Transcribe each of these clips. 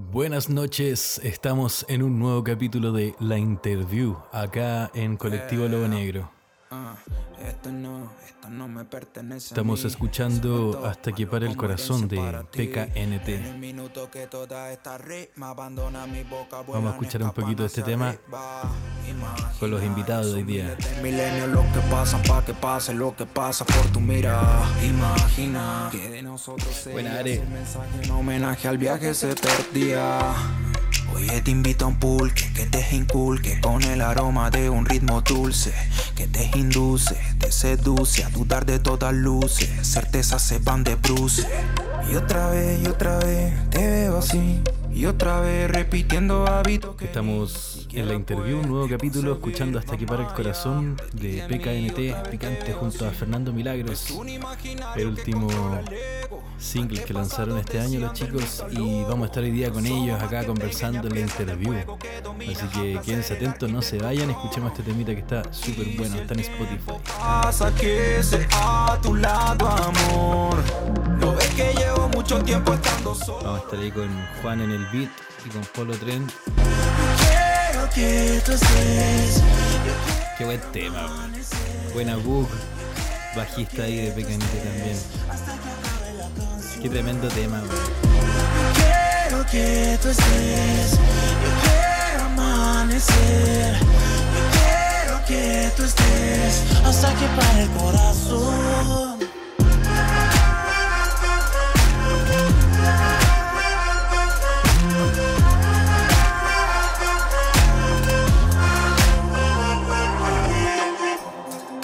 Buenas noches, estamos en un nuevo capítulo de La Interview, acá en Colectivo Lobo Negro. Ah, Estamos escuchando Se Hasta que pare el corazón de para. PKNT. Vamos a escuchar un poquito de este tema con los invitados de hoy día. Milenios lo que pasan pa' que pase lo que pasa por tu mirada. Imagina que de nosotros Are. ese mensaje en homenaje al viaje se perdía. Oye, te invito a un pulque que te inculque con el aroma de un ritmo dulce que te induce, te seduce a dudar de todas luces. Certezas se van de bruce. Y otra vez, y otra vez te veo así. Y otra vez repitiendo hábitos que Estamos en la interview, un nuevo capítulo, escuchando Hasta que para el corazón de PKNT, picante junto a Fernando Milagros, el último single que lanzaron este año los chicos y vamos a estar hoy día con ellos acá conversando en la interview. Así que quédense atentos, no se vayan, escuchemos este temita que está súper bueno, está en Spotify. pasa que sea a tu lado, amor. Lo ves que llevo mucho tiempo estando solo. Vamos a estar ahí con Juan en el beat y con Polo Tren. Quiero que tú estés. Qué buen tema, weón. Buena book, bajista ahí de PKNT también. Qué tremendo tema, weón. Quiero que tú estés. Yo quiero amanecer. Yo quiero que tú estés. Hasta que pare el corazón.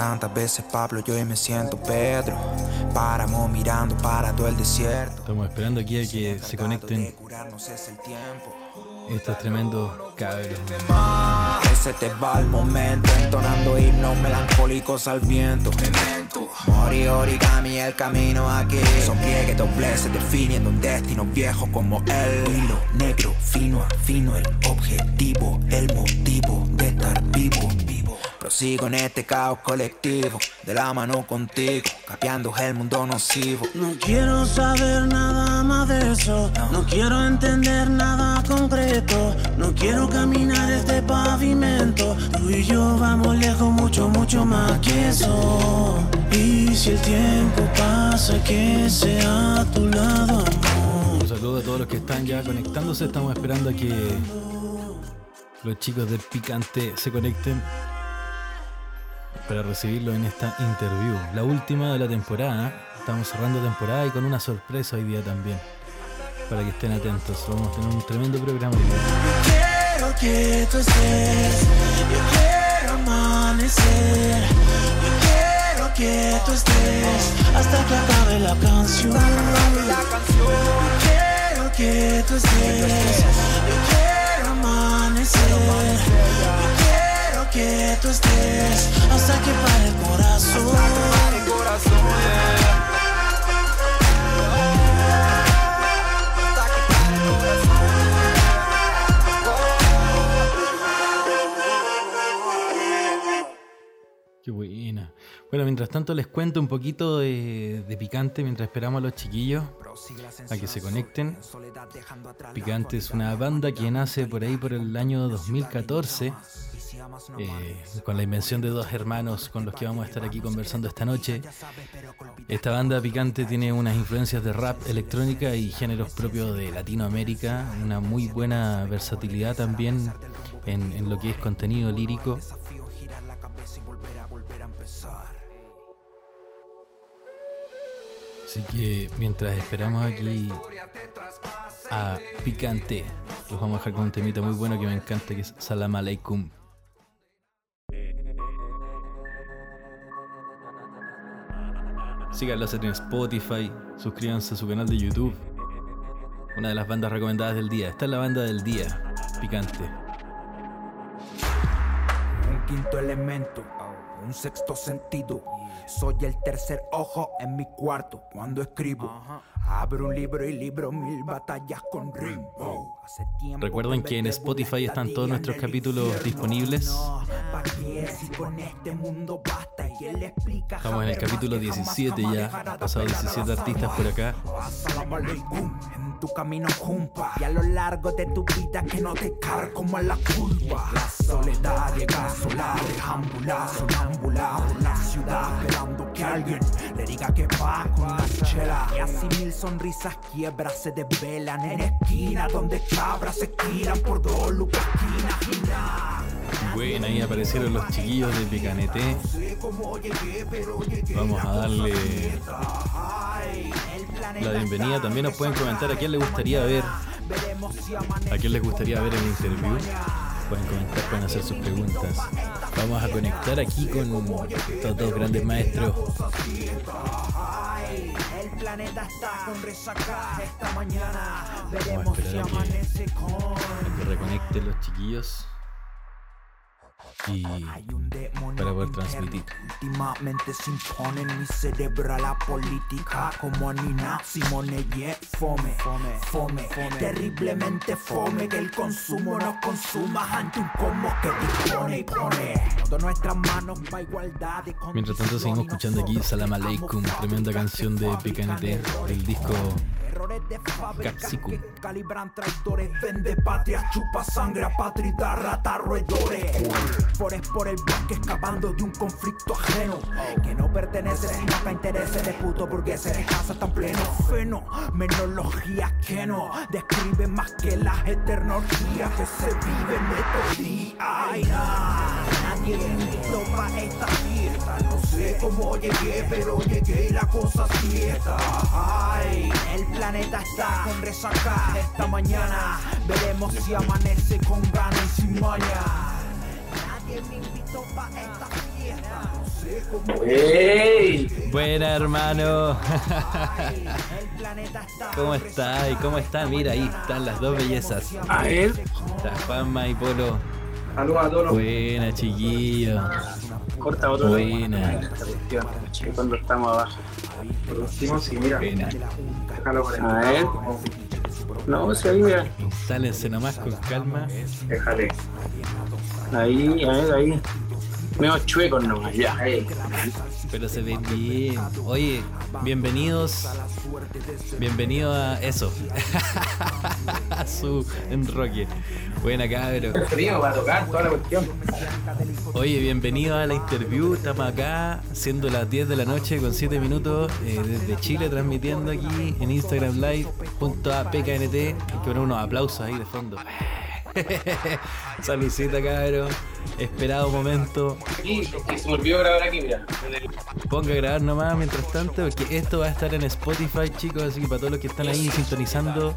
Tantas veces Pablo yo hoy me siento Pedro. Páramo mirando para todo el desierto. Estamos esperando aquí a que se conecten. curarnos es el tiempo. Estos tremendos cabros. se te va el momento Entonando himnos melancólicos al viento. Mori origami el camino aquí. Son pliegues dobleces definiendo un destino viejo como el Hilo negro, fino a fino el objetivo El motivo de estar vivo Prosigo en este caos colectivo De la mano contigo Capeando el mundo nocivo No quiero saber nada más de eso. No quiero entender nada concreto. No quiero caminar este pavimento. Tú y yo vamos lejos, mucho, mucho más que eso. Y si el tiempo pasa, que sea a tu lado, amor. Un saludo a todos los que están ya conectándose. Estamos esperando a que los chicos del Picante se conecten para recibirlo en esta interview. La última de la temporada. Estamos cerrando temporada y con una sorpresa hoy día también. Para que estén atentos. Vamos a tener un tremendo programa día. Quiero que tú estés. Yo quiero amanecer. Yo quiero que tú estés. Hasta que acabe la canción. Quiero que tú estés. Yo quiero amanecer. Yo quiero que tú estés. Hasta que pare el corazón. Qué buena. Bueno, mientras tanto les cuento un poquito de picante mientras esperamos a los chiquillos a que se conecten. Picante es una banda que nace por ahí por el año 2014 eh, con la invención de dos hermanos con los que vamos a estar aquí conversando esta noche. Esta banda Picante tiene unas influencias de rap, electrónica y géneros propios de Latinoamérica, una muy buena versatilidad también en, en lo que es contenido lírico. Así que mientras esperamos aquí a Picante, los vamos a dejar con un temita muy bueno que me encanta que es Salam Aleikum. Síganlos en Spotify, suscríbanse a su canal de YouTube. Una de las bandas recomendadas del día. Esta es la banda del día, Picante. Un quinto elemento, un sexto sentido. Soy el tercer ojo en mi cuarto cuando escribo. Abro un libro y libro mil batallas con ritmo. Recuerden que en Spotify están todos nuestros capítulos disponibles. No, ¿pa' qué si con este? Estamos en el capítulo 17 ya. Han pasado 17 artistas por acá. En tu camino y a lo largo de tu vida que no te como a la culpa. La soledad llega sola, deambula, sonambula por la ciudad, esperando que alguien le diga que va con la chela. Y así mil sonrisas quiebras se desvelan en esquina donde cabras se tiran por dos lucas bueno, ahí aparecieron los chiquillos de Picanete. Vamos a darle la bienvenida. También nos pueden comentar a quién les gustaría ver. A quién les gustaría ver el interview. Pueden comentar, pueden hacer sus preguntas. Vamos a conectar aquí con estos dos grandes maestros. Planeta está con resaca esta mañana. Veremos si amanece con. Que reconecten los chiquillos y para poder transmitir. Últimamente se impone en mi cerebro la política como Nina Simone y fome, fome, fome, terriblemente fome que el consumo nos consuma ante un como que dispone y pone todas nuestras manos para igualdad. Mientras tanto seguimos escuchando aquí Salam Aleikum, tremenda canción de PKNT del disco Capsicum. Calibran traidores, vende patria, chupa sangre, rata, roedores. Por es por el bosque escapando de un conflicto ajeno que no pertenece sino a intereses de puto burgueses casa tan pleno. Fenomenología que no describe más que las eternologías que se viven de todo día. Ay, nadie pa' esta fiesta. No sé cómo llegué, pero llegué y la cosa cierta. Ay, el planeta está con resaca esta mañana. Veremos si amanece con ganas y sin maña. ¡Hey! Buena, hermano. ¿Cómo está? ¿Y cómo está? Mira, ahí están las dos bellezas. A ver. Está Juanma y Polo. Saludos a todos. Buena, chiquillo. Corta otro. Buena. Cuando estamos abajo. Por último, sí, mira. Buena. A ver. No, sí, ahí, mira. Instálense nomás con calma. Déjale. Ahí, a ver, ahí. Medio chueco nomás, ya. Ahí. Pero se ven bien. Oye, bienvenidos. Bienvenido a eso. a su enroque. Buena cabrón. Frío para tocar toda la cuestión. Oye, bienvenido a la interview. Estamos acá, siendo las 10 de la noche con 7 minutos eh, desde Chile, transmitiendo aquí en Instagram Live junto a PKNT. Hay que poner unos aplausos ahí de fondo. Saludcita, cabrón. Esperado momento. Que se me olvidó grabar aquí, mira. Ponga a grabar nomás mientras tanto, porque esto va a estar en Spotify, chicos. Así que para todos los que están ahí sintonizando,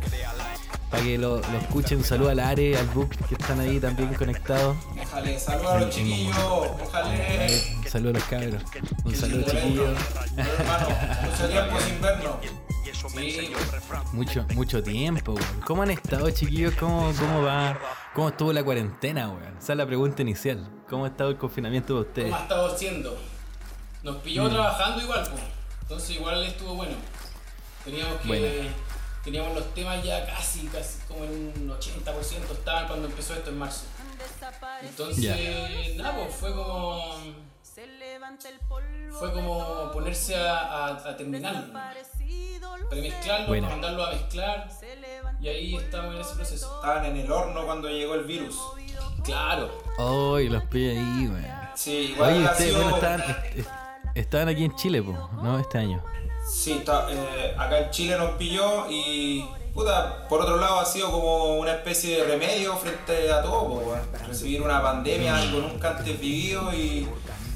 para que lo, lo escuchen, saludo al Are, al Book que están ahí también conectados. Ojalá, saludos a los chiquillos. Ojalá. Saludos a los cabros. Un saludo, chiquillos. Hermano, mucho tiempo sin vernos. Mucho, mucho tiempo, weón. ¿Cómo han estado, chiquillos? ¿Cómo, ¿Cómo va? ¿Cómo estuvo la cuarentena, weón? Esa es la pregunta inicial. ¿Cómo ha estado el confinamiento de ustedes? ¿Cómo ha estado siendo? Nos pilló mm. trabajando igual, pues. Entonces igual estuvo bueno. Teníamos que. Teníamos los temas ya casi, casi como en un 80% estaban cuando empezó esto en marzo. Entonces, nada, pues fue como fue como ponerse a, a, terminarlo, remezclarlo, bueno. mandarlo a mezclar y ahí estamos en ese proceso. Estaban en el horno cuando llegó el virus. Claro. Ay, los pillé ahí, güey. Sí, igual Oye, ustedes bueno, estaban, estaban aquí en Chile, ¿no? Este año. Sí, está, eh, acá en Chile nos pilló y puta, por otro lado ha sido como una especie de remedio frente a todo, recibir una pandemia con un antes vivido y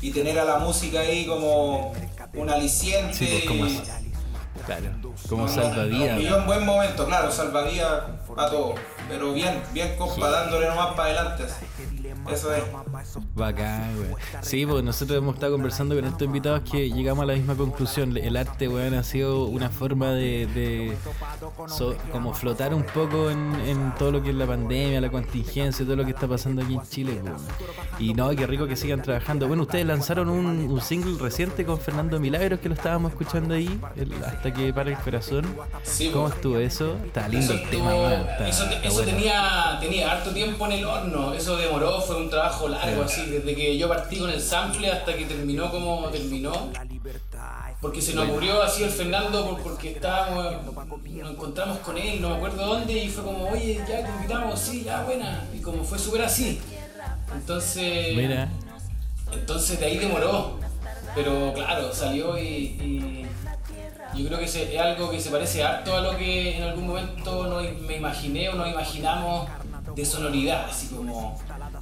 y tener a la música ahí como un aliciente. Sí, pues, como, claro, como salvavidas. Y un buen momento, claro, salvavidas a todo. Pero bien, bien compa, dándole nomás para adelante. Eso es. Bacán, güey. Sí, pues nosotros hemos estado conversando con estos invitados que llegamos a la misma conclusión. El arte, weón, ha sido una forma de, de como flotar un poco en, en, todo lo que es la pandemia, la contingencia, todo lo que está pasando aquí en Chile, weón. Y no, qué rico que sigan trabajando. Bueno, ustedes lanzaron un, un single reciente con Fernando Milagros que lo estábamos escuchando ahí, hasta que para el corazón. ¿Cómo estuvo eso? Está lindo el tema, weón. eso, tenía, tenía harto tiempo en el horno. Eso demoró, fue un trabajo largo, así, desde que yo partí con el sample hasta que terminó como terminó. Porque se nos murió así el Fernando porque estábamos, nos encontramos con él, no me acuerdo dónde, y fue como, oye, ya te invitamos, sí, ya, buena. Y como fue súper así. Entonces. Mira. Entonces de ahí demoró. Pero claro, salió y, yo creo que es algo que se parece harto a lo que en algún momento no me imaginé o nos imaginamos de sonoridad, así como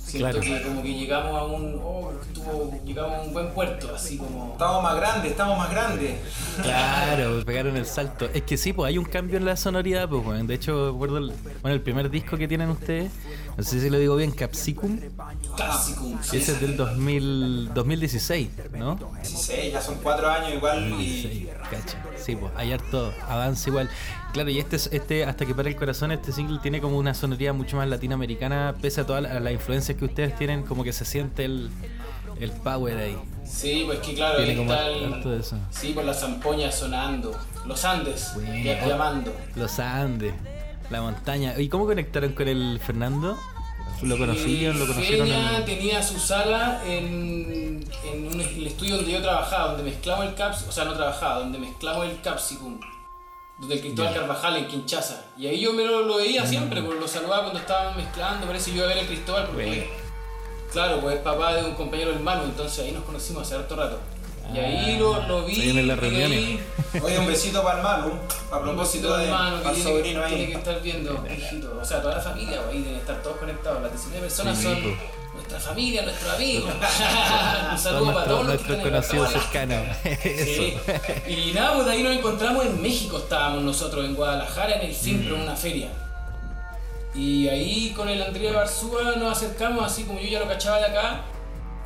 Siento que como que llegamos a un. Oh, llegamos a un buen puerto, así como. Estamos más grandes, estamos más grandes. Claro, pegaron el salto. Es que sí, pues hay un cambio en la sonoridad, pues bueno. De hecho, recuerdo el, bueno, el primer disco que tienen ustedes, no sé si lo digo bien, Capsicum. Capsicum. Ese es del 2000, 2016, ¿no? 16, ya son cuatro años igual. Y... cacha. Sí, pues hay harto avance igual. Claro, y este, este Hasta que para el corazón, este single tiene como una sonoridad mucho más latinoamericana, pese a todas las influencias que ustedes tienen, como que se siente el, el power ahí. Sí, pues que claro, ahí está el, Sí, pues las zampoñas sonando, los Andes, llamando. Los Andes, la montaña. ¿Y cómo conectaron con el Fernando? ¿Lo conocían? ¿Lo conocieron? Feña tenía su sala en, en el estudio donde yo trabajaba, donde mezclamos el caps, o sea, no trabajaba, donde mezclamos el capsicum donde el Cristóbal Carvajal en Kinshasa. Y ahí yo me lo, veía siempre, porque lo saludaba cuando estaban mezclando, parece yo iba a ver a Cristóbal porque, claro, pues es papá de un compañero hermano, entonces ahí nos conocimos hace harto rato. Y ahí lo, lo vi. en la reunión. Oye, un besito para el Manu, a propósito de hermano que tiene, sobrino ahí. Tiene que estar viendo, O sea, toda la familia, pues, ahí deben estar todos conectados. Las 19 personas son pues. Nuestra familia, nuestros amigos. un saludo para todos nuestros conocidos cercanos. sí. Y nada, pues ahí nos encontramos en México, estábamos nosotros en Guadalajara en el Simpro, en una feria. Y ahí con el Andrea Barzúa nos acercamos, así como yo ya lo cachaba de acá.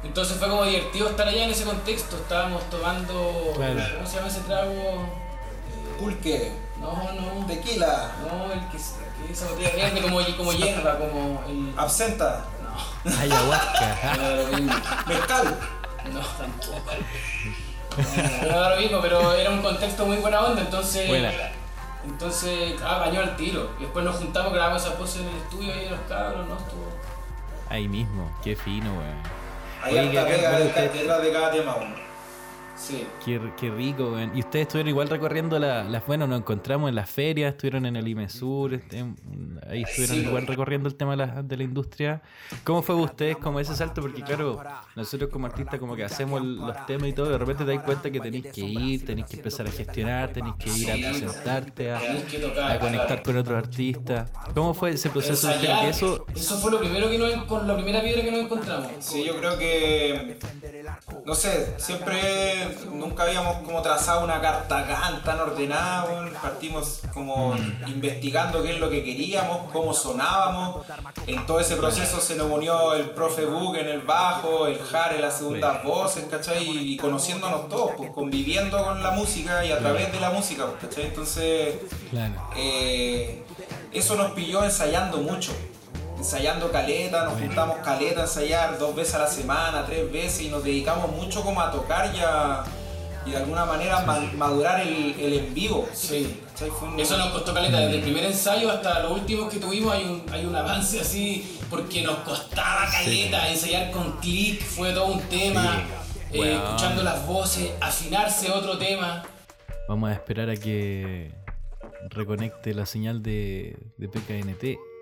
Entonces fue como divertido estar allá en ese contexto. Estábamos tomando. ¿Cómo se llama ese trago? Pulque. No, no. Tequila. No, el que, que esa botella grande como, como hierba, como el. Absenta. No. Ayahuasca. Mezcal. No, tampoco. No, era lo mismo, pero era un contexto muy buena onda, entonces. Buena. Entonces, ah, bañó al tiro. Y después nos juntamos, grabamos esa pose en el estudio ahí de los cabros, ¿no? Estuvo... Ahí mismo, qué fino, weón. Pega detrás de cada tema, Sí. Qué, qué rico. Y ustedes estuvieron igual recorriendo las. bueno, nos encontramos en las ferias, estuvieron en el IMESUR, este, ahí estuvieron igual recorriendo el tema de la, de la, industria. ¿Cómo fue ustedes como ese salto? Porque, claro, nosotros como artistas, como que hacemos los temas y todo, de repente te das cuenta que tenéis que ir, tenéis que empezar a gestionar, tenéis que ir a presentarte, a, conectar con otros artistas. ¿Cómo fue ese proceso? de eso, eso fue lo primero que nos, con la primera piedra que nos encontramos. Sí, yo creo que. No sé, siempre nunca habíamos como trazado una carta tan ordenada, partimos como mm. investigando qué es lo que queríamos, cómo sonábamos. En todo ese proceso se nos unió el profe Book en el bajo, el Jare en las segundas voces, ¿cachai? Y, conociéndonos todos, pues conviviendo con la música y a través de la música, pues, ¿cachai? Entonces, eh, eso nos pilló ensayando mucho ensayando caleta, nos juntamos caleta a ensayar dos veces a la semana, tres veces y nos dedicamos mucho como a tocar y, a, y de alguna manera madurar el, el, en vivo. Sí. Eso nos costó caleta, desde el primer ensayo hasta los últimos que tuvimos hay un, hay un avance así, porque nos costaba caleta, ensayar con clic fue todo un tema, eh, escuchando las voces, afinarse otro tema. Vamos a esperar a que reconecte la señal de, de PKNT.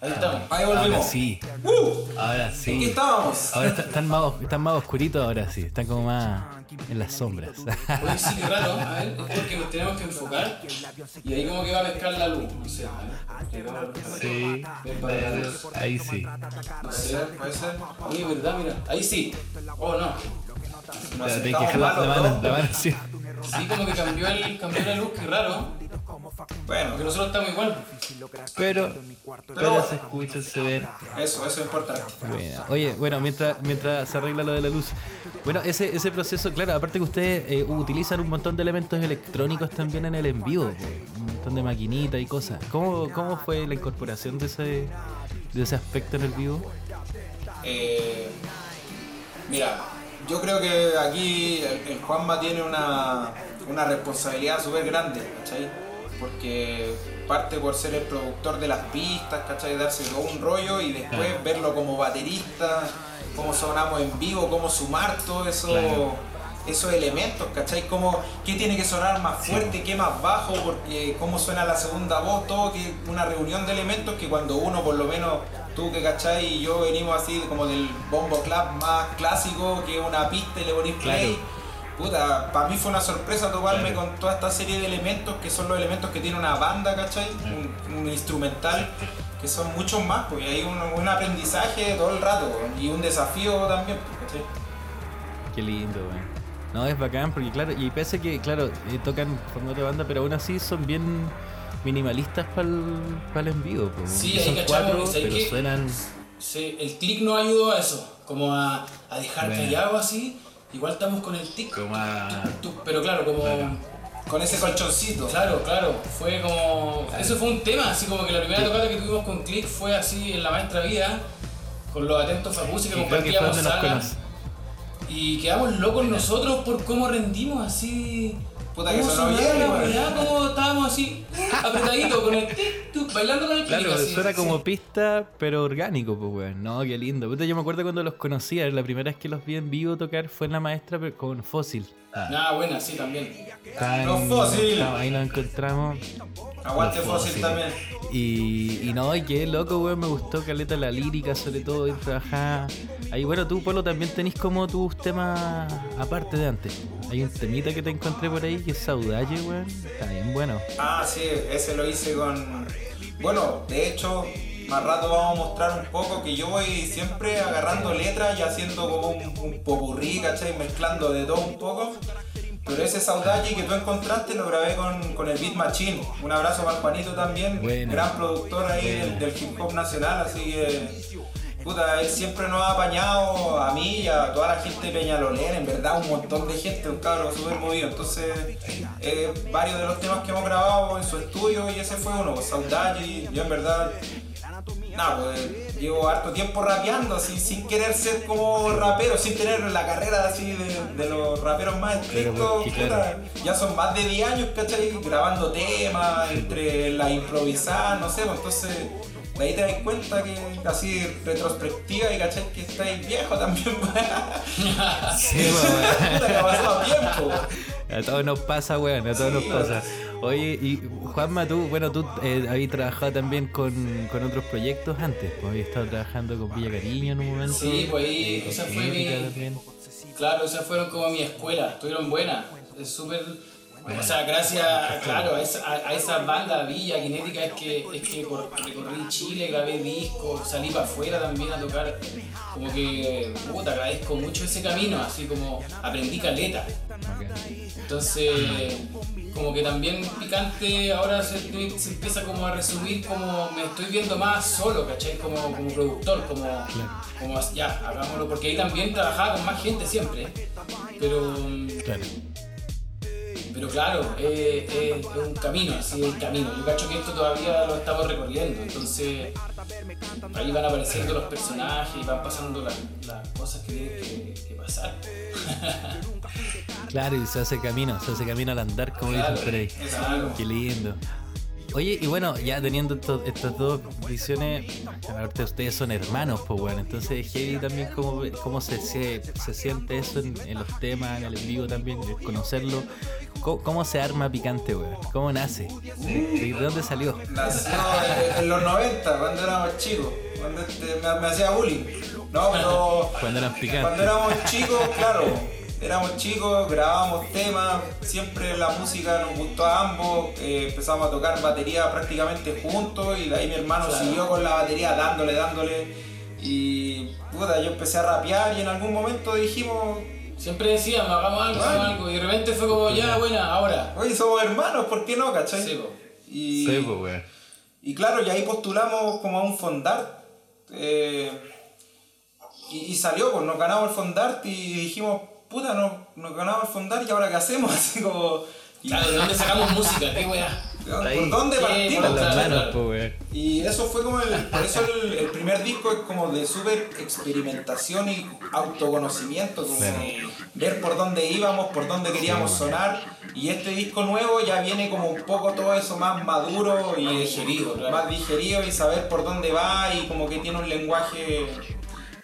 Ahí estamos, ahí volvemos. Ahora sí. Uh, ahora sí. Aquí estábamos. Ahora están, más, están más oscuritos, ahora sí. Están como más en las sombras. Oye, sí, qué raro. A ver, es porque nos tenemos que enfocar. Y ahí como que va a pescar la luz. No sé, Sí. Ahí sí. No sé, puede ser. Oye, verdad, mira. Ahí sí. Oh, no. No, que la, la mano, la mano, sí. Sí, como que cambió, el, cambió la luz, qué raro. Bueno, que nosotros estamos igual. Pero, pero se escucha, se ve. Eso, eso importa. Bueno, oye, bueno, mientras, mientras se arregla lo de la luz. Bueno, ese, ese proceso, claro, aparte que ustedes eh, utilizan un montón de elementos electrónicos también en el en vivo, un montón de maquinitas y cosas. ¿Cómo, ¿Cómo fue la incorporación de ese, de ese aspecto en el vivo? Eh, mira, yo creo que aquí el, Juanma tiene una, una responsabilidad súper grande, ¿cachai? Porque parte por ser el productor de las pistas, ¿cachai? Darse todo un rollo y después verlo como baterista, cómo sonamos en vivo, cómo sumar todo eso esos elementos, ¿cachai? Como qué tiene que sonar más fuerte, qué más bajo, porque cómo suena la segunda voz, todo que una reunión de elementos que cuando uno por lo menos tú que cachai y yo venimos así como del bombo club más clásico que una pista y le ponís play. Puta, para mí fue una sorpresa toparme con toda esta serie de elementos que son los elementos que tiene una banda, ¿cachai? Un, instrumental que son muchos más, porque hay un, un, aprendizaje todo el rato y un desafío también, ¿cachai? Qué lindo, güey. No, es bacán porque claro, y pese que, claro, eh, tocan formato de banda, pero aún así son bien minimalistas para el, en vivo. Sí, son cuatro, pero suenan... Sí, el click no ayudó a eso, como a, a dejar callado así. Igual estamos con el tic. Como pero claro, como... Con ese colchoncito. Claro, claro. Fue como. Eso fue un tema, así como que la primera tocada que tuvimos con Click fue así en la maestra vida, con los atentos Fabusi que compartíamos salas. Y quedamos locos nosotros por cómo rendimos así. Puta que sonó bien, como estábamos así, apretaditos con el bailando con el Claro, eso era como pista, pero orgánico, pues weón. No, qué lindo. Puta, yo me acuerdo cuando los conocía, la primera vez que los vi en vivo tocar fue en la maestra pero con Fósil. Ah, ah buena, sí, también. Los Fósil. Ahí nos encontramos. Aguante fósil, también. Y, y no, y qué loco, weón, me gustó Caleta la lírica, sobre todo, y trabajar. Ahí, bueno, tú, Polo, también tenés como tus temas aparte de antes. Hay un temita que te encontré por ahí que es Saudalle, weón. Está bien bueno. Ah, sí, ese lo hice con. Bueno, de hecho, más rato vamos a mostrar un poco que yo voy siempre agarrando letras y haciendo como un, un popurrí, ¿cachai? Mezclando de todo un poco. Pero ese Saudade que tú encontraste lo grabé con, el Beat Machine. Un abrazo para Juanito también, gran productor ahí del, hip hop nacional, así que puta, él siempre nos ha apañado a mí y a toda la gente de Peñalolén, en verdad un montón de gente, un cabrón súper movido. Entonces, eh, varios de los temas que hemos grabado en su estudio y ese fue uno, Saudade, yo en verdad Nada, pues llevo harto tiempo rapeando, así, sin querer ser como rapero, sin tener la carrera así de, los raperos más estrictos. ya son más de 10 años, ¿cachai? Grabando temas, entre la improvisada, no sé, pues entonces de ahí te das cuenta que así retrospectiva y cachai que estáis viejo también. sí, weón. Pasado tiempo. A todos nos pasa, weón, a todos nos pasa. Oye, y Juanma, tú, bueno, tú eh, habías trabajado también con, con, otros proyectos antes, pues habías estado trabajando con Villa Cariño en un momento. Sí, pues ahí, esa fue mi... Claro, esas fueron como mi escuela, estuvieron buenas, es súper o sea, gracias, claro, a esa, a esa banda Villa Kinética es que, es que recorrí Chile, grabé discos, salí para afuera también a tocar. Como que, puta, agradezco mucho ese camino, así como aprendí caleta. Entonces, como que también picante ahora se, empieza como a resumir como me estoy viendo más solo, ¿cachai? Como, como productor, como, como ya, hagámoslo, porque ahí también trabajaba con más gente siempre, pero... pero claro, es un camino, así es el camino. Yo cacho que esto todavía lo estamos recorriendo, entonces ahí van apareciendo los personajes y van pasando las, cosas que tienen que, pasar. claro, y se hace camino, se hace camino al andar, como dicen por ahí. Qué lindo. Oye, y bueno, ya teniendo estas dos visiones, aparte ustedes son hermanos, pues bueno, entonces heavy también cómo, cómo se, se, siente eso en, los temas, en el vivo también, conocerlo. ¿Cómo, se arma Picante, weón? ¿Cómo nace? ¿De, dónde salió? Nació en los 90, cuando éramos chicos, cuando este, me, me, hacía bullying. No, pero... Cuando eran picantes. Cuando éramos chicos, claro éramos chicos, grabábamos temas, siempre la música nos gustó a ambos, eh, empezamos a tocar batería prácticamente juntos y de ahí mi hermano siguió con la batería dándole, dándole y puta, yo empecé a rapear y en algún momento dijimos... Siempre decíamos, hagamos algo, hagamos algo y de repente fue como, ya, buena, ahora. Oye, somos hermanos, ¿por qué no, cachai? Sí, y, sí, pues, y claro, y ahí postulamos como a un fondart. Eh, y, y, salió, pues nos ganamos el fondart y dijimos, puta, nos, nos ganamos el fondar y ahora qué hacemos, así como... Claro, ¿de dónde sacamos música? ¿Qué weá? ¿Por dónde partimos? por las manos, pues, y eso fue como el, por eso el, el, primer disco es como de súper experimentación y autoconocimiento, como ver por dónde íbamos, por dónde queríamos sonar. Y este disco nuevo ya viene como un poco todo eso más maduro y digerido, más digerido y saber por dónde va y como que tiene un lenguaje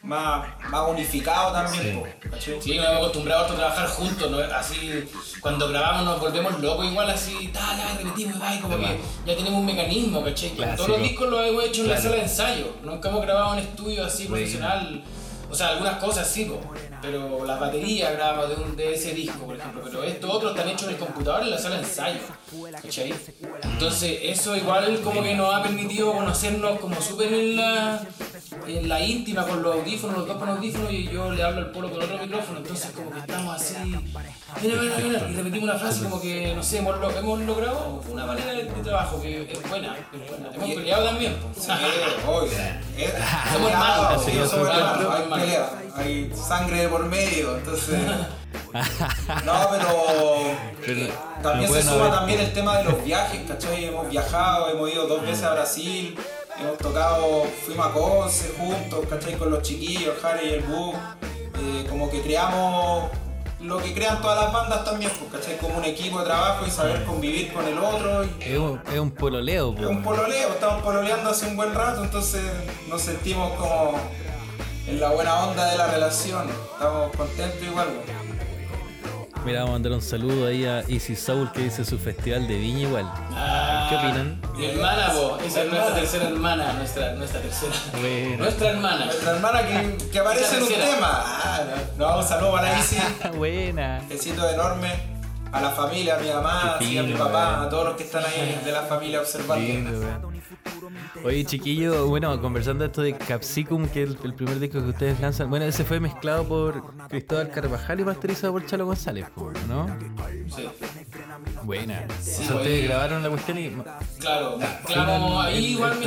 más, más unificado también. Sí, sí nos hemos acostumbrado a trabajar juntos, ¿no? así cuando grabamos nos volvemos locos igual así, tal, repetimos, y como que ya tenemos un mecanismo, ¿cachai? Todos los discos los hemos hecho en la sala de ensayo, nunca hemos grabado en estudio así profesional. O sea, algunas cosas sí, pero las baterías grabamos de, un, de ese disco, por ejemplo. Pero estos otros están hechos en el computador en la sala de ensayo. ¿Cachai? Entonces, eso igual como que nos ha permitido conocernos como súper en la, en la íntima con los audífonos, los dos con audífonos y yo le hablo al polo con otro micrófono. Entonces, como que estamos así. Mira, mira, mira. Y repetimos una frase como que, no sé, hemos, hemos logrado una manera de, trabajo que es buena, es buena. Hemos peleado también. Sí, obvio. Somos hermanos hay sangre de por medio, entonces... No, pero, también se suma también el tema de los viajes, ¿cachai? Hemos viajado, hemos ido dos veces a Brasil, hemos tocado, fuimos a Conce juntos, ¿cachai? Con los chiquillos, Harry y el Bug, eh, como que creamos lo que crean todas las bandas también, pues, ¿cachai? Como un equipo de trabajo y saber convivir con el otro. Es, un, es un pololeo, Es un pololeo, estamos pololeando hace un buen rato, entonces nos sentimos como en la buena onda de la relación. Estamos contentos igual. Mira, vamos a mandar un saludo ahí a Easy Soul que dice su festival de viña igual. Ah, ¿Qué opinan? Mi hermana, vos. Esa es nuestra tercera hermana, nuestra, nuestra tercera. Nuestra hermana. Nuestra hermana que, que aparece en un tema. Ah, no, un saludo para Easy. Buena. Besito enorme a la familia, a mi mamá, a mi papá, a todos los que están ahí de la familia observando. Oye, chiquillo, bueno, conversando esto de Capsicum, que es el, primer disco que ustedes lanzan. Bueno, ese fue mezclado por Cristóbal Carvajal y masterizado por Chalo González, ¿no? Sí. Buena. ustedes grabaron la cuestión y. Claro, mezclamos ahí igual.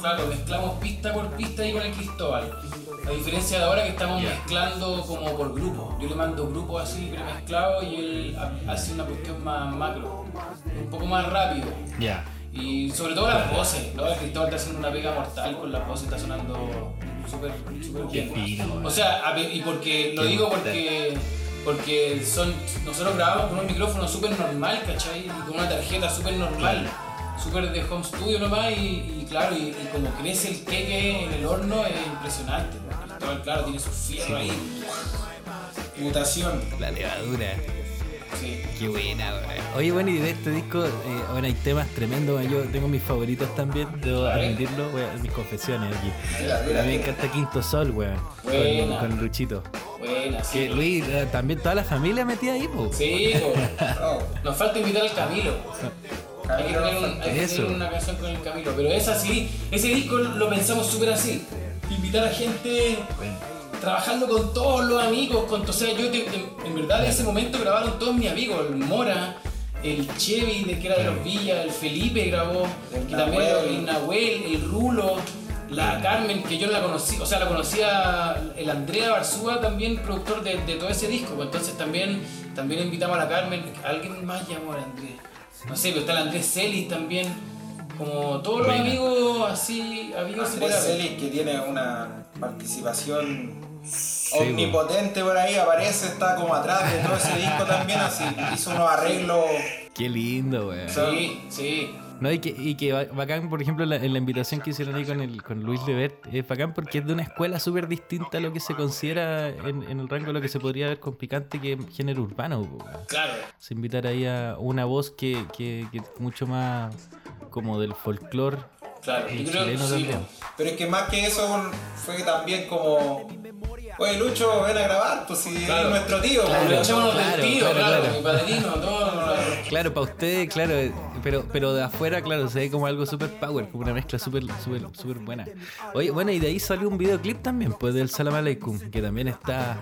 Claro, mezclamos pista por pista ahí con el Cristóbal. A diferencia de ahora que estamos mezclando como por grupo. Yo le mando grupos así premezclados y él hace una cuestión más macro. Un poco más rápido. Ya. Y sobre todo las voces, ¿no? El Cristóbal está haciendo una pega mortal con las voces, está sonando súper bien. O sea, y porque lo digo porque porque son nosotros grabamos con un micrófono súper normal, ¿cachai? Y con una tarjeta súper normal, súper de home studio nomás, y, claro, y, como crece el queque en el horno es impresionante. Cristóbal, claro, tiene su fierro ahí. Mutación. La levadura. Qué buena, Oye, bueno, y de este disco, eh, bueno, hay temas tremendos. Yo tengo mis favoritos también, debo admitirlo, mis confesiones aquí. a mí me encanta Quinto Sol, weón. Con, con, Luchito. Buena, sí. Que, Luis, eh, también toda la familia metida ahí, po. Sí, po. Nos falta invitar al Camilo. Hay que tener, un, hay que tener una canción con el Camilo. Pero es así, ese disco lo pensamos súper así. Invitar a gente trabajando con todos los amigos, con, o sea, yo en, verdad en ese momento grabaron todos mis amigos, el Mora, el Chevy, de que era de los Villas, el Felipe grabó, el que también el Nahuel, el Rulo, la Carmen, que yo no la conocí, o sea, la conocía el Andrea Barzúa también, productor de, todo ese disco, pues entonces también, también invitamos a la Carmen, alguien más llamó a Andrea, no sé, pero está el Andrés Celis también, como todos los amigos así, amigos Andrés Celis que tiene una participación omnipotente por ahí, aparece, está como atrás de todo ese disco también, así hizo unos arreglos. Qué lindo, weón. Sí, sí. No, y que, y que bacán, por ejemplo, en la invitación que hicieron ahí con, el, con Luis Levert, es bacán porque es de una escuela súper distinta a lo que se considera en, el rango de lo que se podría ver con Picante, que es género urbano. Claro. Se invitar ahí a una voz que, que, que mucho más como del folclore. Claro, yo creo que sí, Pero es que más que eso fue también como Oye, Lucho, ven a grabar, pues si es nuestro tío. Claro, pues, claro, del tío, claro, mi padrino, todo. Claro, para usted, claro, pero, pero de afuera, claro, se ve como algo super power, como una mezcla súper super, super buena. Oye, bueno, y de ahí salió un videoclip también, pues del Salam Aleikum, que también está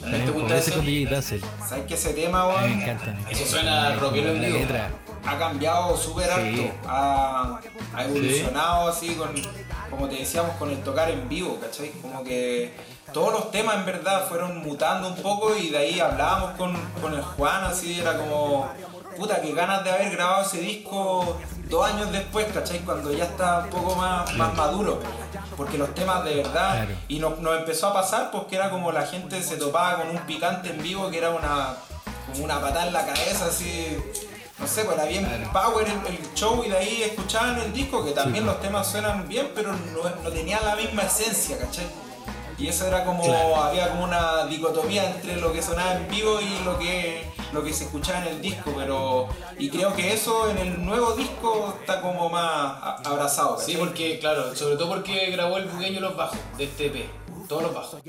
también con DJ ¿Sabes que ese tema, weón? Me encanta. Eso suena rockero en vivo. Ha cambiado súper alto. Ha, ha evolucionado así con, como te decíamos, con el tocar en vivo, ¿cachai? Como que todos los temas en verdad fueron mutando un poco y de ahí hablábamos con, con el Juan, así era como puta, que ganas de haber grabado ese disco dos años después, ¿cachai? Cuando ya está un poco más, más maduro. Porque los temas de verdad. Claro. Y nos, nos empezó a pasar porque era como la gente se topaba con un picante en vivo que era una. como una patada en la cabeza, así. No sé, pues era bien power el, el show y de ahí escuchaban el disco, que también los temas suenan bien, pero no, no tenían la misma esencia, ¿cachai? Y eso era como, había como una dicotomía entre lo que sonaba en vivo y lo que, lo que se escuchaba en el disco, pero, y creo que eso en el nuevo disco está como más abrazado, Sí, ¿cachai? porque, claro, sobre todo porque grabó el bugueño los bajos de este EP. Todos los bajos.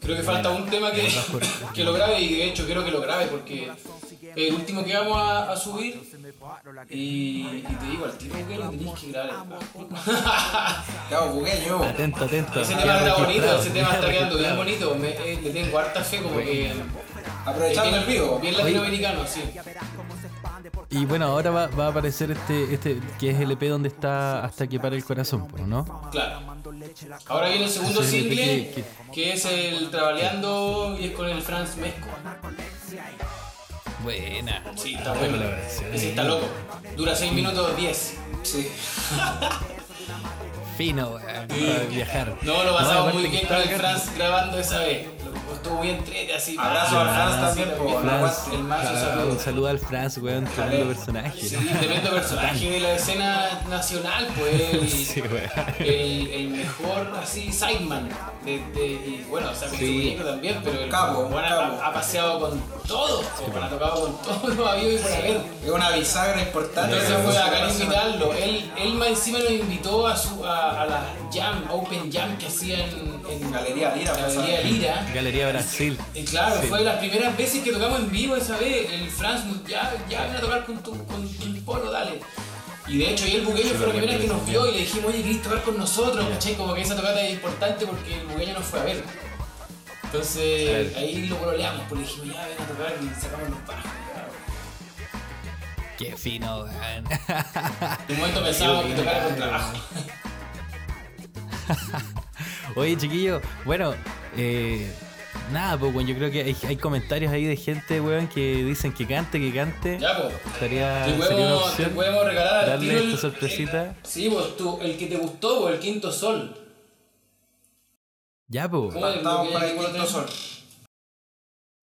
Creo que falta un tema que, que lo grabe y de hecho quiero que lo grabe porque el último que vamos a, a subir y, y te digo, al tiro bugueño tenéis que grabar. Claro, bugueño. Atento, atento. Ese tema está bonito, ese tema está queda quedando bien bonito. Me- eh, le tengo harta fe como que. Aprovechando bien- el vivo. Bien latinoamericano, sí. Y bueno, ahora va, va a aparecer este, este, que es el EP donde está Hasta que para el corazón, pues, ¿no? Claro. Ahora viene el segundo Ese single, que- que es el Trabaleando y es con el Franz Mesco. Buena. Sí, está bueno. colaboración. Ese está loco. Dura 6 minutos 10. Sí. Fino, weón, para viajar. No, lo pasamos aparte muy bien con el Franz grabando esa vez. Lo- Estuvo muy entrete así. Abrazo al Franz también, po, El mazo Ah, saludo. Un saludo al Franz, weón, tremendo personaje. Sí, tremendo personaje de la escena nacional, pues. El, mejor así sideman de, de- y bueno o sea también pero el Capo, ha, paseado con todos pues, ha tocado con todos los amigos y por haber Es una bisagra importante. entonces fue nacional. invitarlo él, él más encima nos invitó a su a, a la jam open jam que hacía en, Galería Lira, Galería Lira Galería Brasil. y claro, Sí. fue de las primeras veces que tocamos en vivo esa vez. El Franz, ya, ya ven a tocar con tu, con tu polo, dale. Y de hecho, ahí el bugueño fue la primera vez que nos vio y le dijimos, oye, ¿querés tocar con nosotros? ¿Cachai? Como que esa tocata es importante porque el bugueño nos fue a ver. Entonces, ahí lo pololeamos, pues le dijimos, ya ven a tocar y sacamos los bajos. Qué fino, weón. De un momento pensábamos que tocara con trabajo. Oye, chiquillo, bueno, eh, nada, pues, weón, yo creo que hay, hay comentarios ahí de gente, weón, que dicen que cante, que cante. Ya, pues. Estaría, Te sería una podemos, te podemos regalar al darle tiro esta el- sorpresita. el- sí, pues tú, el que te gustó, pues, el quinto sol. Ya, pues. Estamos ¿Qué- para el quinto sol.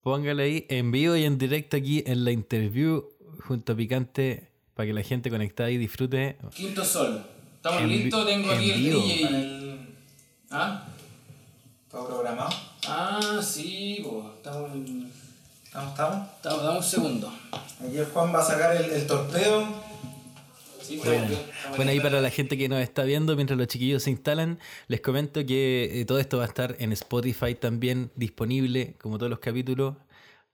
póngale ahí en vivo y en directo aquí en la interview junto a Picante para que la gente conectada y disfrute. Quinto sol. Estamos listos, tengo en aquí el. DJ. ¿Ah? ¿Todo programado? Ah, sí, pues. Estamos en. ¿Estamos? ¿Estamos? Estamos, dame un segundo. Aquí el Juan va a sacar el, el torpedo. Sí, Bueno, bueno, ahí para la gente que nos está viendo mientras los chiquillos se instalan, les comento que eh, todo esto va a estar en Spotify también disponible, como todos los capítulos,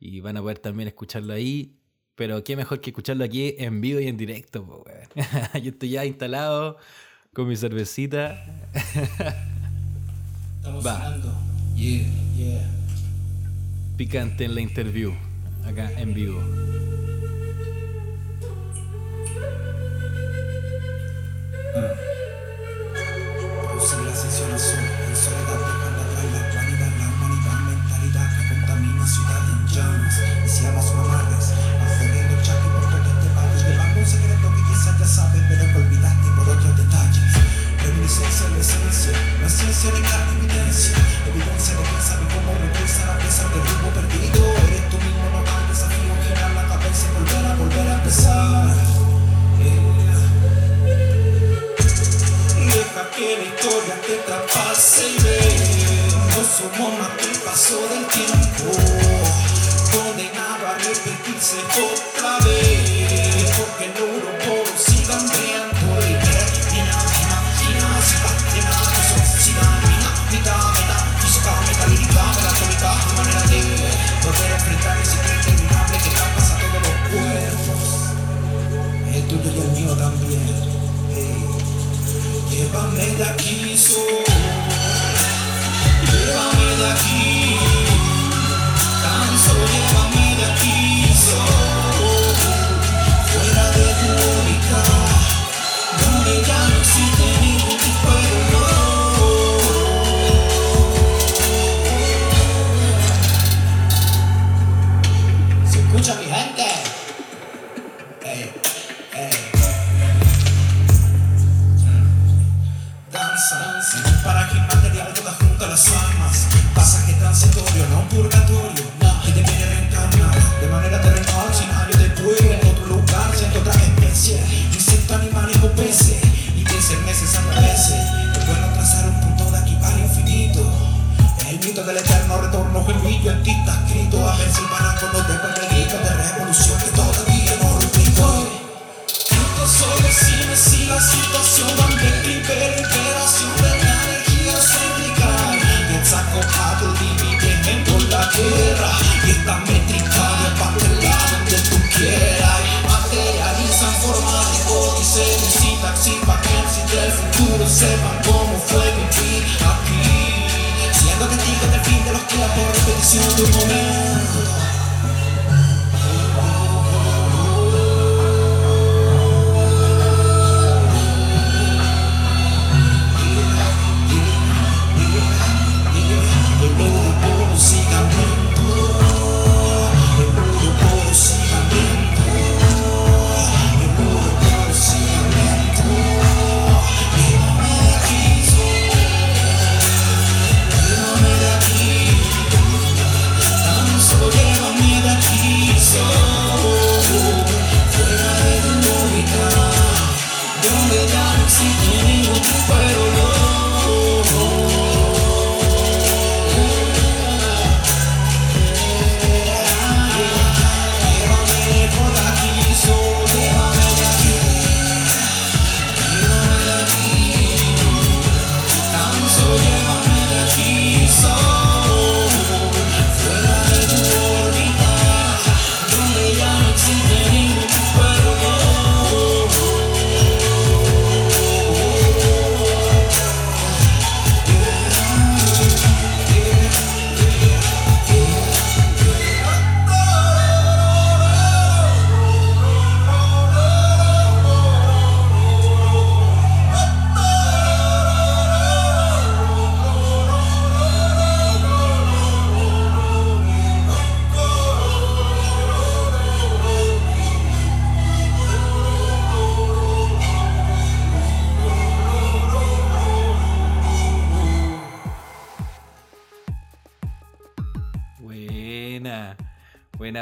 y van a poder también escucharlo ahí. Pero qué mejor que escucharlo aquí en vivo y en directo, weón. Yo estoy ya instalado con mi cervecita. Estamos va. sonando. Yeah, yeah. Picante en la interview, acá en vivo. Producir la ascensión azul, en soledad dejando atrás la vanidad, la humanidad, mentalidad que contamina ciudad en llamas. Hiciéramos mamarres, aferriendo Reminiscencia en la esencia, la ciencia de la evidencia, evidencia de quién sabe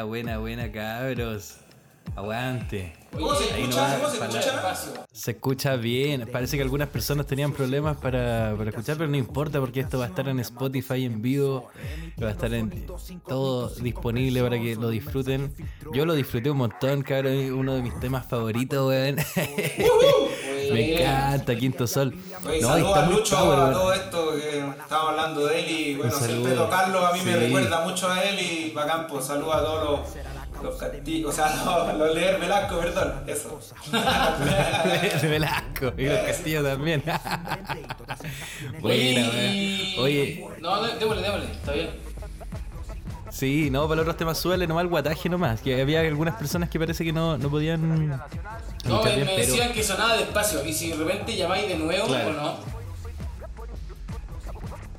buena, buena, buena, cabros. Aguante. ¿Cómo se Ahí escucha? nomás, ¿Cómo se para- escucha? Se escucha bien. Parece que algunas personas tenían problemas para, para escuchar, pero no importa porque esto va a estar en Spotify en vivo. Va a estar en todo disponible para que lo disfruten. Yo lo disfruté un montón, cabrón. Uno de mis temas favoritos, weón. Me encanta, Quinto Sol. Oye, No, está a muy Lucho power, a todo esto que estábamos hablando de él y bueno, siempre tocarlo a mí me recuerda mucho a él y bacán, pues saludos a todos los, los castigos, o sea, los, los leer Velasco, perdón, eso. Velasco y los castillos también. Weón. Oye, No, no, démosle, démosle, está bien. Sí, no, para los otros temas suele nomás el guataje nomás. Que había algunas personas que parece que no, no podían No, me, bien, me pero. decían que sonaba despacio. Y si de repente llamáis de nuevo Claro. o no.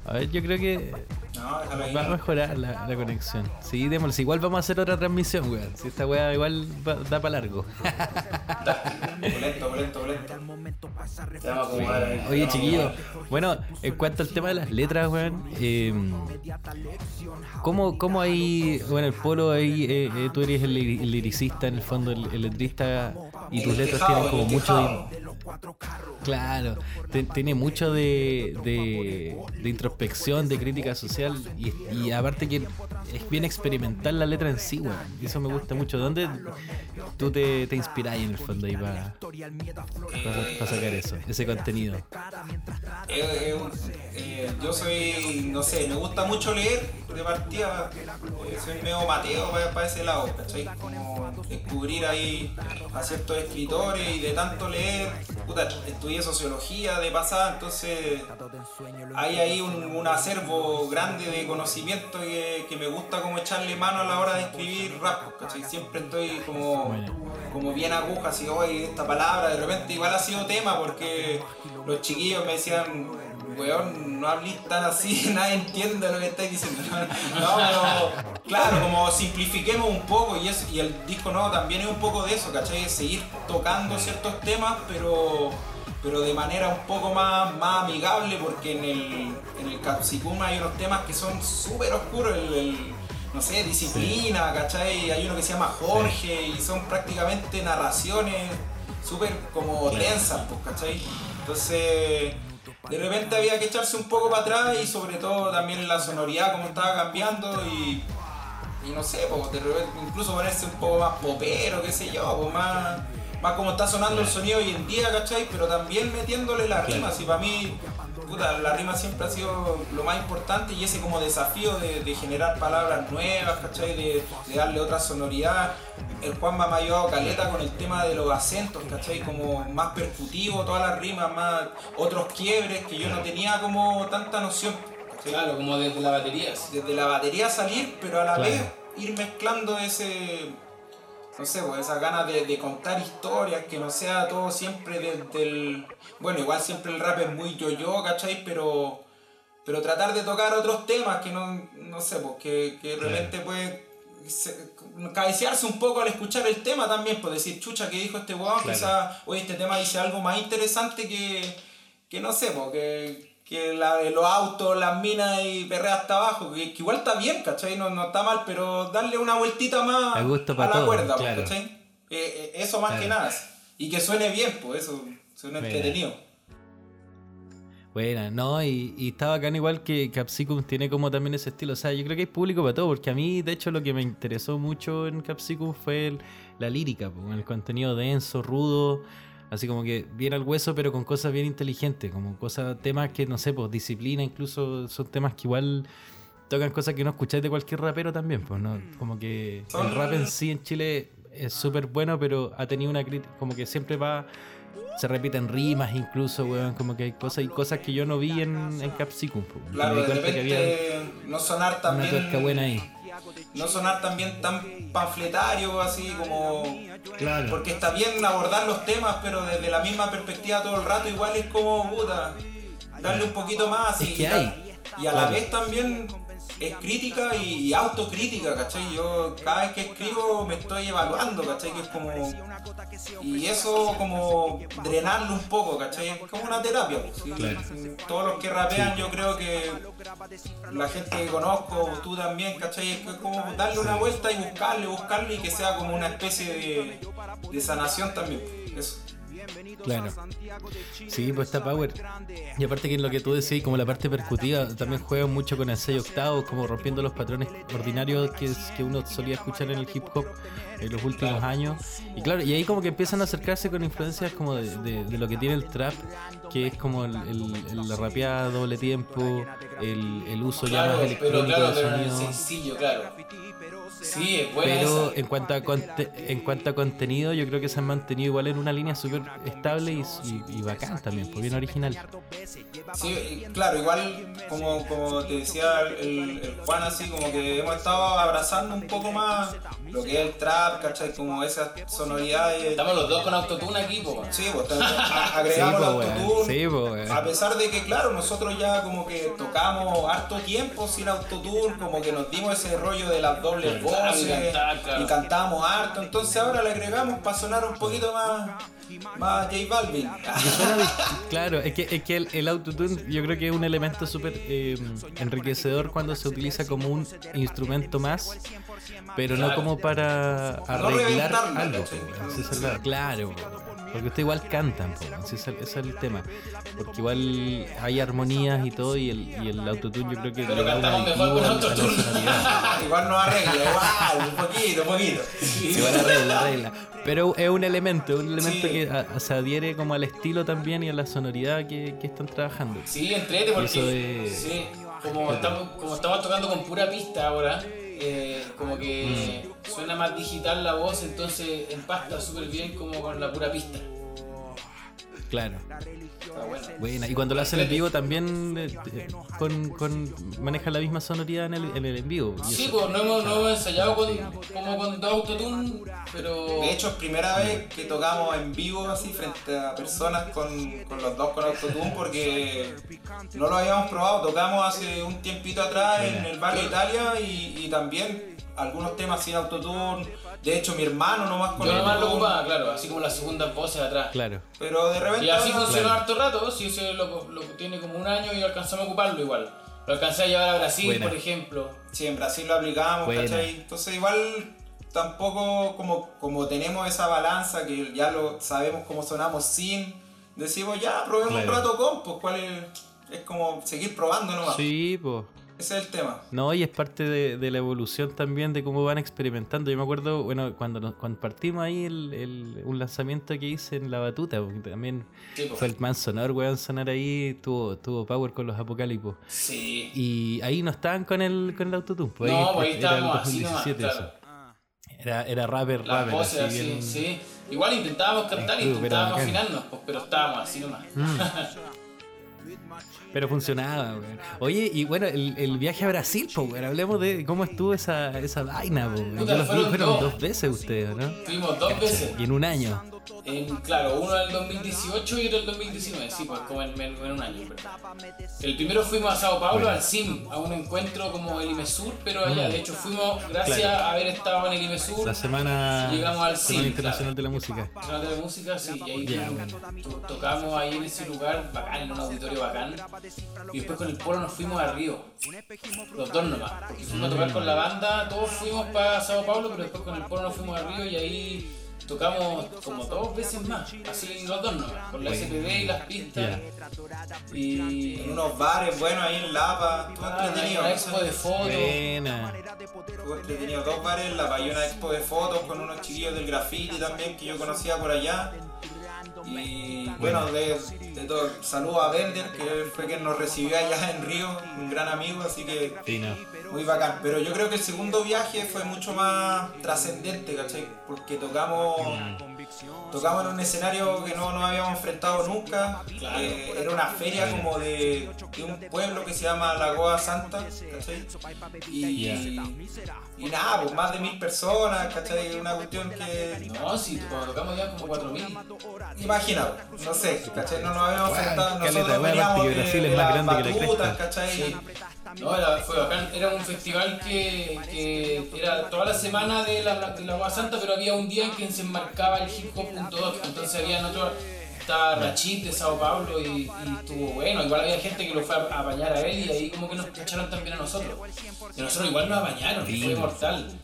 A ver, yo creo que No, déjalo ahí. va a mejorar la, la conexión. Sí, démosle. Igual vamos a hacer otra transmisión, weón. Si esta weá igual va- da para largo. Lento, lento, lento. Oye, chiquillo, bueno, en cuanto al tema de las letras, weón, eh, ¿cómo, ¿cómo ahí, bueno, el polo ahí, eh, eh, tú eres el liricista, en el fondo, el, el letrista, y tus letras tienen como mucho. Claro, te- tiene mucho de, de, de introspección, de crítica social, y, y aparte que es bien experimental la letra en sí, weón, y eso me gusta mucho. ¿Dónde tú te, te inspirás en el fondo ahí para sacar eso, ese contenido? Eh, eh, eh, yo soy, no sé, me gusta mucho leer de partida, eh, soy medio Mateo para, ese lado, ¿cachai? Como descubrir ahí a ciertos escritores y de tanto leer, puta, estudié sociología de pasada, entonces hay ahí un, acervo grande de conocimiento que, que me gusta como echarle mano a la hora de escribir rap. Siempre estoy como, como bien aguja, así, oye, esta palabra, de repente igual ha sido tema porque los chiquillos me decían, weón, no hablís tan así, nadie entiende lo que estáis diciendo. No, pero claro, como simplifiquemos un poco y, eso, y el disco nuevo también es un poco de eso, ¿cachai? Es seguir tocando ciertos temas, pero pero de manera un poco más, más amigable, porque en el, en el Capsicum hay unos temas que son súper oscuros, el, no sé, disciplina, ¿cachai? Hay uno que se llama Jorge y son prácticamente narraciones súper como tensas, pues, ¿cachai? Entonces, de repente había que echarse un poco para atrás y sobre todo también la sonoridad como estaba cambiando y, y no sé, pues, de repente incluso ponerse un poco más popero, qué sé yo, pues más más como está sonando el sonido hoy en día, ¿cachai? Pero también metiéndole la rima, si para mí, puta, la rima siempre ha sido lo más importante y ese como desafío de, generar palabras nuevas, ¿cachai? De, darle otra sonoridad. El Juan me ha ayudado caleta con el tema de los acentos, ¿cachai? Como más percutivo, todas las rimas, más otros quiebres que yo no tenía como tanta noción. Claro, como desde la batería. Desde la batería salir, pero a la vez ir mezclando ese no sé, pues esas ganas de, contar historias, que no sea todo siempre desde el... Bueno, igual siempre el rap es muy yo-yo, ¿cachai? Pero, pero tratar de tocar otros temas que no, no sé, pues que, que de repente puede cabecearse un poco al escuchar el tema también, pues decir, chucha, que dijo este weón? Quizás, oye, este tema dice algo más interesante que, que no sé, pues que la de los autos, las minas y perrea hasta abajo, que, igual está bien, ¿cachai? No, no, está mal, pero darle una vueltita más a la cuerda, pues, ¿cachai? Eh, eh, eso más que nada. Y que suene bien, pues eso, suena entretenido. Buena, no, y, y está bacán igual que Capsicum tiene como también ese estilo. O sea, yo creo que hay público para todo, porque a mí, de hecho, lo que me interesó mucho en Capsicum fue la lírica, pues, el contenido denso, rudo. Así como que bien al hueso, pero con cosas bien inteligentes, como cosas, temas que no sé, pues disciplina, incluso son temas que igual tocan cosas que no escucháis de cualquier rapero también, pues, ¿no? Como que el rap en sí en Chile es súper bueno, pero ha tenido una crítica, como que siempre va, se repiten rimas incluso, weón, como que hay cosas y cosas que yo no vi en, en Capsicum. Claro, de repente que había no sonar también... Una buena ahí no sonar también tan panfletario, así como... Porque está bien abordar los temas, pero desde la misma perspectiva todo el rato igual es como, puta, darle un poquito más. y, y a la vez también es crítica y autocrítica, ¿cachai? Yo cada vez que escribo me estoy evaluando, ¿cachai? Que es como... Y eso como drenarlo un poco, ¿cachai? Es como una terapia. Todos los que rapean yo creo que la gente que conozco, tú también, ¿cachai? Es como darle una vuelta y buscarle, buscarle y que sea como una especie de, de sanación también. Eso. Claro. Sí, pues está Power. Y aparte que en lo que tú decís, como la parte percutiva, también juega mucho con el 6 octavos, como rompiendo los patrones ordinarios que, que uno solía escuchar en el hip hop en los últimos años. Y claro, y ahí como que empiezan a acercarse con influencias como de, lo que tiene el trap, que es como el, el, la rapeada doble tiempo, el, uso ya más electrónico pero, sonido. sencillo, claro. Sí, es Pero en cuanto, a en cuanto a contenido, yo creo que se han mantenido igual en una línea súper estable y, y, bacán también, pues bien original. Sí, claro, igual como, como te decía el, Juan, así como que hemos estado abrazando un poco más lo que es el trap, ¿cachai? Como esas sonoridades. Estamos los dos con autotune aquí, pues. Sí, pues agregamos el autotune. Sí, pues, a pesar de que, claro, nosotros ya como que tocamos harto tiempo sin autotune, como que nos dimos ese rollo de las dobles voces y, cantamos harto. Entonces ahora le agregamos para sonar un poquito más, más J Balvin. claro, es que, es que el, el, autotune yo creo que es un elemento súper eh, enriquecedor cuando se utiliza como un instrumento más pero no como para arreglar algo. claro, porque ustedes igual cantan, ese, es el, tema. Porque igual hay armonías y todo, y el, y el autotune yo creo que pero cantamos mejor con autotune. igual no arregla, igual, un poquito, un poquito. Igual arregla, arregla. Pero es un elemento, un elemento que se adhiere como al estilo también y a la sonoridad que, que están trabajando. Sí, entrete porque sí, como, estamos, como estamos tocando con pura pista ahora, eh, como que mm. suena más digital la voz, entonces empasta súper bien como con la pura pista. Claro. Buena. Y cuando lo hacen en vivo también eh, con, con, maneja la misma sonoridad en el en, el en vivo. Sí, pues no hemos, no hemos ensayado con, como con dos autotune, pero... De hecho es primera vez que tocamos en vivo así frente a personas con, con los dos con autotune porque no lo habíamos probado. Tocamos hace un tiempito atrás en el barrio Italia y, y también algunos temas sin autotune De hecho, mi hermano nomás con Yo nomás lo ocupaba, claro, así como las segundas voces atrás. Claro. Pero de repente. Y así funcionó harto rato, si ese lo, lo tiene como un año y alcanzamos a ocuparlo igual. Lo alcancé a llevar a Brasil, Buena. por ejemplo. Sí, en Brasil lo aplicamos, Buena. ¿cachai? Entonces igual tampoco como, como tenemos esa balanza que ya lo sabemos cómo sonamos sin, decimos ya, probemos Claro. un rato con, pues cuál es, es como seguir probando nomás. Sí, pues. Ese es el tema. No, y es parte de, de la evolución también de cómo van experimentando. Yo me acuerdo, bueno, cuando, nos- cuando partimos ahí, el, el- un lanzamiento que hice en La Batuta, porque también Sí, fue el man sonor, weón, sonar ahí, tuvo, tuvo power con los apocalipos. Sí. Y ahí no estaban con el, con el autotune, pues no, pues ahí era el estábamos así nomás, 2017 claro. Era, era rapper, Las rapper, voces así así, bien- sí. Igual intentábamos cantar, pero intentábamos afinarnos, pues, pero estábamos así nomás. Pero funcionaba, weón. Oye, y bueno, el, el viaje a Brasil, pues, weón, hablemos de cómo estuvo esa, esa vaina, pues. Yo los fueron dos veces ustedes, ¿no? Fuimos dos veces. Y en un año. En, claro, uno en el 2018 y otro en el 2019, sí, pues como en, en- en un año. pero. El primero fuimos a Sao Paulo, al CIM, a un encuentro como el IMESUR, pero allá, de hecho fuimos gracias Mm. Claro. a haber estado en el IMESUR, La semana, Llegamos al semana CIM, Internacional de la Música. Nacional de la Música, sí, y ahí fuimos, bueno. to- tocamos ahí en ese lugar bacán, en un auditorio bacán. Y después con el polo nos fuimos a Río, los dos nomás, porque fuimos a tocar con la banda, todos fuimos para Sao Paulo, pero después con el polo nos fuimos a Río y ahí tocamos como dos veces más, así los dos nomás, con la SPB y las pistas. Y En unos bares buenos ahí en Lapa, estuvo Ah, entretenido. una no expo de fotos. Entretenido. Dos bares en Lapa y una expo de fotos con unos chiquillos del graffiti también que yo conocía por allá. Y bueno, de, de todo, saludo a Bender, que fue quien nos recibió allá en Río, un gran amigo, así que muy bacán. Pero yo creo que el segundo viaje fue mucho más trascendente, ¿cachai? Porque tocamos, tocamos en un escenario que no nos habíamos enfrentado nunca. Eh, era una feria como de, de un pueblo que se llama Lagoa Santa, ¿cachai? Y, y nada, pues más de mil personas, ¿cachai? Una cuestión que No, sí, cuando tocamos ya como 4000. Imagina, no sé, ¿cachai? No nos habíamos Bueno, enfrentado, caleta, nosotros bueno, veníamos de, de más las grande que la No, era, fue bacán. Era un festival que, que era toda la semana de la, de la Agua Santa, pero había un día en que se enmarcaba el hip hop.doc. Entonces había otro. Estaba Rachid de Sao Paulo y, y estuvo bueno. Igual había gente que lo fue a, a bañar a él y ahí como que nos cacharon también a nosotros. Y a nosotros igual nos bañaron, fue mortal.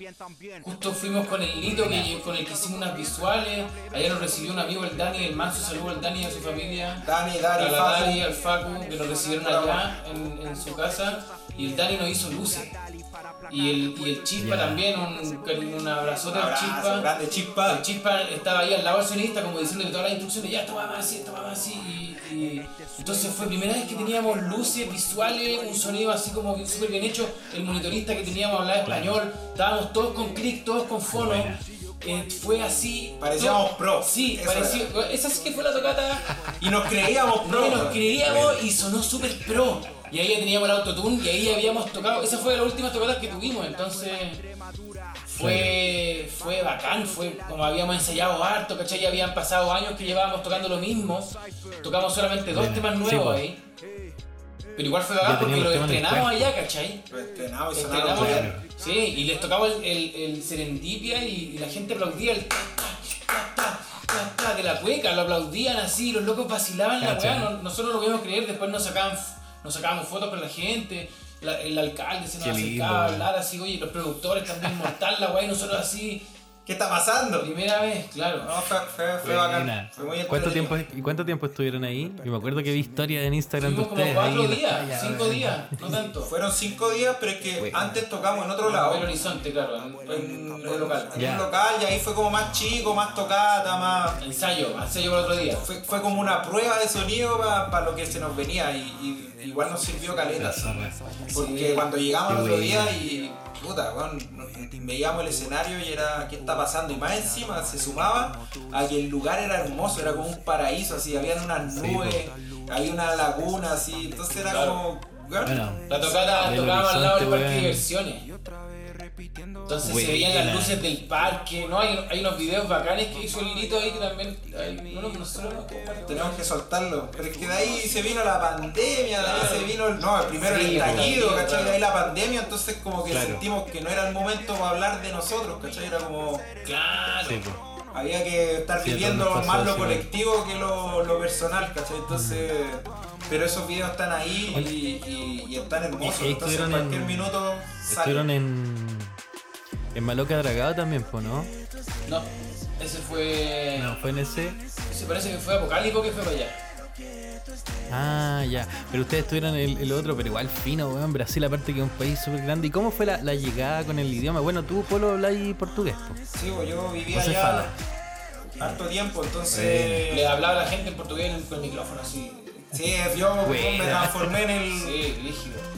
Justo fuimos con el Lito que, con el que hicimos unas visuales. Allá nos recibió un amigo, el Dani, el Manso, saludo al Dani y a su familia. Dani, A Dani, la Facu. Dani y al Facu que nos recibieron allá en, en su casa y el Dani nos hizo luces. Y el, y el Chispa también, un, un abrazote al Chispa. grande chispa. El Chispa estaba ahí al lado del sonista como diciéndole todas las instrucciones, ya esto va más así, esto va más así. Y, y entonces fue primera vez que teníamos luces visuales, un sonido así como súper bien hecho. El monitorista que teníamos hablaba español, estábamos todos con clic, todos con fono. Eh, fue así. Parecíamos todo- pro. Sí, parecía. Esa sí que fue la tocata Y nos creíamos pro. no, nos creíamos y sonó súper pro. Y ahí ya teníamos el autotune y ahí habíamos tocado. Esa fue la última tocata que tuvimos, entonces. Fue, fue bacán, fue como habíamos ensayado harto, ¿cachai? Ya habían pasado años que llevábamos tocando lo mismo. Tocamos solamente dos temas sí, nuevos pues. ahí. Pero igual fue bacán porque lo estrenamos allá, ¿cachai? Lo estrenamos y Estrenamos, sí, y les tocaba el, el, el Serendipia y, y la gente aplaudía el ta, ta, ta, ta, ta, de la cueca, lo aplaudían así, los locos vacilaban la weá, no- nosotros no lo podíamos creer, después nos sacaban, nos sacábamos fotos con la gente, la- el alcalde se nos Qué lindo, acercaba a hablar así, oye, los productores también mortal la weá, y nosotros así, ¿Qué está pasando? primera vez, claro. No, fue, fue, fue bacán. Fue muy ¿Cuánto entretenido. tiempo, ¿Y cuánto tiempo estuvieron ahí? Yo me acuerdo que vi historias en Instagram de Fuimos como ustedes. ahí cuatro en la días, cinco días, no tanto. Fueron cinco días, pero es que Bueno. antes tocamos en otro En lado. el horizonte, claro, en, en, En, en un local. en un local y ahí fue como más chico, más tocata, más... Ensayo, ensayo para otro día. Fue, fue como una prueba de sonido para lo que se nos venía y, y igual nos sirvió caleta. Porque cuando llegamos Qué otro día y puta, weón, nos- veíamos el escenario y era ¿qué está pasando? Y más encima se sumaba a que el lugar era hermoso, era como un paraíso, así, habían unas nubes, había una laguna así, entonces era Claro. como weón, Bueno, La tocata Del tocábamos al lado del parque de diversiones. Entonces se veían las luces del parque, ¿no? Hay, hay unos videos bacanes que hizo el Lito ahí que también. no, no, nosotros no Tenemos que soltarlo. Pero es que de ahí se vino la pandemia, de ahí se vino el. No, primero el estallido, ¿cachai? De ahí la pandemia, entonces como que sentimos que no era el momento para hablar de nosotros, ¿cachai? Era como. Claro. Había que estar viviendo más lo colectivo que lo, lo personal, ¿cachai? Entonces. Pero esos videos están ahí y, y, están hermosos. Entonces en cualquier minuto. Estuvieron en en Maloca Dragado también, ¿no? No, ese fue. No, fue en ese. Se parece que fue Apocalipto que fue para allá. Ah, ya. Pero ustedes estuvieron el, el otro, pero igual fino, weón. Brasil, aparte que es un país súper grande. ¿Y cómo fue la, la, llegada con el idioma? Bueno, tú, Polo, hablas portugués. Sí, yo vivía allá harto tiempo, entonces. Le hablaba a la gente en portugués con el micrófono así. Sí, yo me transformé en el. Sí, rígido.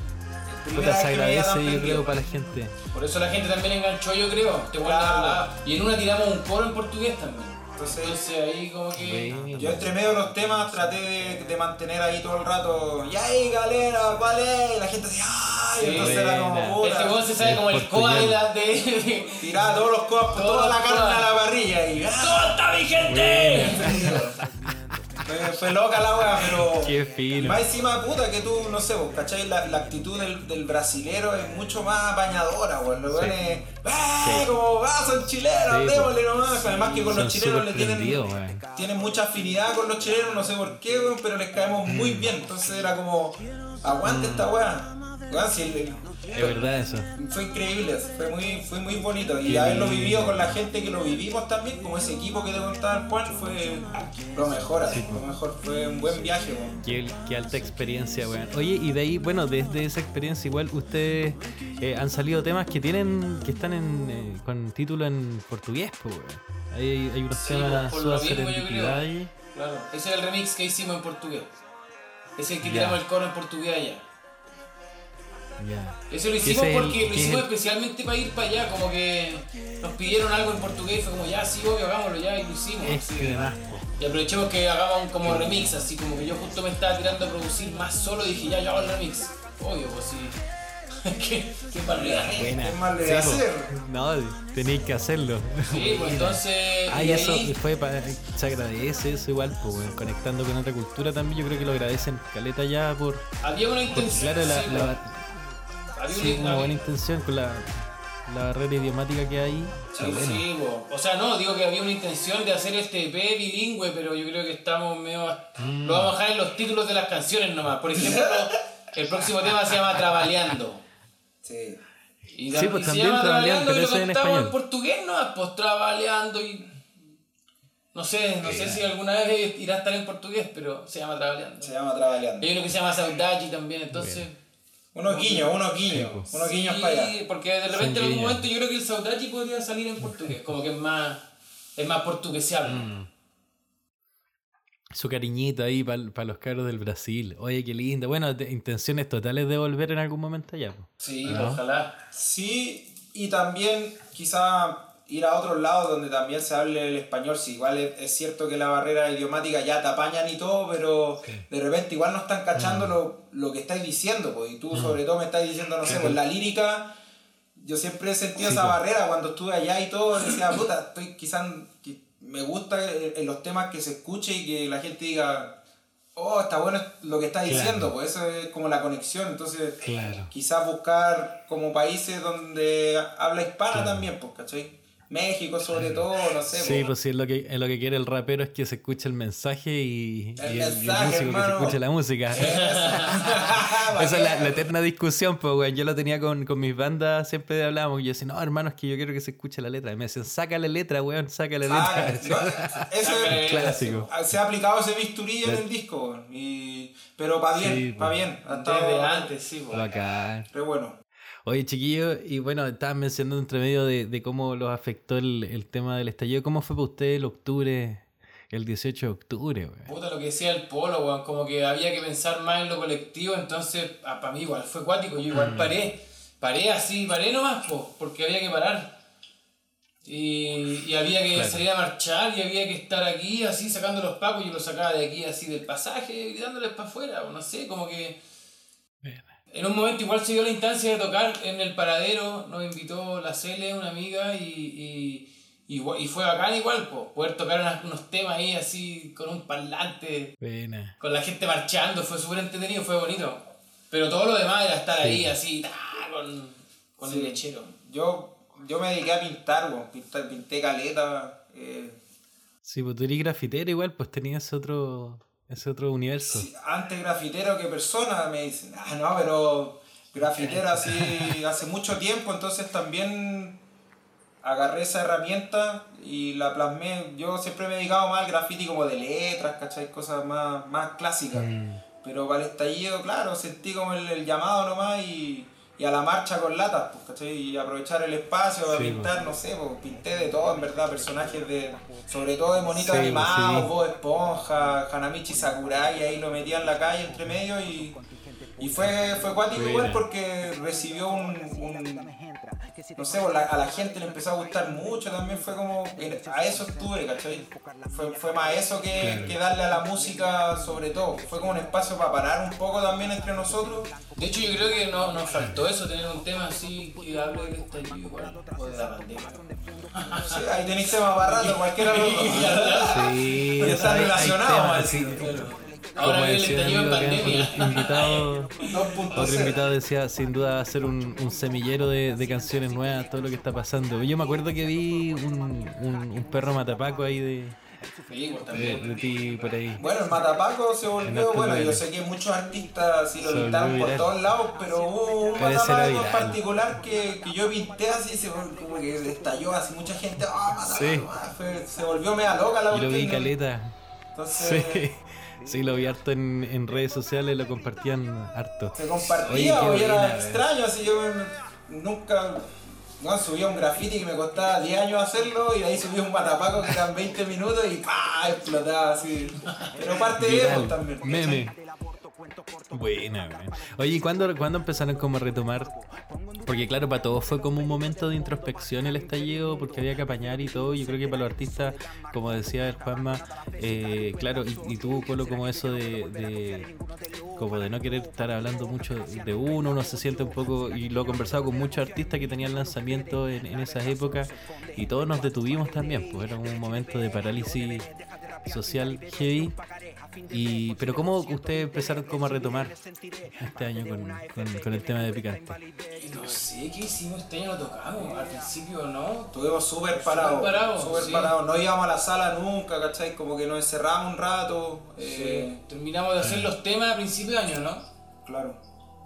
Puta, se agradece, yo creo, para la gente. Por eso la gente también enganchó, yo creo. Te claro. Y en una tiramos un coro en portugués también. Entonces, ahí como que. Yo entre medio de los temas traté de, de, mantener ahí todo el rato. ¡Y ahí, galera! ¿Cuál es? la gente decía ¡ay! entonces era como puta. Este se sabe como el coa de la. De... Tiraba todos los coas, toda la carne a la parrilla y. ¡Suelta mi gente! Fue, loca la weá, pero. Qué fino. Más encima, puta, que tú, no sé, vos, ¿cachai? La, la actitud del, del, brasilero es mucho más bañadora, weón. Los weones. ¡Eh! Como, ¡ah, son chilenos! démosle nomás. Además que con los chilenos le tienen. Tienen mucha afinidad con los chilenos, no sé por qué, weón, pero les caemos muy bien. Entonces era como. Aguante esta weá. Weón, si el, es verdad eso. Fue increíble, fue muy, fue muy bonito. Y haberlo vivido con la gente que lo vivimos también, como ese equipo que te contaba el Juan, fue lo mejor, así, lo mejor, fue un buen viaje, qué, qué, alta experiencia, weón. Oye, y de ahí, bueno, desde esa experiencia igual ustedes eh, han salido temas que tienen, que están en, eh, con título en portugués, pues, weón. Hay, hay unos sí, temas Claro, ese es el remix que hicimos en portugués. Ese es el que tiramos el coro en portugués allá. Eso lo hicimos porque lo hicimos especialmente para ir para allá, como que nos pidieron algo en portugués, fue como ya sí, obvio, hagámoslo ya y lo hicimos. y aprovechemos que hagamos un como remix, así como que yo justo me estaba tirando a producir más solo y dije ya yo hago el remix. Obvio, pues sí. ¿Qué, qué mal le ¿Qué mal le hacer? No, tenéis que hacerlo. Sí, pues entonces. Ah, y eso fue para, se agradece eso igual, pues conectando con otra cultura también, yo creo que lo agradecen caleta ya por. Había una intención. Claro, la, la, sí, una buena intención con la, la barrera idiomática que hay. Sí, sí, o sea, no, digo que había una intención de hacer este EP bilingüe, pero yo creo que estamos medio. Mm. Lo vamos a dejar en los títulos de las canciones nomás. Por ejemplo, el próximo tema se llama Trabaleando. Sí. Y, sí, pues también Trabaleando, pero en español. en portugués, ¿no? Pues Trabaleando y. No sé, no sé si alguna vez irá a estar en portugués, pero se llama Trabaleando. Se llama Trabaleando. Hay uno que se llama Saudade también, entonces. Unos guiños, unos guiños, pues. unos guiños para allá. porque de repente en algún momento yo creo que el Saudachi podría salir en portugués, como que es más, es más portugueseable. Mm. Su cariñito ahí para los caros del Brasil. Oye, qué lindo. Bueno, intenciones totales de volver en algún momento allá. Sí, ojalá. Sí, y también quizá ir a otros lados donde también se hable el español. Sí, igual es, cierto que la barrera idiomática ya te apañan y todo, pero de repente igual no están cachando mm. lo, lo, que estáis diciendo. Pues, y tú mm. sobre todo me estás diciendo, no sé, pues la lírica, yo siempre he sentido esa barrera cuando estuve allá y todo, decía, puta, estoy quizás, me gusta en los temas que se escuche y que la gente diga, oh, está bueno lo que está diciendo, pues eso es como la conexión. Entonces, quizás buscar como países donde habla hispana también, pues, ¿cachai? México sobre todo, no sé. Sí, pues sí, es lo, que, es lo que quiere el rapero es que se escuche el mensaje y el, y el, músico que se escuche la música. Esa es la, eterna discusión, pues, güey. Yo lo tenía con, con mis bandas, siempre hablábamos. Y yo decía, no, hermano, es que yo quiero que se escuche la letra. Y me decían, sácale letra, weón, sácale ah, letra. eso es clásico. Se ha aplicado ese bisturí en el disco, y... pero para bien, para pues. bien. Hasta Desde antes, sí, Bacán. Pero bueno. Oye, chiquillo, y bueno, estabas mencionando entre medio de, de cómo los afectó el, el, tema del estallido. ¿Cómo fue para usted el octubre, el 18 de octubre, weón? Puta, lo que decía el polo, weón, como que había que pensar más en lo colectivo, entonces, ah, para mí igual fue cuático, yo igual mm. paré, paré así, paré nomás, po, porque había que parar. Y, y había que salir a marchar y había que estar aquí así sacando los pacos, yo los sacaba de aquí así del pasaje, gritándoles para afuera, o no sé, como que En un momento igual se dio la instancia de tocar en el paradero, nos invitó la Cele, una amiga, y, y, y, fue bacán igual, poder tocar unos temas ahí así con un parlante, con la gente marchando, fue súper entretenido, fue bonito. Pero todo lo demás era estar ahí así, con, con el lechero. Yo, yo me dediqué a pintar, pintar pinté caleta. Eh. Sí, pues tú eres grafitero igual, pues tenías otro es otro universo. antes grafitero que persona, me dicen. Ah, no, pero grafitero así hace mucho tiempo, entonces también agarré esa herramienta y la plasmé. Yo siempre me he dedicado más al graffiti como de letras, ¿cachai? Cosas más, más clásicas. Mm. Pero para el estallido, claro, sentí como el llamado nomás y y a la marcha con latas, pues, ¿cachai? Y aprovechar el espacio, a pintar, pues. no sé, pues, pinté de todo, en verdad, personajes de, sobre todo de monitos pues, animados, Bob Esponja, Hanamichi Sakurai, ahí lo metía en la calle entre medio y, y fue, fue cuático igual porque recibió un no sé, a la gente le empezó a gustar mucho, también fue como, a eso estuve, ¿cachai? Fue, fue más eso que, que, darle a la música sobre todo, fue como un espacio para parar un poco también entre nosotros. De hecho yo creo que no, nos faltó eso, tener un tema así que hable de esta igual, o de la pandemia. Sí, ahí tenéis temas para rato, cualquiera dos. Sí, está relacionado, Como decía el invitado, otro invitado decía, sin duda, hacer un, un semillero de, de, canciones nuevas, todo lo que está pasando. Yo me acuerdo que vi un, un, perro matapaco ahí de, de, ti por ahí. Bueno, el Matapaco se volvió, bueno, yo sé que muchos artistas sí lo pintaron por todos lados, pero hubo un Matapaco en particular que, que, yo pinté así, se, como que estalló así, mucha gente, ah, Matapaco, ah, se volvió media loca la Y lo vi caleta. Entonces, sí. Sí, lo vi harto en, en redes sociales, lo compartían harto. Se compartía, Oye, era extraño, así yo nunca no, subía un graffiti que me costaba 10 años hacerlo y de ahí subía un matapaco que eran 20 minutos y ¡pah! explotaba así. Pero parte de eso también. Meme. Buena, Oye, ¿y cuándo, ¿cuándo empezaron como a retomar porque claro, para todos fue como un momento de introspección el estallido, porque había que apañar y todo. Yo creo que para los artistas, como decía el Juanma, eh, claro, y, tuvo Colo como eso de, como de no querer estar hablando mucho de uno, uno se siente un poco, y lo he conversado con muchos artistas que tenían lanzamiento en, en esas épocas, y todos nos detuvimos también, pues era un momento de parálisis social heavy y, pero ¿cómo ustedes empezaron como a retomar este año con, el tema de picante? No sé qué hicimos este año, lo tocamos, al principio no. Estuvimos súper parados, súper parados, no íbamos a la sala nunca, ¿cachai? Como que nos encerramos un rato. Eh, Terminamos de hacer los temas a principio de año, ¿no? Claro.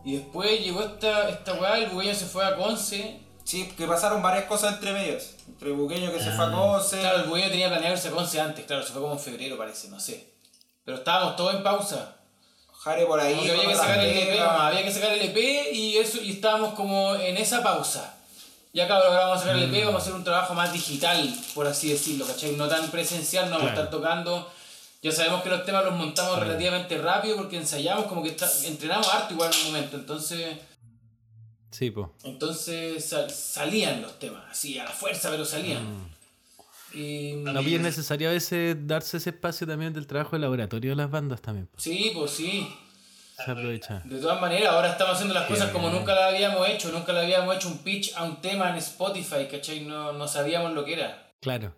Y después llegó esta, esta weá, el bugueño se fue a Conce. Sí, que pasaron varias cosas entre medias. Entre el bugueño que se fue a ah. Conce. Claro, el bugueño tenía planeado irse a Conce antes, claro, se fue como en febrero parece, no sé. Pero estábamos todos en pausa. Jare por ahí. había que, sacar el EP, había que sacar el EP y eso y estábamos como en esa pausa. Ya acá ahora vamos a sacar el EP, mm. vamos a hacer un trabajo más digital, por así decirlo, ¿cachai? No tan presencial, no vamos a estar tocando. Ya sabemos que los temas los montamos relativamente rápido porque ensayamos, como que entrenamos harto igual en un momento, entonces... Sí, pues. Entonces salían los temas, así a la fuerza, pero salían. Mm. Y, no es necesario a veces darse ese espacio también del trabajo de laboratorio de las bandas también. Sí, pues sí. Se aprovecha. De todas maneras, ahora estamos haciendo las cosas como nunca las habíamos hecho. Nunca le habíamos hecho un pitch a un tema en Spotify, ¿cachai? No, no sabíamos lo que era. Claro.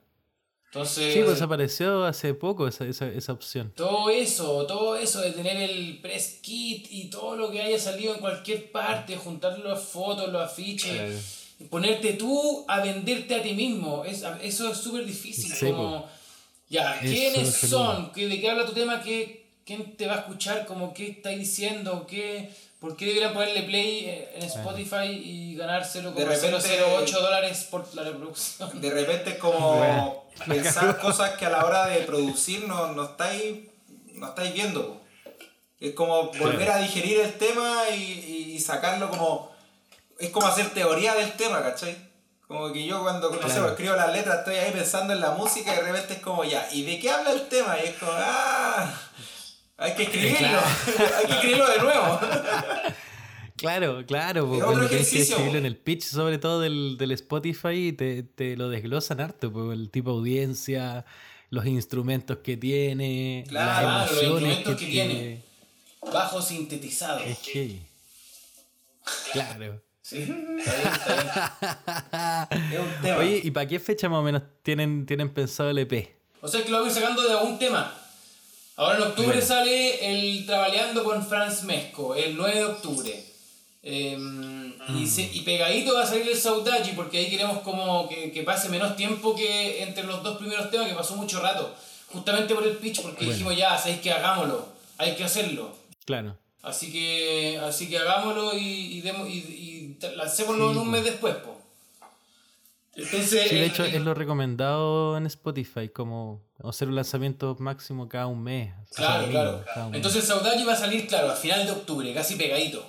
Entonces, sí, pues apareció hace poco esa, esa, esa, opción. Todo eso, todo eso de tener el press kit y todo lo que haya salido en cualquier parte, juntar las fotos, los afiches ponerte tú a venderte a ti mismo. Es, eso es súper difícil. como, ya, ¿quiénes son? ¿De qué habla tu tema? ¿Qué, ¿Quién te va a escuchar? Como, ¿Qué estáis diciendo? ¿Qué, ¿Por qué deberían ponerle play eh, en Spotify y ganar 0,008 dólares por la reproducción? De repente es como pensar cosas que a la hora de producir no, no, estáis, no estáis viendo. Es como volver a digerir el tema y, y sacarlo como es como hacer teoría del tema, ¿cachai? Como que yo cuando, no sé, escribo las letras estoy ahí pensando en la música y de repente es como ya, ¿y de qué habla el tema? Y es como, ah, hay que escribirlo, hay que escribirlo de nuevo. Claro, claro, porque tienes que escribirlo en el pitch, sobre todo del, del Spotify, te, te lo desglosan harto, pues, el tipo de audiencia, los instrumentos que tiene, las emociones los instrumentos que, tiene. Bajo sintetizado. Es que Claro. Sí, está bien, está bien. Es un tema. Oye, ¿y para qué fecha más o menos tienen, tienen pensado el EP? O sea que lo voy sacando de algún tema. Ahora en octubre sale el Trabaleando con Franz Mesco, el 9 de octubre. Em, y, se- y pegadito va a salir el Saudade porque ahí queremos como que, que pase menos tiempo que entre los dos primeros temas, que pasó mucho rato. Justamente por el pitch, porque dijimos ya, sabéis que hagámoslo, hay que hacerlo. Claro. Así que, así que hagámoslo y, y, demos- y, y en un mes después. Po. Entonces, Sí, de hecho el- es lo recomendado en Spotify, como hacer un lanzamiento máximo cada un mes. o sea, Claro, claro. mes. Entonces Saudade va a salir, claro, a final de octubre, casi pegadito.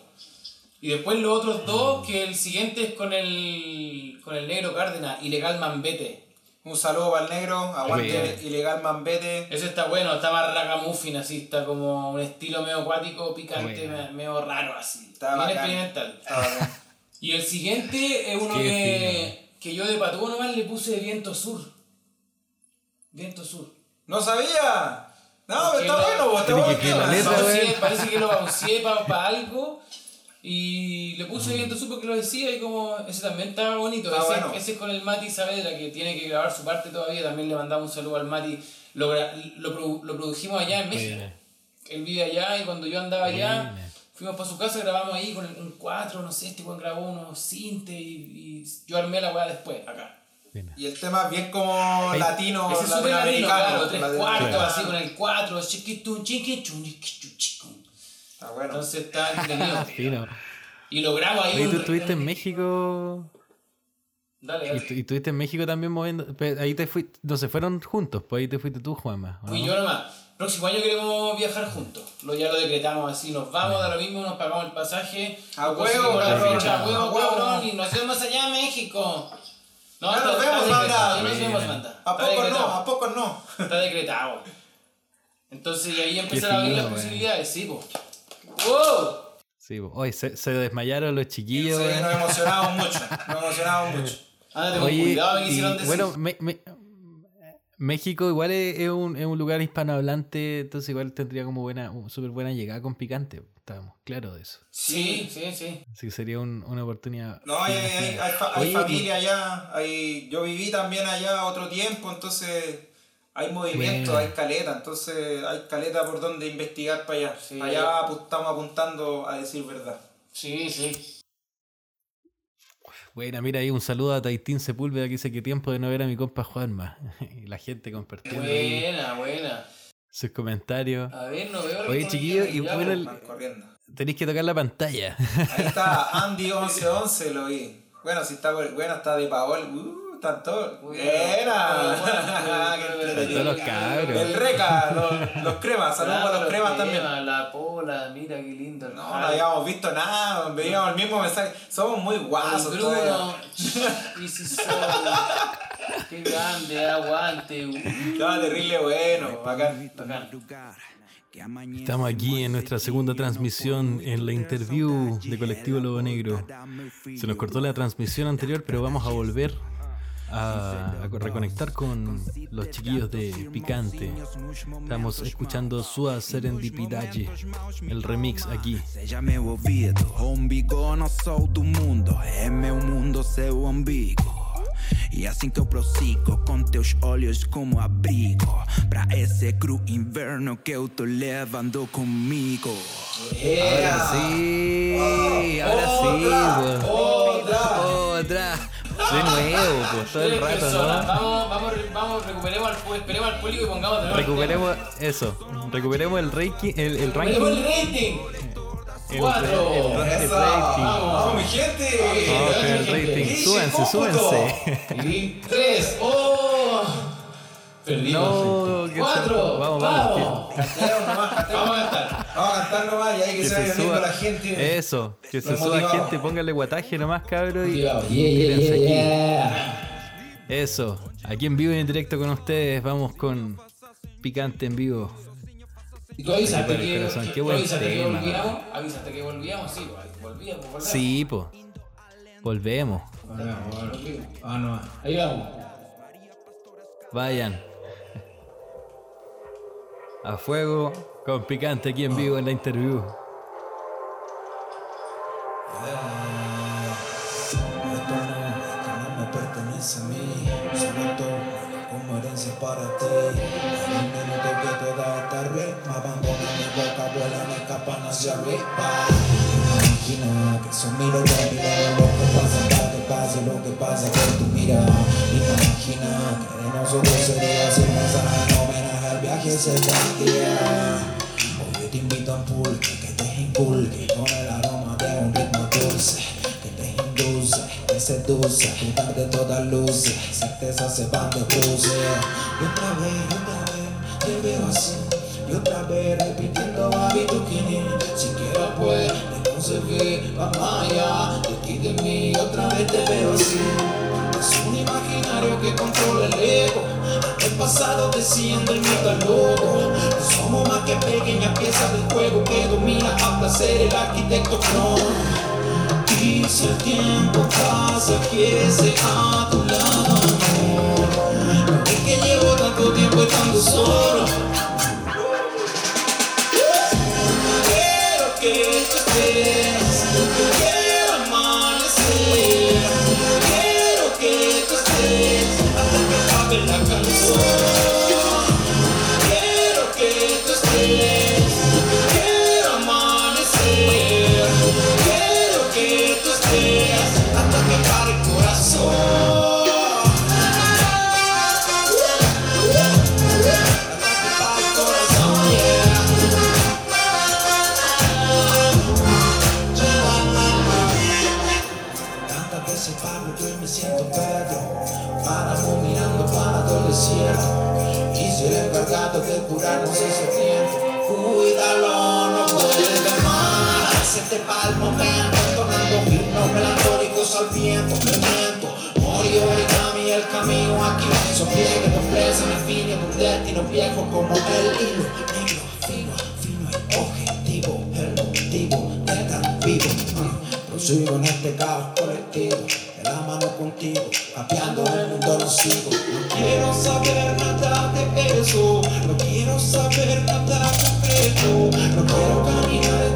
Y después los otros dos, que el siguiente es con el, con el negro Cárdenas, Ilegal Mambete. Un saludo para el negro, aguante ilegal mambete. Ese está bueno, está más ragamuffin así, está como un estilo medio acuático, picante, medio raro así. Está bien bacán. experimental. Está bacán. Y el siguiente es uno Qué que, que yo de patúo nomás le puse Viento Sur. Viento Sur. No sabía. No, pero está la- bueno, vos, está bueno que la letra, parece que lo bauceé para algo y le puse viento sur porque lo decía y como ese también estaba bonito. Ese, bueno. ese es con el Mati Saavedra que tiene que grabar su parte todavía. También le mandamos un saludo al Mati. Lo, lo, lo produjimos allá en México. Buena. Él vive allá y cuando yo andaba allá. Fuimos para su casa, grabamos ahí con el- un 4, no sé, este weón grabó unos cintes y, y yo armé la weá después, acá. Y el tema es bien como latino, Ese es súper latino, latinoamericano. claro, tres latinoamericano. cuartos, así con el 4, chiquitum, chiquitum, chiquitum, chiquitum. Está bueno. Entonces está entretenido. Fino. Y logramos ahí. Oye, un- tú estuviste en México. Dale, Y, dale. y estuviste en México también moviendo. pero ahí te fuiste. No se fueron juntos, pues ahí te fuiste tú, Juanma. ¿o Fui no? yo nomás. Próximo año queremos viajar juntos. Lo, ya lo decretamos así. Nos vamos, da lo mismo, nos pagamos el pasaje. A nos huevo, a a huevo, cabrón. Y nos vemos allá en México. No, nos vemos, banda. ya Nos vemos, banda. ¿A poco no? ¿A poco no? Está decretado. Entonces, y ahí empezaron a abrir las posibilidades, sí, po. ¡Wow! Sí. Oye, se, se desmayaron los chiquillos, Sí, nos emocionamos mucho. Nos emocionamos mucho. Ándate con cuidado, me quisieron decir. bueno, me- me- México igual es, es un, es un lugar hispanohablante, entonces igual tendría como buena, súper buena llegada con picante. Estábamos claros de eso. sí, sí, sí. Así que sería un- una oportunidad. No, hay, hay, hay, hay fa- hay Oye, familia allá. Hay, yo viví también allá otro tiempo, entonces hay movimiento, hay caleta. Entonces hay caleta por donde investigar para allá. Sí. Allá estamos apuntando a decir verdad. Sí, sí. Bueno, mira ahí un saludo a Taitín Sepúlveda que dice que tiempo de no ver a mi compa Juanma. Y la gente compartiendo ahí Buena, buena. sus comentarios. A ver, no veo Oye, chiquillo, y bueno, el- corriendo. Tenéis que tocar la pantalla. Ahí está Andy1111, lo vi. Bueno, si está bueno, está de Paol. Uh, entretenido. todos los cabros. El Reca, los, los cremas, saludos Claro, para los cremas también. La pola, mira qué lindo. el No, no habíamos visto nada, veíamos el mismo mensaje. Somos muy El guasos Bruno. todavía. y si. Qué grande, aguante. Estaba terrible bueno, bacán. bacán. Estamos aquí en nuestra segunda transmisión en la interview de Colectivo Lobo Negro. Se nos cortó la transmisión anterior, pero vamos a volver a, a reconectar con los chiquillos de Picante. Estamos escuchando Sua Serendipidade, el remix aquí. Seja meu ouvido, o umbigo não sou do mundo, é meu mundo, seu umbigo. E assim que eu prossigo com teus olhos como abrigo Pra esse cru inverno que eu tô levando comigo Ahora sí, ahora sí, weón. Otra. De nuevo, pues todo el rato, personas. ¿no? Vamos, vamos, vamos, recuperemos al, esperemos al público y pongamos de nuevo. el Recuperemos eso, recuperemos el ranking, el, el. Recuperemos el ranking. rating. El, Cuatro. el- el rating. vamos, mi gente. Vamos el rating. Súbanse, súbanse. Y tres. ¡Oh! Perdimos. No, Cuatro. vamos, Vamos. vamos. Vamos a cantar. Vamos a cantar nomás y ahí que, Que se vaya suba. la gente. Eso, que se Nos suba motivamos. gente, póngale guataje nomás, cabros. Y, Yeah, yeah, aquí. Eso, aquí en vivo y en directo con ustedes, vamos con Picante en vivo. ¿Y tú avisaste que, que- que volvíamos? ¿Avisaste que volvíamos? Sí, volvíamos, volvíamos. Sí, po. Volvemos. Ah, no. Ahí vamos. Vayan. A fuego con Picante aquí en vivo en la interview. A mí. Solo todo como herencia para ti. Un minuto que toda esta ritmo abandona mi boca, vuelan, escapan hacia arriba. Imagina que son miles de miles lo que pasa para que pase lo que pasa con tu mirada. Imagina que de nosotros sería sin mensaje ese gran día. Hoy te invito a un pulque que te inculque con el aroma de un ritmo dulce que te induce, te seduce, tu tarde todas luces, certeza se van de cruce. Y otra vez, y otra vez, te veo así. Y otra vez repitiendo baby tu kini Siquiera puedes concebir va más allá de ti de mí. Otra vez te veo así. Imaginario que controla el ego. El pasado desciende el mito al loco. No somos más que pequeñas piezas del juego que domina a placer el arquitecto. Y si el tiempo pasa, quiere ser a tu lado, amor. Es que llevo tanto tiempo estando solo. Quiero que tú estés, aquí Son pliegues, dobleces, mi fin y viejo como el hilo Negro, fino, fino y objetivo El motivo de estar vivo. Prosigo en este caos colectivo, de la mano contigo, cambiando el mundo lo sigo. No quiero saber nada de eso, no quiero saber nada concreto, no quiero caminar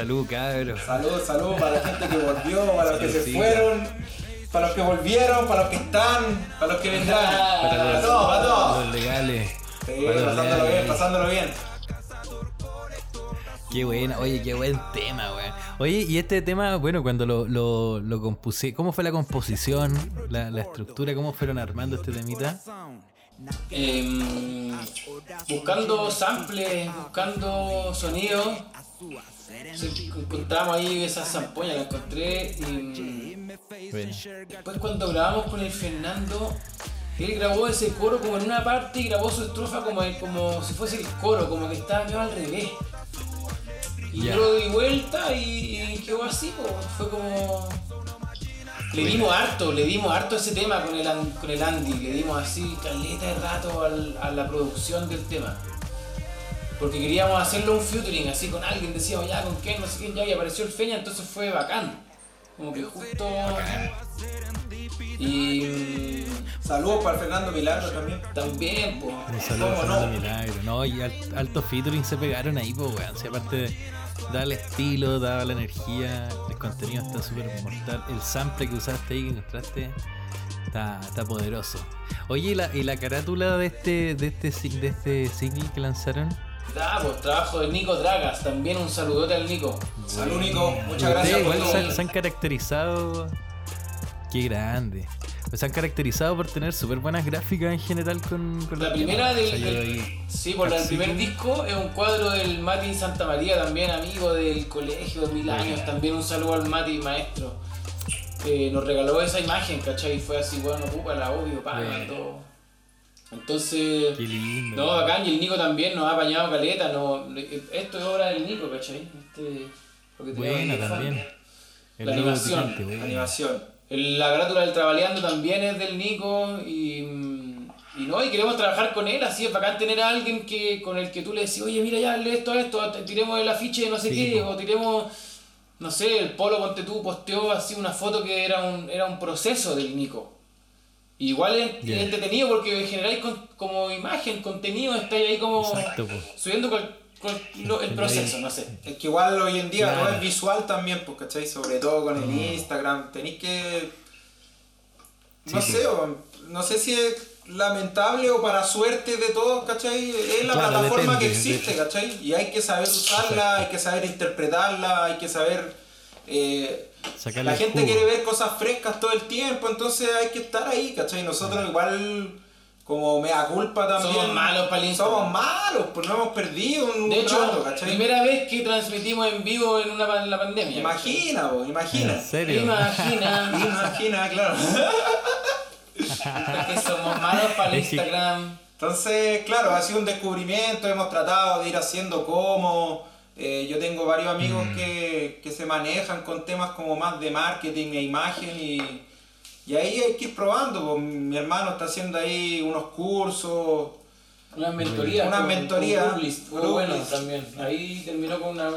Salud, cabros. Salud, salud para la gente que volvió, para los que se fueron, para los que volvieron, para los que están, para los que vendrán. Para todos, para todos. los legales. Sí, Para los pasándolo bien, pasándolo bien. Qué buena, oye, qué buen tema, weón. Oye, y este tema, bueno, cuando lo, lo, lo compuse, ¿cómo fue la composición, la, la estructura, cómo fueron armando este temita? Em, buscando samples, buscando sonidos. Sí, encontramos ahí esas zampoñas, las encontré. Y, Bueno, después cuando grabamos con el Fernando, él grabó ese coro como en una parte y grabó su estrofa como, como si fuese el coro, como que estaba medio al revés. Y yo lo di vuelta y, y quedó así, fue como... Le dimos harto, le dimos harto ese tema con el, con el Andy, le dimos así caleta de rato al- a la producción del tema. Porque queríamos hacerlo un featuring, así con alguien, decíamos ya con quién, no sé quién, ya, y apareció el Feña, entonces fue bacán. Como que justo... Y mm, Saludos para Fernando Milagro también. también, pues... un saludo a ¿Cómo Fernando no? Milagro. No, y al- altos featuring se pegaron ahí, pues, weón. Si aparte Da el estilo, da la energía, el contenido está súper mortal. El sample que usaste ahí, que encontraste, está, está poderoso. Oye, ¿y la, y la carátula de este, de este, de este single que lanzaron? Ah, pues trabajo de Nico Dragas, también un saludote al Nico. Salud, Nico. Muchas gracias por igual se, han- se han caracterizado. Qué grande. Pues se han caracterizado por tener súper buenas gráficas en general con, con La primera del, sí, por el primer disco es un cuadro del Mati Santa María, también amigo del colegio de mil años, también un saludo al Mati maestro. Eh, nos regaló esa imagen, ¿cachai? Y fue así, bueno, pupa, la obvio, Bueno. todo. Entonces, lindo. no, bacán, y el Nico también nos ha apañado caleta, no, esto es obra del Nico, ¿cachai? Este, lo que de también. El La animación, picante. Animación. La grátula del Trabaleando también es del Nico y, y no, y queremos trabajar con él, así es bacán tener a alguien que, con el que tú le decís, oye, mira ya, lee esto, esto, te- tiremos el afiche de no sé Sí, qué, o tiremos, no sé, el Polo Ponte tú posteó así una foto que era un, era un proceso del Nico. Igual es entretenido porque generáis con- como imagen, contenido, estáis ahí como Exacto, subiendo cual- cual- lo- el proceso, no sé. Es que igual hoy en día Claro. todo es visual también, pues, ¿cachai? Sobre todo con el Instagram. Tenéis que. No Sí, sé, o- no sé si es lamentable o para suerte de todos, ¿cachai? Es la Claro, plataforma que depende, existe, ¿cachai? Y hay que saber usarla, hay que saber interpretarla, hay que saber. Eh, la gente quiere ver cosas frescas todo el tiempo, entonces hay que estar ahí, ¿cachai? Nosotros igual. Como mea culpa también. Somos malos pa'l Instagram. Somos malos, pues no hemos perdido un, De hecho, rato, ¿cachai? primera vez que transmitimos en vivo en una, en la pandemia. Imagina, vos, imagina. ¿En serio? Imagina. Imagina, claro. Que somos malos para el Instagram. Entonces, claro, ha sido un descubrimiento, hemos tratado de ir haciendo como. Eh, yo tengo varios amigos Mm. que, que se manejan con temas como más de marketing e imagen y, y ahí hay que ir probando. pues, mi hermano está haciendo ahí unos cursos. Una mentoría. Una con- mentoría. con Publist. Fue bueno también. Ahí terminó con una.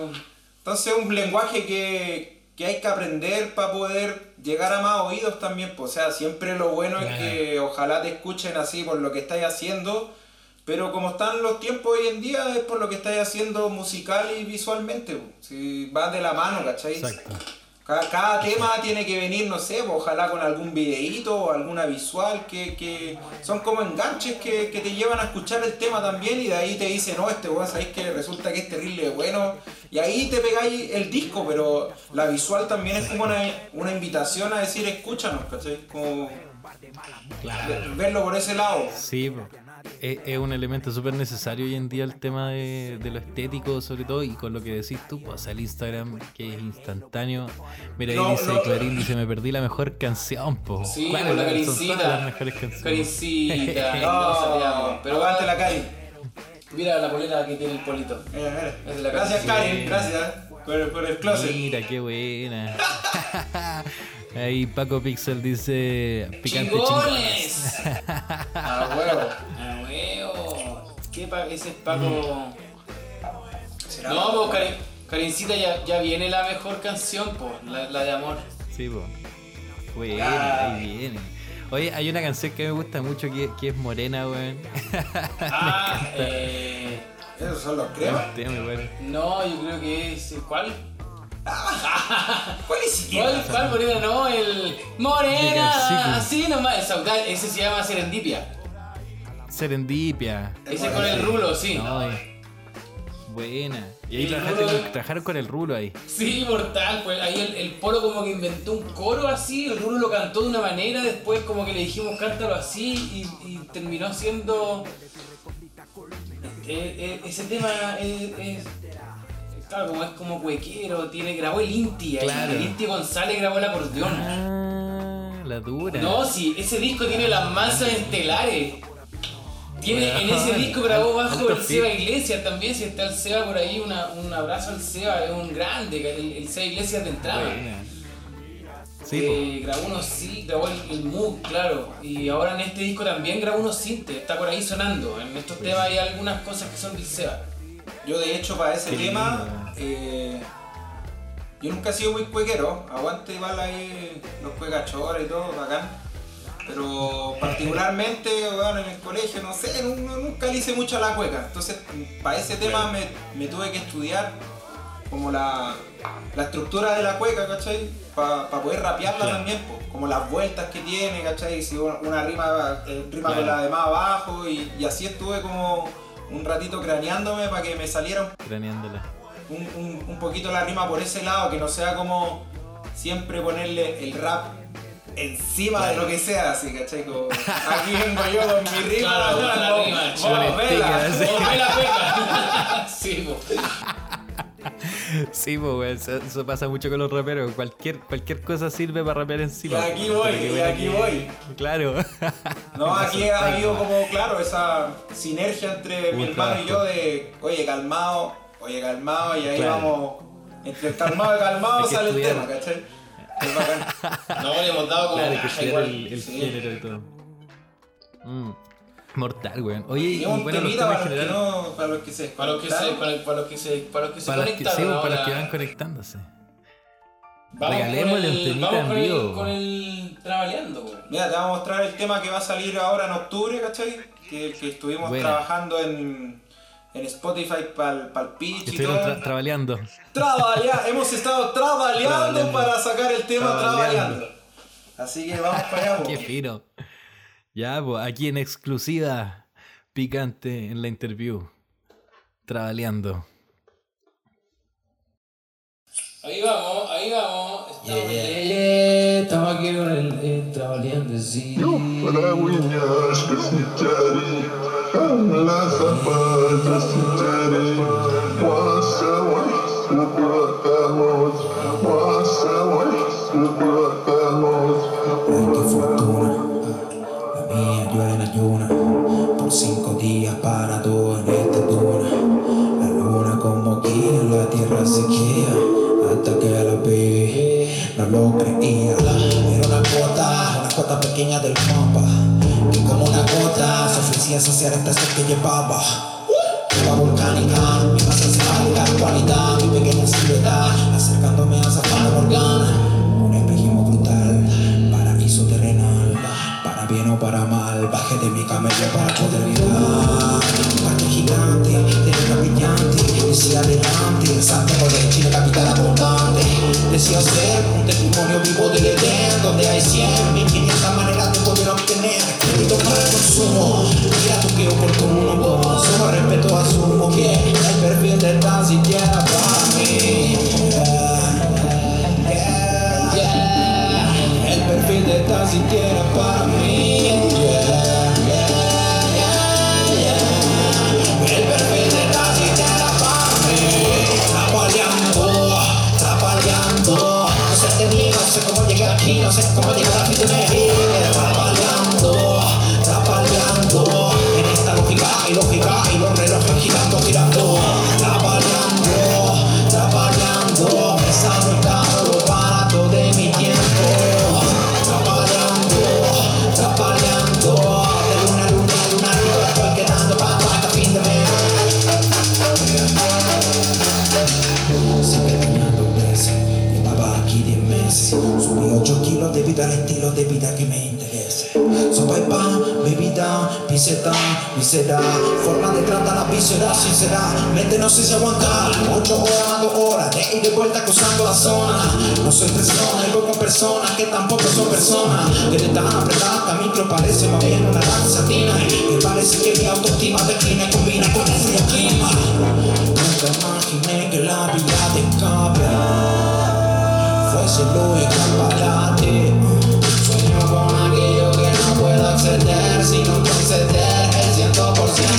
Entonces es un lenguaje que, que hay que aprender para poder llegar a más oídos también. pues, O sea, siempre lo bueno es que ojalá te escuchen así por lo que estáis haciendo, pero como están los tiempos hoy en día es por lo que estáis haciendo musical y visualmente. Si va de la mano, ¿cachai? Exacto. Cada, cada tema tiene que venir, no sé, ojalá con algún videíto o alguna visual que, que son como enganches que, que te llevan a escuchar el tema también y de ahí te dicen, no, este weón sabéis que resulta que es terrible bueno y ahí te pegáis el disco, pero la visual también es como una, una invitación a decir escúchanos, ¿cachai? Como ve- verlo por ese lado. Sí, po. Es, es un elemento súper necesario hoy en día el tema de, de lo estético, sobre todo, y con lo que decís tú, pues el Instagram, que es instantáneo. Mira, ahí No, dice no. Clarín, dice, me perdí la mejor canción, po. Sí, ¿Cuál con la Carincita. todas las mejores canciones. Carincita. no Pero aguante la Karin. mira la polera que tiene el polito. Mira, mira. Es de la Gracias. Karin, gracias por, el- por el closet. Mira, qué buena. Ahí Paco Pixel dice, picante ¡Chingones! A huevo. ¡A huevo! ¿Qué pa ese es Paco? ¿Será No, pues Karincita ya, ya viene la mejor canción, pues, la, la de amor. Sí, po. Buena, ahí viene. Oye, hay una canción que me gusta mucho que, que es Morena, weón. Ah, eh, ¿Esos son los cremas? No, yo creo que es. ¿Cuál? ¿Cuál es ¿Cuál, cuál Morena? No, el. ¡Morena! Villancico. Así nomás, el saudal, ese se llama Serendipia. Serendipia. Ese con el rulo, sí. No, eh. Buena. Y ahí trabajaste rulo- con- trabajaron con el rulo ahí. Sí, mortal, pues ahí el, el polo como que inventó un coro así, el rulo lo cantó de una manera, después como que le dijimos cántalo así y, y terminó siendo... Eh, eh, ese tema es, es- Claro, como es como cuequero, tiene, grabó el Inti, ahí, el Inti González grabó el acordeón. Ah, la dura. No, sí, ese disco tiene las masas estelares. Tiene, en ese disco grabó bajo el Seba. Iglesias también, si está el Seba por ahí, una- un abrazo al Seba, es un grande, el, el Seba Iglesias de entrada. Sí. Eh, grabó unos sí, grabó el, el Moog, claro. Y ahora en este disco también grabó unos sintes, está por ahí sonando. En estos temas hay algunas cosas que son del Seba. Yo de hecho para ese Qué tema, eh, yo nunca he sido muy cuequero, aguante igual ahí los cuecachores y todo, bacán. Pero particularmente, bueno, en el colegio, no sé, nu- nu- nunca le hice mucho a la cueca. Entonces, para ese tema me, me tuve que estudiar como la, la estructura de la cueca, ¿cachai? Para poder rapearla también, como las vueltas que tiene, ¿cachai? Si una rima, eh, rima con la de más abajo y, y, así estuve como un ratito craneándome para que me saliera un, un, un, poquito la rima por ese lado, que no sea como siempre ponerle el rap encima de lo que sea, así, ¿cachai? aquí vengo yo con mi rima, claro, la, la rima, vos, vela, vela, sí, Sí, pues, eso, pasa mucho con los raperos. Cualquier, cualquier cosa sirve para rapear encima. Y aquí voy, y aquí voy. Claro. No, aquí ha habido como, claro, esa sinergia entre mi hermano y yo de, oye, calmado, oye, calmado, y ahí vamos. Entre calmado y calmado sale el tema, ¿cachai? Es bacán. No, le hemos dado como. Claro, que igual. el, el género y todo. Mm. Mortal, weón. Oye, y, bueno, los temas para, general... no, para los que se para los que se para, para los que se para los que se para los que, sí, para los que van conectándose. Vamos Regalémosle un temita en vivo. Con el trabaleando, weón. Mira, te vamos a mostrar el tema que va a salir ahora en octubre, ¿cachai? Que, que estuvimos trabajando en, en Spotify para el pitch y todo. Tra trabaleando. hemos estado trabaleando para sacar el tema trabaleando. Así que vamos para allá, Qué fino. Ya, pues aquí en exclusiva, picante en la interview, trabaleando. Ahí vamos, ahí vamos. Estamos, yeah, yeah, yeah. Estamos aquí con el, el trabaleando, sí. Yo para las guasa, guasa, guasa, en ayuna por cinco días para en esta. La luna como guía, la tierra se hasta que la vi. No lo creía, era una gota, una gota pequeña del mapa. Como una gota se ofrecía saciar esta sed que llevaba. La volcánica, mi masa la cualidad, mi pequeña silueta, acercándome a esa Morgana. bien o para mal, bajé de mi camello para poder vibrar. Parque gigante, de brillante, decía adelante, Santiago de Chile, capital abundante. Decía ser un testimonio vivo del Edén, donde hay cien mil quinientas consumo. Mira tú que oportuno, solo respeto que el perfil de tan siquiera para mí. El perfil de tan siquiera para mí. no sé cómo llegar a fin de Trapaleando, lógica y los relojes girando, girando. Me sale caro lo barato de mi tiempo. Trapaleando, trapaleando De luna a luna, luna arriba Estoy quedando para hasta fin de mes. Sigue meses Llevaba aquí 10 meses. Subí 8 debido al estilo de vida que me bebida, piseta, visera, forma de tratar la visera, sincera. Mente no sé si aguantar, 8 horas, 2 horas, de ir de vuelta cruzando la zona. No soy persona, y con personas que tampoco son personas. Que te están apretada, micro parece más bien una laxatina. Y parece que mi autoestima declina y combina con el frío clima. Nunca imaginé que la vida de escape fuese lo escaparate. Sueño con aquello que no puedo acceder, sino conceder el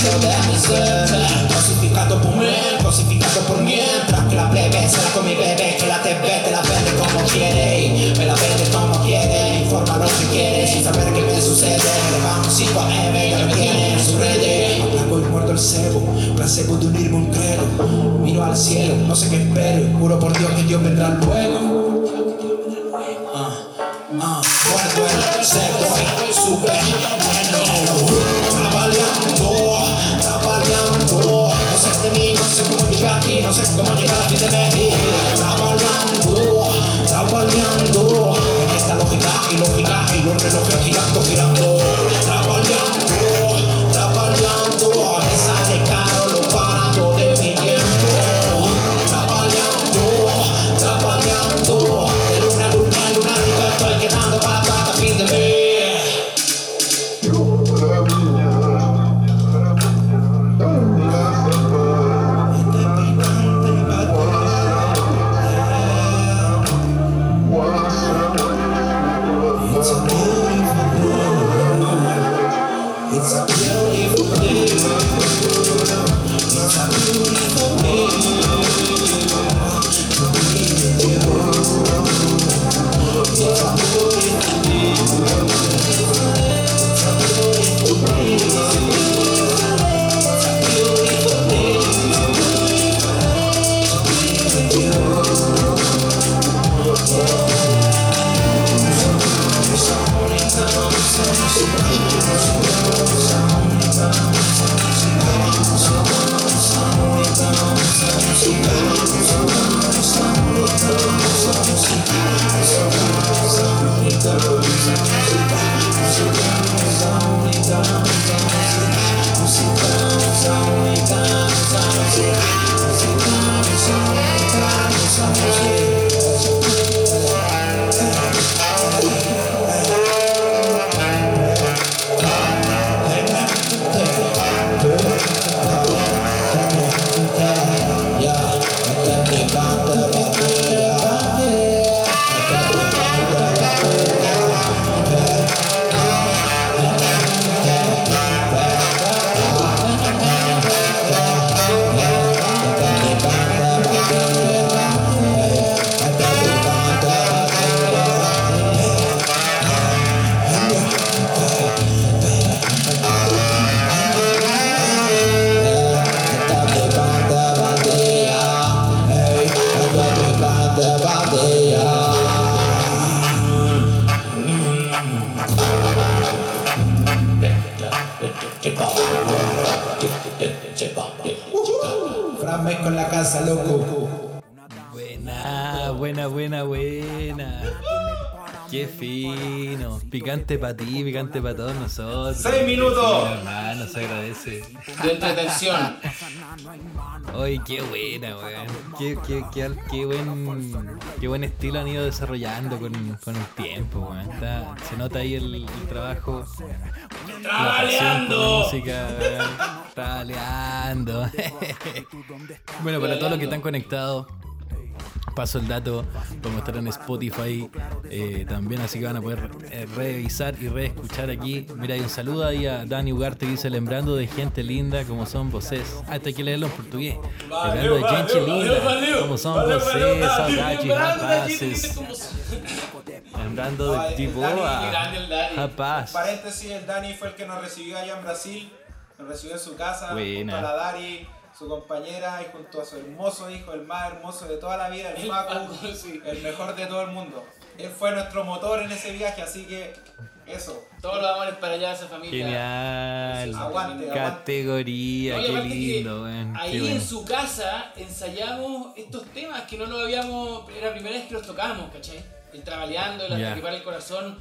ciento de mi ser. Cosificado por mí, cosificado por mientras que la plebe se la con mi bebé, que la TV te la vende como quiere y me la vende como quiere. Informa lo que quiere sin saber qué me sucede. Le vamos 5 M, ya lo tiene en su red. Aplaco y muerto el cebo, placebo de unirme un credo. Miro al cielo, no sé qué espero, juro por Dios que Dios vendrá luego. Girando, girando qué buena, weón. Qué, qué, qué, qué, buen, qué buen estilo han ido desarrollando con, con el tiempo, weón. se nota ahí el, el trabajo. ¡Trabaleando! música, Trabaleando. bueno, para todos los que están conectados paso el dato, vamos a estar en Spotify eh, también, así que van a poder eh, revisar y reescuchar aquí. Mira, hay un saludo ahí a Dani Ugarte que dice lembrando de gente linda como son vocês. Ah, hay que leerlo en portugués. De gente linda. como son vocês, saudades, rapaces. Lembrando de tipo rapaz. Paréntesis, el Dani fue el que nos recibió allá en Brasil, nos recibió en su casa, junto a la Dari su compañera y junto a su hermoso hijo, el más hermoso de toda la vida, el Paco, el mejor de todo el mundo. Él fue nuestro motor en ese viaje, así que eso. Todos los amores para allá, esa familia. Genial. Aguante, Categoría, qué lindo, Ahí en su casa ensayamos estos temas que no lo habíamos. Era la primera vez que los tocábamos, ¿cachai? El trabaleando, el yeah. el corazón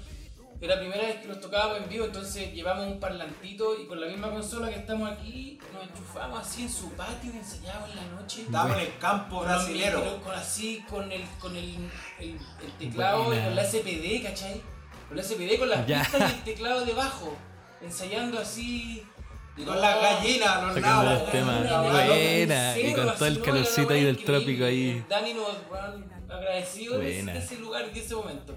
era la primera vez que los tocábamos en vivo, entonces llevamos un parlantito y con la misma consola que estamos aquí, nos enchufamos así en su patio y ensayábamos en la noche. Estábamos en el campo brasilero. Con, así, con el, con el, el, teclado y con la SPD, ¿cachai? Con la SPD, con las pistas y el teclado debajo, ensayando así. Y con las gallinas, los nabos. Buena, y con todo el calorcito ahí del trópico ahí. Dani nos agradecido de ese lugar y de ese momento.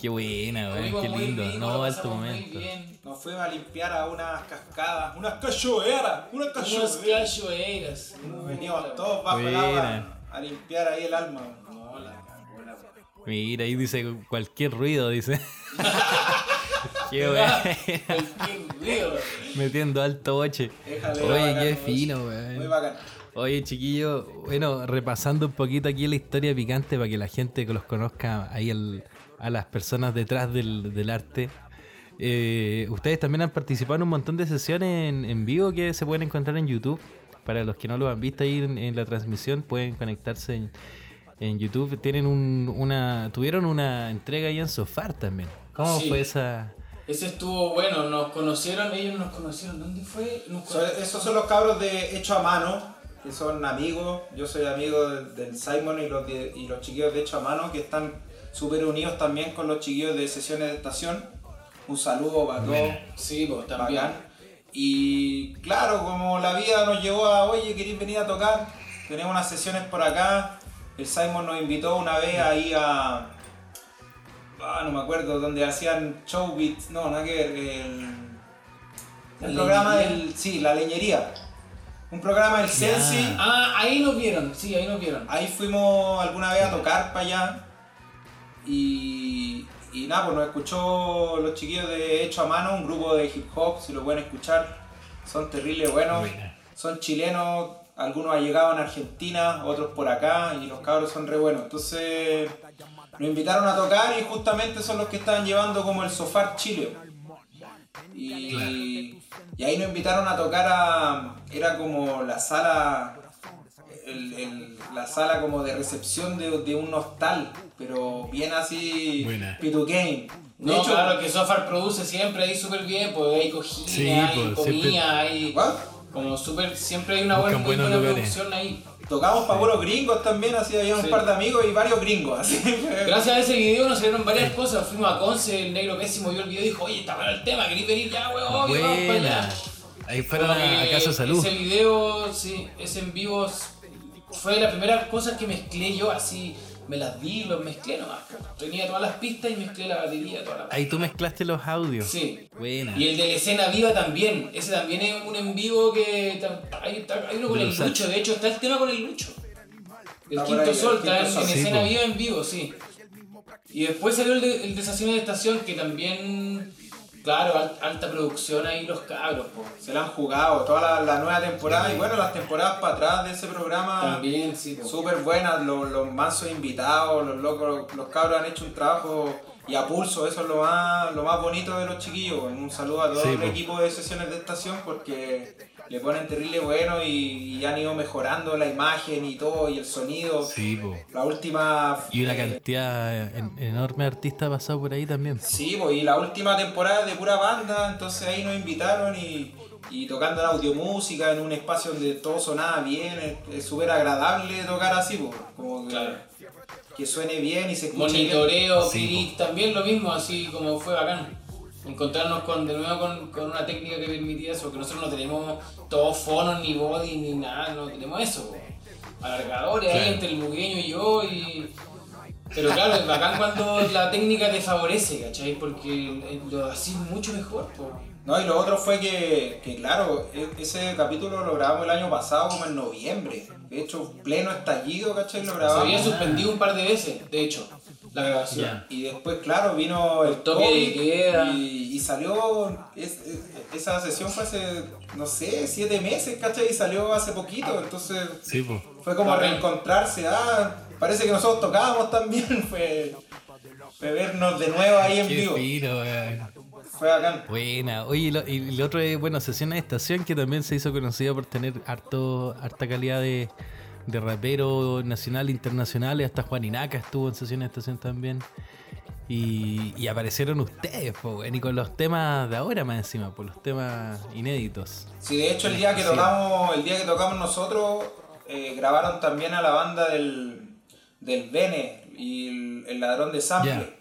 Qué buena, weón, qué lindo. no, alto momento. Nos fuimos a limpiar a unas cascadas, unas cachoeras, unas cachoeras. Unas cachoeras. Veníamos todos bajo el agua a limpiar ahí el alma. Mira, ahí dice cualquier ruido, dice. qué weón. Cualquier ruido. Metiendo alto boche. Oye, qué fino, weón. Muy bacán. Oye, chiquillo, bueno, repasando un poquito aquí la historia picante para que la gente que los conozca ahí el, a las personas detrás del, arte. Eh, ustedes también han participado en un montón de sesiones en, vivo que se pueden encontrar en YouTube. Para los que no lo han visto ahí en, la transmisión, pueden conectarse en, YouTube. Tienen una, tuvieron una entrega ahí en Sofar también. ¿Cómo fue esa? Ese estuvo bueno, nos conocieron, ellos nos conocieron. ¿Dónde fue? esos son los cabros de Hecho a Mano, que son amigos. Yo soy amigo del, Simon y los, y los chiquillos de Hecho a Mano que están súper unidos también con los chiquillos de sesiones de estación. Un saludo para todos. Sí, pues también. Y claro, como la vida nos llevó a, oye, ¿queréis venir a tocar? Tenemos unas sesiones por acá. El Simon nos invitó una vez ahí a. Ah, no me acuerdo, donde hacían show beats, no, nada que ver. El programa del. Sí, la leñería. Un programa del Sensi. Ah, ahí nos vieron, sí, ahí nos vieron. Ahí fuimos alguna vez a tocar para allá. Y, y nada, pues nos escuchó los chiquillos de Hecho a Mano, un grupo de hip hop, si lo pueden escuchar. Son terribles buenos. Son chilenos, algunos han llegado en Argentina, otros por acá, y los cabros son re buenos. Entonces nos invitaron a tocar y justamente son los que estaban llevando como el Sofar Chile. Y, y ahí nos invitaron a tocar a. Era como la sala. el- el- la sala como de recepción de, de un hostal, pero bien así. Buena. Pituquén. De No, hecho, claro, que Sofar produce siempre ahí súper bien, pues hay cocina, Sí, hay pues, siempre- comida, hay. ¿What? Como súper, siempre hay una buena, buena producción ahí. Tocamos para puros gringos también, así había un Sí. par de amigos y varios gringos. Así. Gracias a ese video nos salieron varias cosas. Fuimos a Conce, el negro pésimo vio el video y dijo, oye, está bueno el tema, ¿queréis venir ya, weón? Obvio, vamos para allá. Ahí fueron a, Casa Salud. Ese video, sí, ese en vivo fue la primera cosa que mezclé yo así. Me las vi, los mezclé nomás. Tenía todas las pistas y mezclé la batería, toda la Ahí tú mezclaste los audios. Sí. Buena. Y el de la escena viva también. Ese también es un en vivo que. Hay, está- hay uno con el Lucho, de hecho está el tema con el Lucho. El quinto ahí, el sol está Quinto en, Sol. en Sí, escena po. viva en vivo, sí. Y después salió el de, el de estación de estación que también. Claro, al- alta producción ahí los cabros, po. Se la han jugado toda la, la nueva temporada y bueno, las temporadas para atrás de ese programa También, sí, súper buenas, los, los mansos invitados, los locos, los cabros han hecho un trabajo y a pulso, eso es lo más, lo más bonito de los chiquillos. Un saludo a todo Sí, el po. equipo de sesiones de estación porque le ponen terrible bueno y, y han ido mejorando la imagen y todo y el sonido. Sí, po. La última... Y una eh, cantidad en- enorme de artistas pasado por ahí también. Sí, pues, y la última temporada de pura banda, entonces ahí nos invitaron y, y tocando en audiomúsica en un espacio donde todo sonaba bien, es- súper agradable tocar así, pues, como que, Claro. que suene bien y se escuche bien. Monitoreo, Sí, también lo mismo, así como fue bacán. Encontrarnos con, de nuevo con, con una técnica que permitía eso, que nosotros no tenemos todos fonos, ni body, ni nada, no tenemos eso. po. Alargadores ahí entre el bugueño y yo y... Pero claro, es bacán cuando la técnica te favorece, ¿cachai? Porque eh, lo haces mucho mejor, po. No, y lo otro fue que, que, claro, e- ese capítulo lo grabamos el año pasado como en noviembre. De hecho, pleno estallido, ¿cachai? Lo Se grabamos. había suspendido un par de veces, de hecho, la grabación. Y después, claro, vino el toque de COVID queda. y, y salió. es- es- esa sesión fue hace, no sé, siete meses, ¿cachai? Y salió hace poquito, entonces Sí, po. fue como reencontrarse. Ah, parece que nosotros tocábamos también. Fue, fue vernos de nuevo ahí en Qué vivo. fino. Fue bacán. Buena. Oye, y lo, y lo otro es, bueno, Sesión de Estación, que también se hizo conocida por tener harto, harta calidad de, de rapero nacional, internacional, hasta Juan Inaca estuvo en Sesión de Estación también. Y, y aparecieron ustedes, po, y con los temas de ahora más encima, por los temas inéditos. Sí, de hecho el día que tocamos, el día que tocamos nosotros, eh, grabaron también a la banda del, del Bene y el, el ladrón de sample.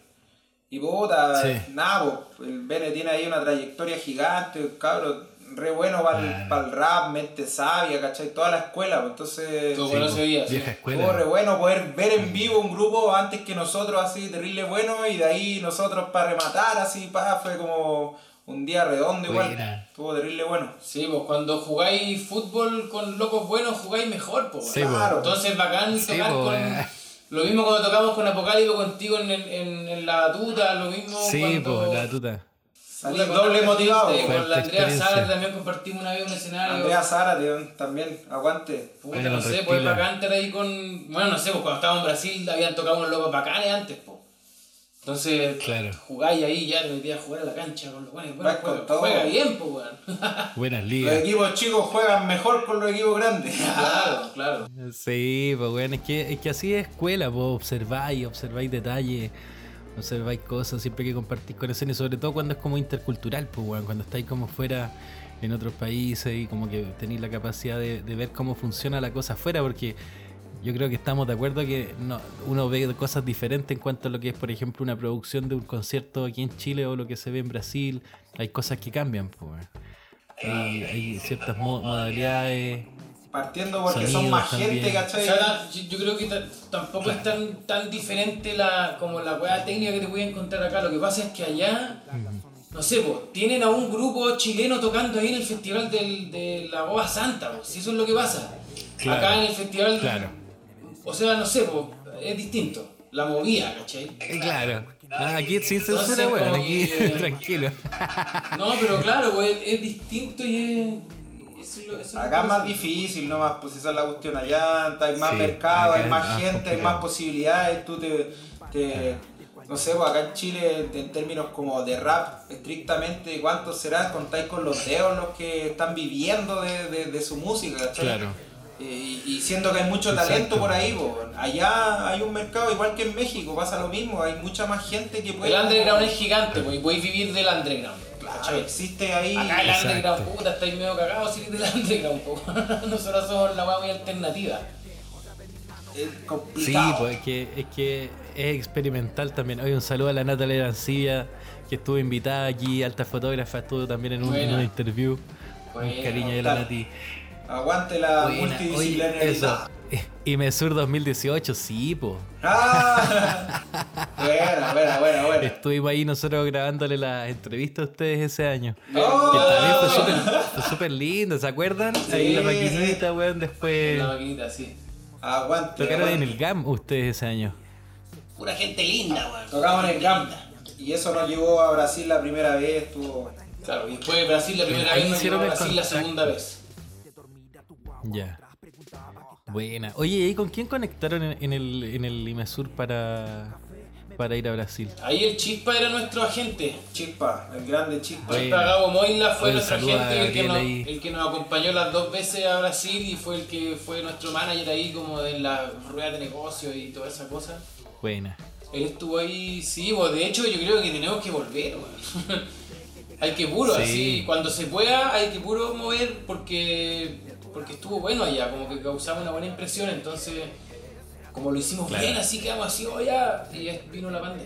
Y puta, Sí. nada, po, el Bene tiene ahí una trayectoria gigante, cabrón, re bueno para el, Ah. rap, mente sabia, ¿cachai? Toda la escuela, pues, entonces... Todo Sí, bueno sí. vieja Estuvo re escuela. bueno poder ver en vivo un grupo antes que nosotros, así, terrible bueno, y de ahí nosotros para rematar, así, pa, fue como un día redondo igual. Buena. Estuvo terrible bueno. Sí, pues cuando jugáis fútbol con locos buenos, jugáis mejor, pues. Sí, po. Claro. Entonces bacán Sí, tocar po, con. eh. Lo mismo cuando tocamos con Apocalipto contigo en, el- en, en la tuta, lo mismo Sí, cuando. po, la tuta. Salí Puta, doble motivado. Fuerte Con la Andrea. Sara también compartimos una vez un escenario. Andrea Zárate también, aguante. Puta, no sé, pues bacán estar ahí con. Bueno, no sé, pues cuando estábamos en Brasil habían tocado unos locos bacanes antes, pues. Entonces, Claro. jugáis ahí, ya te metías a jugar a la cancha con los buenos. Bueno, con juega, todo. juega bien, pues, weón. Buenas Los ligas. equipos chicos juegan mejor con los equipos grandes. claro, claro. Sí, pues bueno, es que, es que así es escuela, pues observáis, observáis detalles, observáis cosas, siempre que compartís y sobre todo cuando es como intercultural, pues bueno, cuando estáis como fuera en otros países y como que tenéis la capacidad de, de ver cómo funciona la cosa afuera, porque yo creo que estamos de acuerdo que no, uno ve cosas diferentes en cuanto a lo que es, por ejemplo, una producción de un concierto aquí en Chile o lo que se ve en Brasil, hay cosas que cambian, pues hay, hay ciertas mo- modalidades. Partiendo porque son más también. gente, O ¿cachai? sea, la- yo yo creo que ta- tampoco es tan, tan diferente la, como la weá técnica que te voy a encontrar acá. Lo que pasa es que allá no sé, pues, tienen a un grupo chileno tocando ahí en el festival del, de la Boba Santa, pues, si eso es lo que pasa. Claro, Acá en el festival, claro. o sea, no sé, pues, es distinto. La movía, ¿cachai? Eh, Claro. Ah, aquí sin censura, como aquí tranquilo. No, pero claro, pues, es distinto y es... lo- eso lo Acá es más difícil, ¿no? Más, pues esa es la cuestión allá, hay más Sí, mercado, hay más más gente, hay más posibilidades, tú te, te- no sé, pues acá en Chile, en términos como de rap, estrictamente, ¿cuántos será? Contáis con los dedos los que están viviendo de, de- de su música, ¿cachai? Claro. Y, y siendo que hay mucho Exacto. talento por ahí, pues, allá hay un mercado igual que en México, pasa lo mismo, hay mucha más gente que puede... El underground es gigante, pues, y podéis vivir del underground. ¿Cachai? existe ahí... Acá el Exacto. underground, puta, estáis medio cagados si eres del underground, po. Nosotros somos la weá muy alternativa. Es Sí, complicado. pues es que, es que es experimental también. Hoy un saludo a la Natalia Arancibia, que estuvo invitada aquí, alta fotógrafa, estuvo también en un, en interview. Buena, un cariño de la. Nati. Aguante la multidisciplinaridad. Eso. Y Mesur 2018, sí, po. Ah, buena, buena, buena, buena. Estuvimos ahí nosotros grabándole la entrevista a ustedes ese año. Oh. Que también fue súper fue lindo, ¿se acuerdan? ahí la Sí, maquinita, weón, después La maquinita, sí. Aguante. tocaron en el GAM ustedes ese año. Pura gente linda, weón. Tocamos en el GAM. Y eso nos llevó a Brasil la primera vez, estuvo. Claro, y después de Brasil la primera Ahí vez, nos hicieron llevó a Brasil la segunda vez. Ya. Buena. Oye, ¿y con quién conectaron en, en el, en el IMESUR para, para ir a Brasil? Ahí el Chispa era nuestro agente. Chispa, el grande Chispa. Oye. Chispa Gabo Moila fue Oye, nuestro agente, el que, nos, el que nos acompañó las dos veces a Brasil y fue el que fue nuestro manager ahí como en la rueda de negocio y toda esa cosa. Buena. Él estuvo ahí, sí, pues de hecho yo creo que tenemos que volver, hay que puro, Sí. así, cuando se pueda hay que puro mover porque porque estuvo bueno allá, como que causamos una buena impresión, entonces como lo hicimos Claro. bien, así quedamos así, oh ya, y ya vino la pandemia.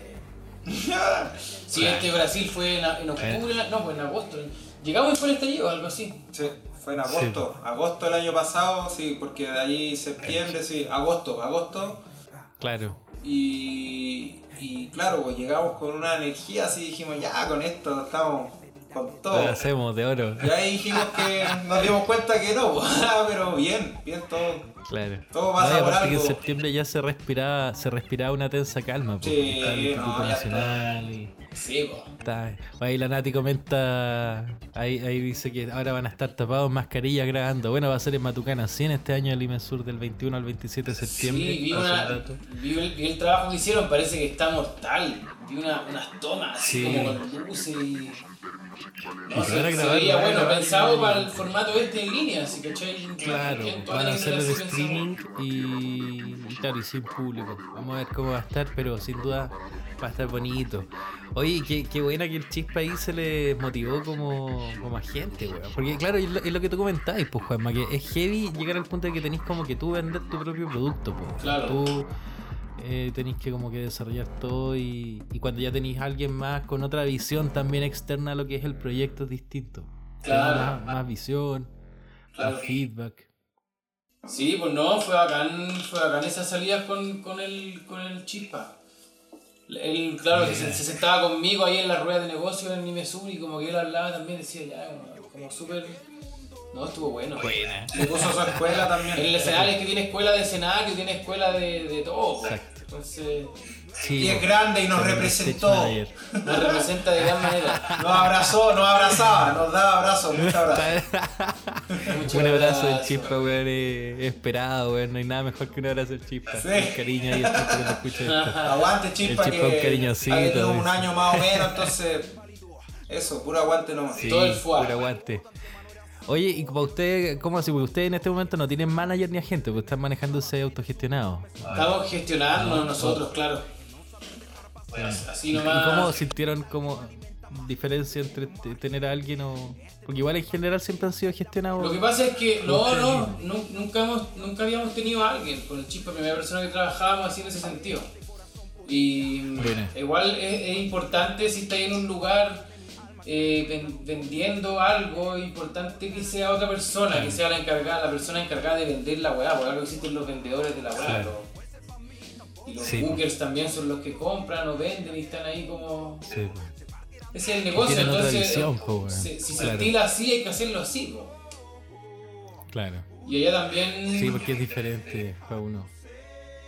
Sí, este Brasil fue en, en octubre, no, pues en agosto. Llegamos y fue el estallido, algo así. Sí, fue en agosto. Agosto del año pasado, sí, porque de ahí septiembre, sí, agosto, agosto. Claro. Y, y claro, pues llegamos con una energía así, dijimos, ya con esto estamos con todo. Lo hacemos de oro. Y ahí dijimos que nos dimos cuenta que no, pero bien, bien todo. Claro. Todo pasa No, por aparte que en algo. septiembre ya se respiraba, se respiraba una tensa calma, porque Sí, el no. Nacional y Sí, pues. está- Ahí la Nati comenta, ahí, ahí dice que ahora van a estar tapados mascarillas grabando. Bueno, va a ser en Matucana 100 este año el IMESUR del 21 al 27 de septiembre. Sí, vi, una, vi, el, vi el trabajo que hicieron, parece que está mortal. Vi una, unas tomas Sí. como con luces y. Y No, se se, van a se grabar, veía van a bueno, grabar pensado en- para el formato este en línea, así ¿cachai? Claro, van a hacerlo de streaming y, y claro, y sin público. Vamos a ver cómo va a estar, pero sin duda va a estar bonito. Oye, qué, qué buena que el chispa ahí se le motivó como, como agente, weón. Porque claro, es lo, es lo que tú comentabas, pues, Juanma, que es heavy llegar al punto de que tenés como que tú vender tu propio producto, pues. Claro. Tú eh, tenés que como que desarrollar todo y, y cuando ya tenés a alguien más con otra visión también externa a lo que es el proyecto es distinto. Claro. Más, más visión, Claro. más feedback. Sí, pues no, fue bacán, fue bacán esas salidas con, con, el, con el chispa. Él, claro, que se, se sentaba conmigo ahí en la rueda de negocio en Nimesur y como que él hablaba también, decía ya, como súper... No, estuvo bueno. Buena. Le puso su escuela también. El escenario es que tiene escuela de escenario, tiene escuela de, de todo. pues. Exacto. Entonces, Sí, Y es po. grande y nos representó. nos representa de gran manera. Nos abrazó, nos abrazaba, nos daba abrazos, muchos abrazos. Un abrazo del chispa, weón, eh, esperado, weón. No hay nada mejor que un abrazo del chispa. Sí. El cariño ahí, el chispa que lo escucha esto. Aguante, chispa, El chispa un que cariñosito, ha tenido un año más o menos, entonces. Eso, puro aguante nomás. Sí, Todo el fuá. puro aguante. Oye, y para usted, ¿cómo así? Porque ustedes en este momento no tienen manager ni agente, porque están manejándose autogestionados. Estamos gestionando nosotros, claro. Así ¿Y nomás. cómo sintieron como diferencia entre tener a alguien o...? Porque igual en general siempre han sido gestionados. Lo que pasa es que no, no, nunca, hemos, nunca habíamos tenido a alguien con el chispa, primera persona que trabajábamos así en ese sentido. Y igual es, es importante si estáis en un lugar eh, ven- vendiendo algo, importante que sea otra persona, que sea la encargada, la persona encargada de vender la weá, por algo existen los vendedores de la weá. Claro. y los Sí. bookers también son los que compran o venden y están ahí como... Sí, ese es el negocio. Entonces, visión, po, weón. si, se estila así, hay que hacerlo así. po. Claro. Y allá también. Sí, porque es diferente para uno.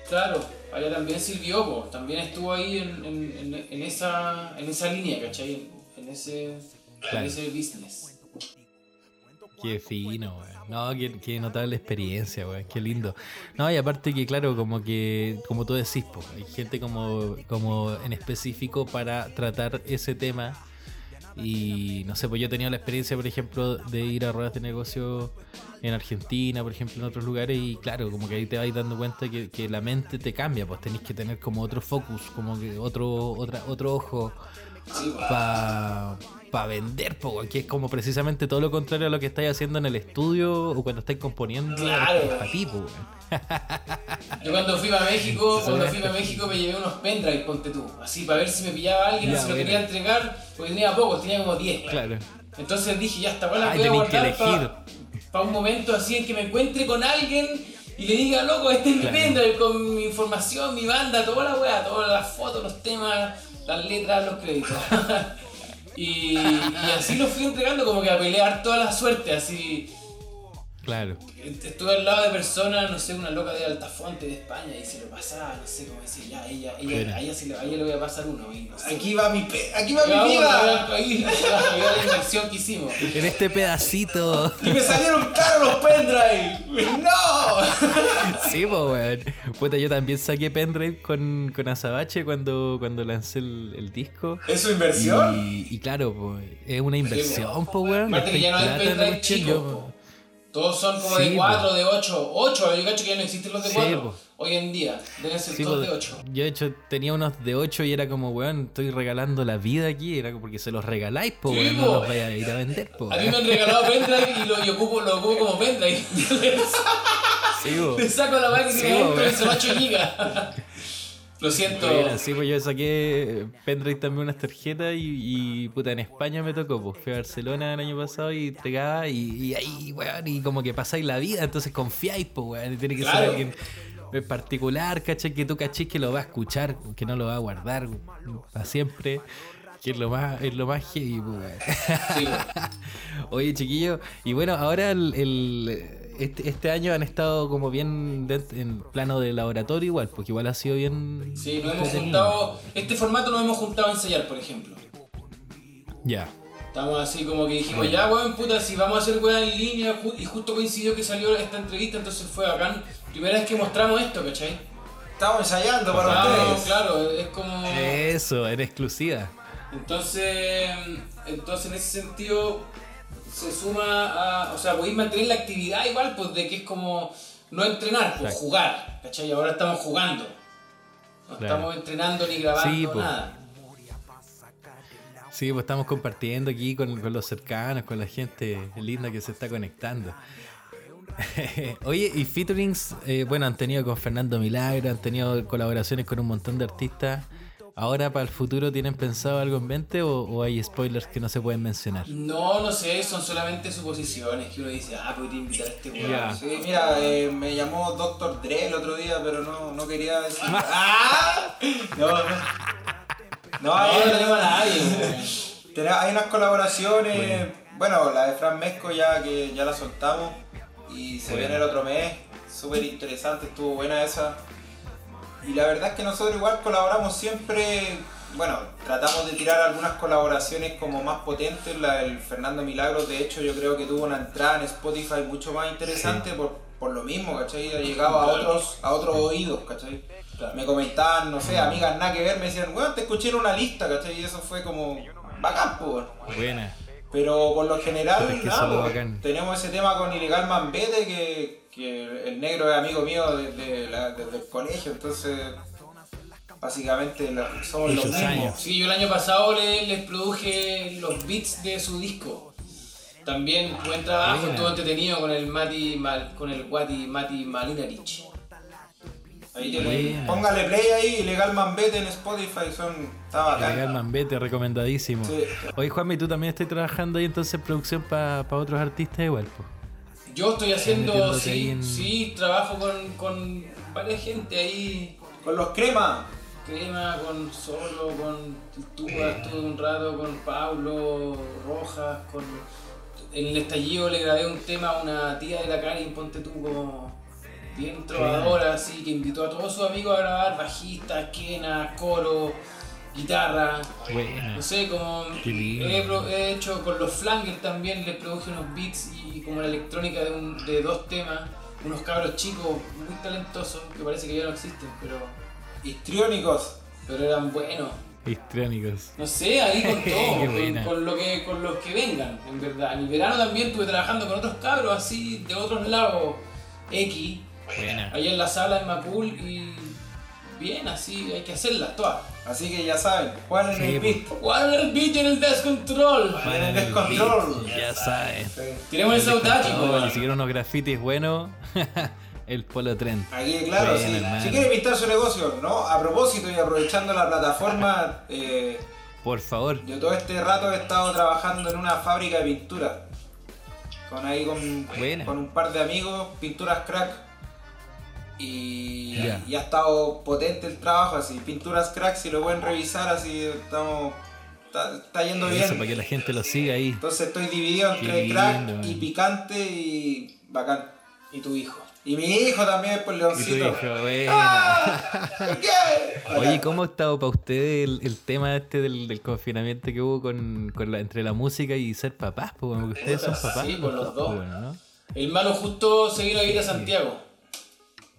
Claro, allá también sirvió, po. también estuvo ahí en, en, en, en esa, en esa línea, ¿cachai? Ese, Claro. ese business. Qué fino, weón. No, qué, qué notable experiencia, weón. Qué lindo. No, y aparte que, claro, como que, como tú decís, po, hay gente como, como en específico para tratar ese tema. Y no sé, pues yo he tenido la experiencia, por ejemplo, de ir a ruedas de negocio en Argentina, por ejemplo, en otros lugares, y claro, como que ahí te vais dando cuenta que, que la mente te cambia, pues tenés que tener como otro focus, como que otro, otra, otro ojo Sí, para vender, po, que es como precisamente todo lo contrario a lo que estáis haciendo en el estudio o cuando estáis componiendo Claro. para ti, po. Yo cuando fui a México, cuando fui a México me llevé unos pendrive, ponte tú, así para ver si me pillaba alguien, si lo quería entregar, porque tenía pocos, tenía como 10. Claro. Entonces dije, ya está, bueno, voy a guardar para un momento así en que me encuentre con alguien y le diga, loco, este es mi pendrive con mi información, mi banda, toda la weá, todas las fotos, los temas, las letras, los créditos. y, y así lo fui entregando como que a pelear toda la suerte, así. Claro. Estuve al lado de personas, no sé, una loca de Altafonte de España y se lo pasaba, no sé cómo decir, ya, ella, ella, a ella, se le, a ella le voy a pasar uno y no sé. Aquí va mi pe aquí va mi vida. ahí, la inversión que hicimos. En este pedacito. Y me salieron caros los pendrive. ¡No! sí, po, weón. Puta, yo también saqué pendrive con, con Azabache cuando, cuando lancé el, el disco. ¿Es su inversión? Y, y claro, po, es una inversión, po, weón. Aparte que ya no hay pendrive po. Todos son como Sí, de po. 4, de 8, 8, yo cacho que ya no existen los de Sí, 4 po. hoy en día, deben ser Sí, todos pues, de 8. yo de hecho tenía unos de 8 y era como, weón, estoy regalando la vida aquí, era porque se los regaláis, po, Sí, weón, po. no los vayas a ir a vender, po. A mí me han regalado pendrive y lo, yo ocupo, lo ocupo como pendrive. Sí, po. Le saco la máquina Sí, y weón. son 8 gigas. Lo siento. Sí, pues yo saqué pendrive también unas tarjetas y, y, puta, en España me tocó, pues fui a Barcelona el año pasado y entregaba y, y ahí, weón, y como que pasáis la vida, entonces confiáis, pues, weón, y tiene que ser alguien en particular, ¿cachai? Que tú cachis que lo va a escuchar, que no lo va a guardar para siempre, que es lo más, es lo más heavy, pues, weón. Sí. Oye, chiquillo, y bueno, ahora el, el- este, este año han estado como bien dent- en plano de laboratorio igual, porque igual ha sido bien... Sí, nos hemos juntado. Este formato nos hemos juntado a ensayar, por ejemplo. Ya. Estamos así como que dijimos, ya weón, puta, si vamos a hacer weón en línea, y justo coincidió que salió esta entrevista, entonces fue bacán. Primera vez que mostramos esto, ¿cachai? Estamos ensayando para Claro, ustedes. claro, es como. Eso, era exclusiva. Entonces, entonces en ese sentido se suma a, o sea, podéis mantener la actividad igual, pues de que es como no entrenar, pues Exacto. jugar, ¿cachai? Ahora estamos jugando. No Claro. estamos entrenando ni grabando Sí, pues. nada. Sí, pues estamos compartiendo aquí con, con los cercanos, con la gente linda que se está conectando. Oye, y featurings, eh, bueno, han tenido con Fernando Milagro, han tenido colaboraciones con un montón de artistas. ¿Ahora para el futuro tienen pensado algo en mente o, o hay spoilers que no se pueden mencionar? No, no sé, son solamente suposiciones que uno dice, ah, podría invitar a este weón. Sí, mira, eh, me llamó Dr. Dre el otro día, pero no, no quería decir. ¡Ah! No, no. No, No, tenemos a nadie, hay unas colaboraciones, bueno. la de Fran Mesco ya que ya la soltamos y se Buena. viene el otro mes, súper interesante, estuvo buena esa. Y la verdad es que nosotros igual colaboramos siempre, bueno, tratamos de tirar algunas colaboraciones como más potentes, la del Fernando Milagros de hecho yo creo que tuvo una entrada en Spotify mucho más interesante por, por lo mismo, ¿cachai? Ha llegado a otros, a otros oídos, ¿cachai? Claro. Me comentaban, no sé, amigas nada que ver, me decían, weón, te escuché en una lista, ¿cachai? Y eso fue como bacán, pues. Buena. Pero por lo general, nada, tenemos ese tema con Ilegal Mambete, que, que el negro es amigo mío desde, la- desde el colegio, entonces básicamente la- somos los mismos. años. Sí, yo el año pasado le- les produje los beats de su disco. También buen trabajo, Buena. estuvo entretenido con el Mati Mal- con el Guati Mati Malinarich. Ahí Buena. póngale play ahí, Ilegal Mambete en Spotify, son, está bacán. Legal Mambete, recomendadísimo. Sí. Oye, Juanmi, tú también estás trabajando ahí entonces en producción para otros artistas igual, pues. Yo estoy haciendo, sí, en- sí, trabajo con, con varias gente ahí. Con los cremas. Crema, con Solo, con Tuba, estuve un rato con Pablo Rojas, con en el estallido le grabé un tema a una tía de la Karin, ponte tú como bien trovadora, así, que invitó a todos sus amigos a grabar, bajista, quena, coro, guitarra, Buena. no sé, como he, he hecho con los Flangers también, les produje unos beats y como la electrónica de, un- de dos temas, unos cabros chicos muy talentosos, que parece que ya no existen, pero, Histriónicos. pero eran buenos. Histriónicos. No sé, ahí con todo, con, con lo que, con los que vengan, en verdad. En el verano también estuve trabajando con otros cabros así, de otros lados, X, allá en la sala en Macul y bien, así, hay que hacerlas todas. Así que ya saben, Juan en Sí, el beat. ¿Cuál es el beat en el descontrol? Juan en el descontrol. Ya sabes. Tiremos el saudade, Oh, ni po. siquiera unos grafitis buenos. el polo trend. Aquí, claro, sí. si quiere pintar su negocio, ¿no? A propósito y aprovechando la plataforma, eh, Por favor. yo todo este rato he estado trabajando en una fábrica de pintura. Con ahí con, con un par de amigos, pinturas crack. Y, y ha estado potente el trabajo, así. Pinturas crack, si lo pueden revisar, así estamos. Está, está yendo Eso, bien. para que la gente lo siga ahí. Entonces estoy dividido Qué entre crack lindo, y picante y bacán. Y tu hijo. Y mi hijo también, pues Y tu Leoncito. hijo, buena. ¡Ah! ¿Por qué? Oye, ¿cómo ha estado para ustedes el, el tema este del, del confinamiento que hubo con, con la, entre la música y ser papás? Pues, porque ustedes son papás. Sí, pues, los dos. Bueno, ¿no? El malo justo se vino a ir a Santiago.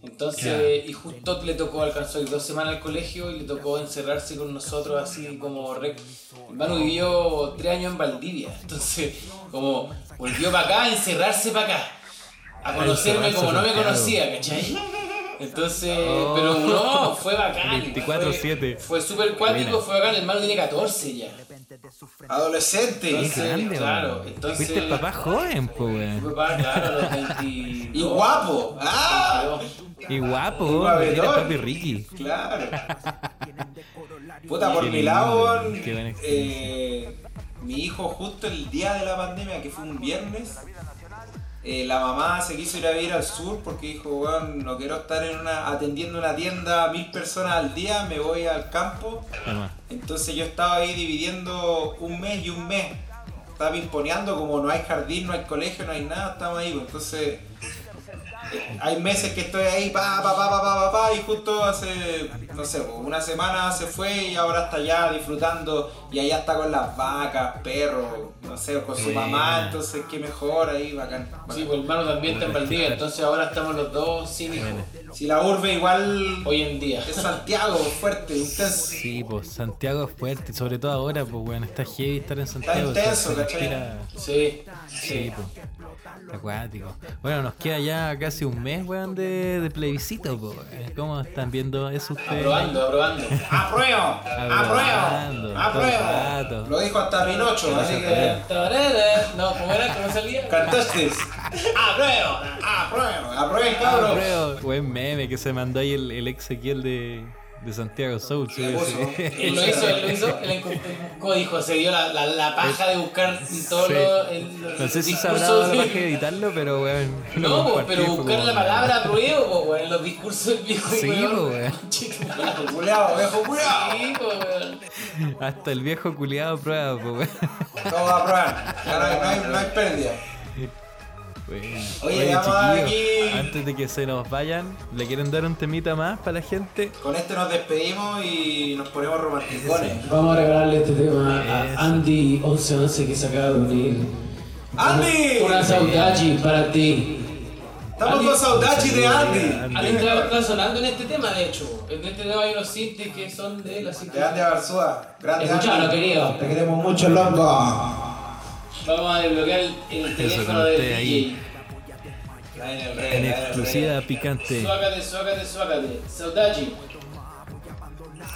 Entonces, y justo le tocó, alcanzó ir dos semanas al colegio y le tocó encerrarse con nosotros así como rec. Manu vivió tres años en Valdivia. Entonces, como volvió para acá, a encerrarse para acá. A conocerme como no me conocía, ¿cachai? Entonces, Oh. pero no, fue bacán. 24/7. Fue, súper cuático, fue bacán. El Manu tiene 14 ya. Adolescente. Entonces, grande, claro, entonces- Fuiste papá joven, pues, weón. Papá, claro, a los 20. Y guapo. ¡Ah! Y guapo, Y weón. Era papi Ricky. Claro. Puta, por Qué mi lado, eh, mi hijo justo el día de la pandemia, que fue un viernes, eh, la mamá se quiso ir a vivir al sur porque dijo, weón, no quiero estar en una, atendiendo una tienda a mil personas al día, me voy al campo. Bueno, Entonces yo estaba ahí dividiendo un mes y un mes. Estaba pimponeando, como no hay jardín, no hay colegio, no hay nada, estamos ahí. pues, Entonces eh, hay meses que estoy ahí, pa, pa, pa, pa, pa, pa, pa, y justo hace, no sé, pues, una semana se fue y ahora está allá disfrutando y allá está con las vacas, perros, no sé, con su mamá, entonces qué mejor ahí, bacán. bacán. Sí, pues hermano también está en Valdivia, entonces ahora estamos los dos sin hijo. Si la urbe igual Hoy en día. es Santiago, fuerte, intenso. sí, pues Santiago es fuerte, sobre todo ahora, pues, weón. Está heavy estar en Santiago. se- intenso, ¿cachai? respira- Sí, Sí, sí. pues. Acuático. Bueno, nos queda ya casi un mes, weón, de, de plebiscito, pues. ¿Cómo están viendo eso ustedes? Aprobando, aprobando. ¡Apruebo! ¡Apruebo! ¡Apruebo! Lo dijo hasta Pinocho, así que. No, ¿cómo era? ¿Cómo salía? Cantaste. ¡Apruebo! ¡Apruebo! ¡Aprueben, cabrón! Buen meme que se mandó ahí el, el Ezequiel de, de Santiago sí, sí. Él lo hizo, él lo hizo. Él encontró- ¿Cómo dijo? Se dio la, la, la paja de buscar todo Sí. lo, el, los No sé si dado la paja de editarlo, pero weón. No, po, pero buscar como- la palabra apruebo, po, weón, en los discursos del viejo Sí, weón. po, weón. Chico, ¡Culeado, viejo culeado! Sí, po, weón. Hasta el viejo culiado prueba, pues weón. Todos aprueban. Ya no hay, no hay, no hay pérdida. Oye, dar chiquillos, aquí- Antes de que se nos vayan, ¿le quieren dar un temita más para la gente? Con este nos despedimos y nos ponemos romanticones. Vamos a regalarle este tema Eso. a Andy 1111 que se acaba de unir. ¡Andy! Una saudade para ti. Estamos Andy- con Saudachi de Andy. Andy. Está, está sonando en este tema, de hecho. En este tema hay unos sintes que son de así que De Andy Barzúa. Grande Escuchalo, querido. Te queremos mucho, loco. Vamos a desbloquear el, el teléfono con del usted ahí. En rey, En en rey. exclusiva DJ. picante. Suácate, suácate, suácate. Saudade.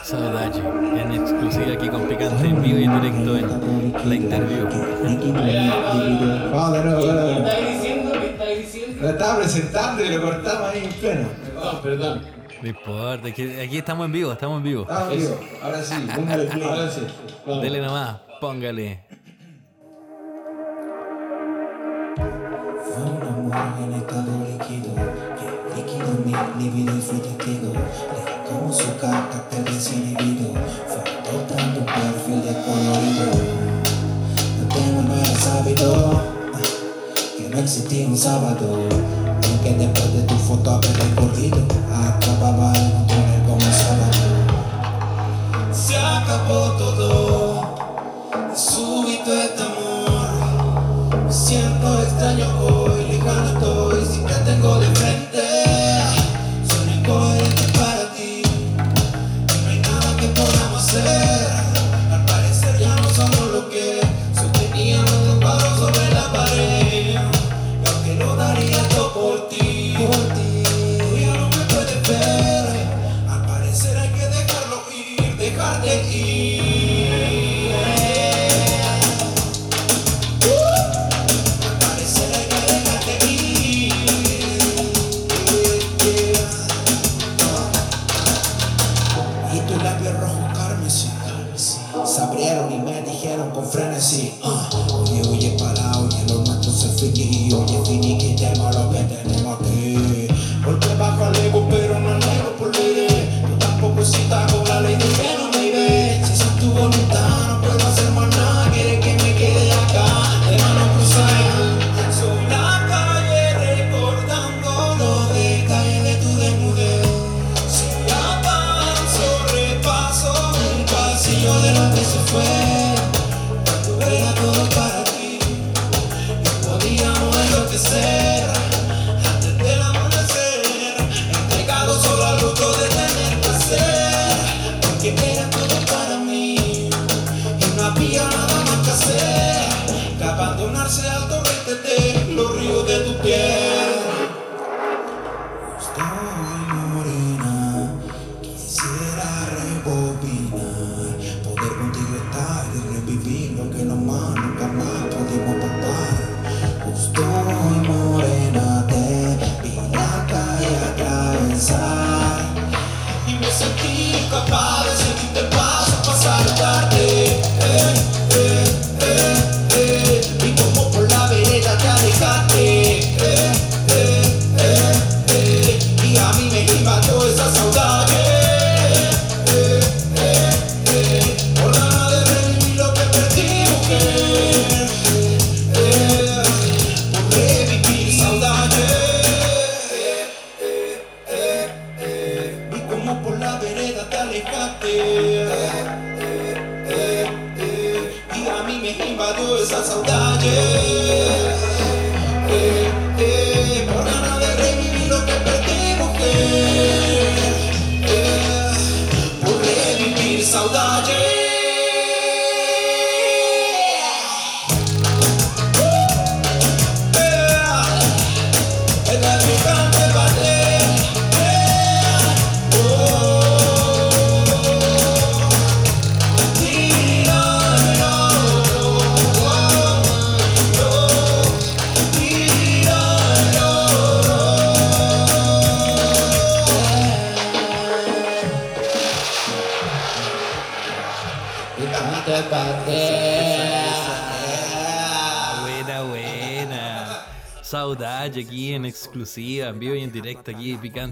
Saudade. En exclusiva aquí con picante en vivo y en directo en la interview. Vamos de nuevo, de ¿Qué nuevo. estáis diciendo? ¿Qué estáis diciendo? Lo estaba presentando y lo cortamos ahí en pleno. Perdón, perdón. No importa, aquí, aquí estamos en vivo, estamos en vivo. Estamos vivos. Ahora sí, póngale. Ahora sí. Vamos. Dele nomás, póngale. Un amor en estado líquido, líquido mi libido y fui testigo. Le como su carácter desinhibido, fue adoptando un perfil de colorido. No tengo no era sabido, que no existía un sábado, en que después de tu foto haber recorrido, acababa un túnel como sábado. Se acabó todo, súbito este amor. Me siento extraño hoy, cantor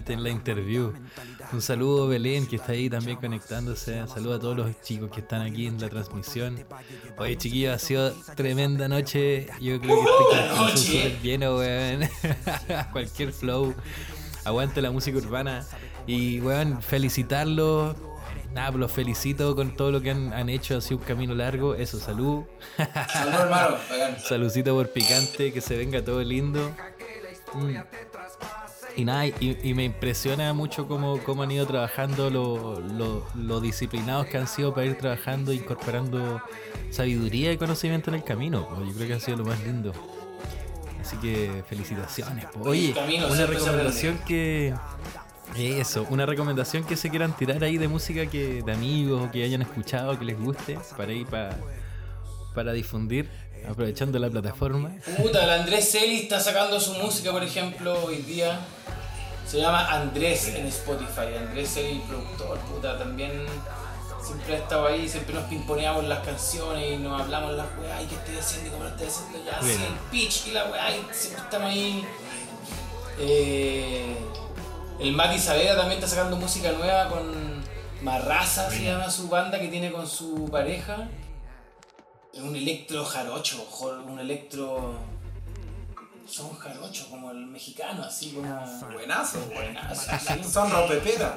picante en la interview. Un saludo Belén que está ahí también conectándose. Un saludo a todos los chicos que están aquí en la transmisión. Oye chiquillos, ha sido tremenda noche. Yo creo que estoy noche. súper lleno, weón. Cualquier flow. Aguante la música urbana. Y weón, felicitarlos. Nada, pues los felicito con todo lo que han, han hecho. Ha sido un camino largo. Eso, salud. Saludos, hermano. Saludcito por picante, que se venga todo lindo. Mm. Y nada, y, y me impresiona mucho cómo, cómo han ido trabajando lo, lo- lo disciplinados que han sido para ir trabajando, incorporando sabiduría y conocimiento en el camino. pues. Yo creo que ha sido lo más lindo. Así que felicitaciones. po. Oye, camino una recomendación que... Eso, una recomendación que se quieran tirar ahí de música que de amigos o que hayan escuchado, que les guste, para ir para, para difundir, aprovechando la plataforma. Puta, el Andrés Celi está sacando su música, por ejemplo, hoy día. Se llama Andrés en Spotify. Andrés Celi, productor, puta, también siempre ha estado ahí, siempre nos pimponeamos las canciones y nos hablamos las weá, y qué estoy haciendo y cómo lo estoy haciendo, ya, sí, el pitch y la weá, y siempre estamos ahí. Eh, el Mati Saavedra también está sacando música nueva con Marraza, se llama su banda que tiene con su pareja. Un electro jarocho, un electro son jarochos, como el mexicano, así como. Buenazo, buenazo. Son rompeperas.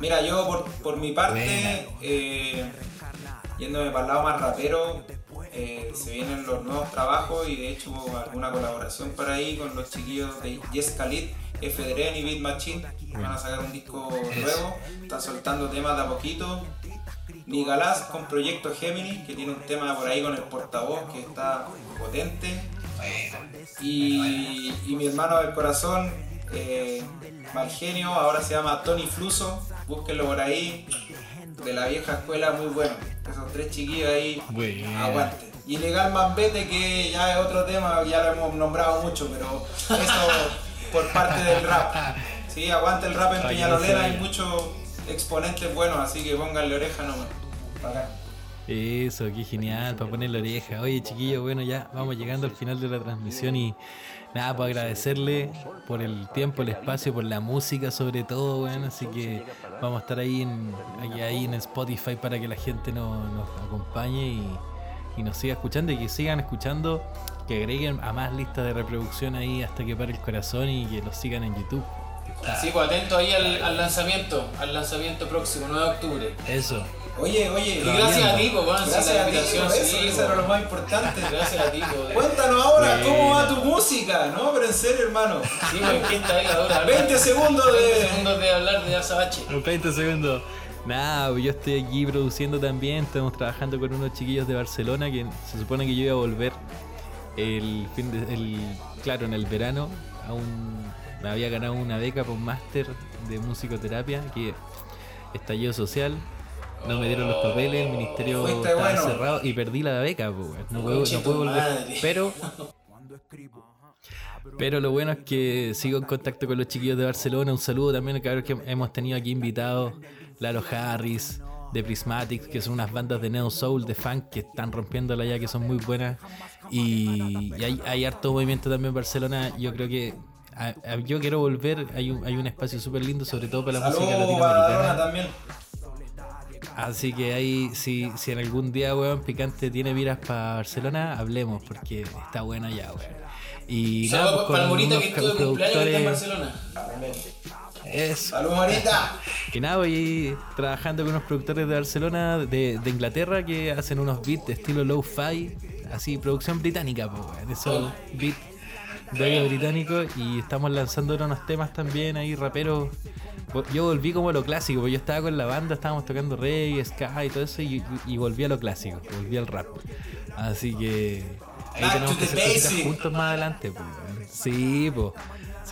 Mira, yo por, por mi parte, eh, yéndome para el lado más rapero, eh, se vienen los nuevos trabajos y de hecho alguna colaboración por ahí con los chiquillos de Yes Khalid, F y Beat Machine. Van a sacar un disco nuevo, están soltando temas de a poquito. Nicolás con Proyecto Gemini, que tiene un tema por ahí con el portavoz que está potente. Y, y mi hermano del corazón, eh, Malgenio, ahora se llama Tony Fluso, búsquenlo por ahí, de la vieja escuela, muy bueno. Esos tres chiquillos ahí, aguante. Y Legal Mambete, que ya es otro tema, ya lo hemos nombrado mucho, pero eso por parte del rap. Sí, aguante el rap en Peñalolera, hay muchos exponentes buenos, así que pónganle oreja nomás. Eso, qué genial, para poner la oreja. Oye, chiquillos, bueno, ya vamos llegando al final de la transmisión y nada, para agradecerle por el tiempo, el espacio, por la música sobre todo, bueno, así que vamos a estar ahí en, ahí en Spotify para que la gente nos, acompañe y, y, nos siga escuchando y que sigan escuchando, que agreguen a más listas de reproducción ahí hasta que pare el corazón y que los sigan en YouTube. Así pues atento ahí al, al lanzamiento, al lanzamiento próximo, 9 de octubre. Eso. Oye, oye. Y gracias a ti, pues, gracias a ti, eso, sí, eso era lo más importante. Gracias a ti, pues. Cuéntanos ahora cómo va tu música, ¿no? Pero en serio, hermano. Sí, pues, ¿quién está ahí ahora? 20 segundos de. 20 segundos de hablar de Azabache. 20 segundos. Nada, pues, yo estoy aquí produciendo también, estamos trabajando con unos chiquillos de Barcelona que se supone que yo iba a volver el fin de, el, claro, en el verano a un, me había ganado una beca por máster de musicoterapia que estallido social no me dieron los papeles, el ministerio estaba cerrado y perdí la beca, no puedo, no puedo volver. Pero pero lo bueno es que sigo en contacto con los chiquillos de Barcelona. Un saludo también a cabros que hemos tenido aquí invitados. Lalo Harris, de Prismatic, que son unas bandas de neo soul, de funk, que están rompiéndola ya, que son muy buenas. Y, hay, hay, harto movimiento también en Barcelona. Yo creo que yo quiero volver. Hay un, hay un espacio súper lindo, sobre todo para la música latinoamericana. también. Así que ahí, si, si en algún día, weón, Picante tiene miras para Barcelona, hablemos, porque está bueno allá, weón. Y nada, pues, para Morita que estuvo cumpleaños en Barcelona. Eso. ¡Salud, Morita! Y nada, voy trabajando con unos productores de Barcelona, de, de Inglaterra, que hacen unos beats de estilo low-fi, así, producción británica, pues, de esos beats de británico, y estamos lanzando unos temas también ahí, raperos yo volví como a lo clásico, porque yo estaba con la banda, estábamos tocando reggae, ska y todo eso, y, volví a lo clásico, volví al rap. Así que ahí tenemos que hacer cositas juntos más adelante. Pues. Sí, pues.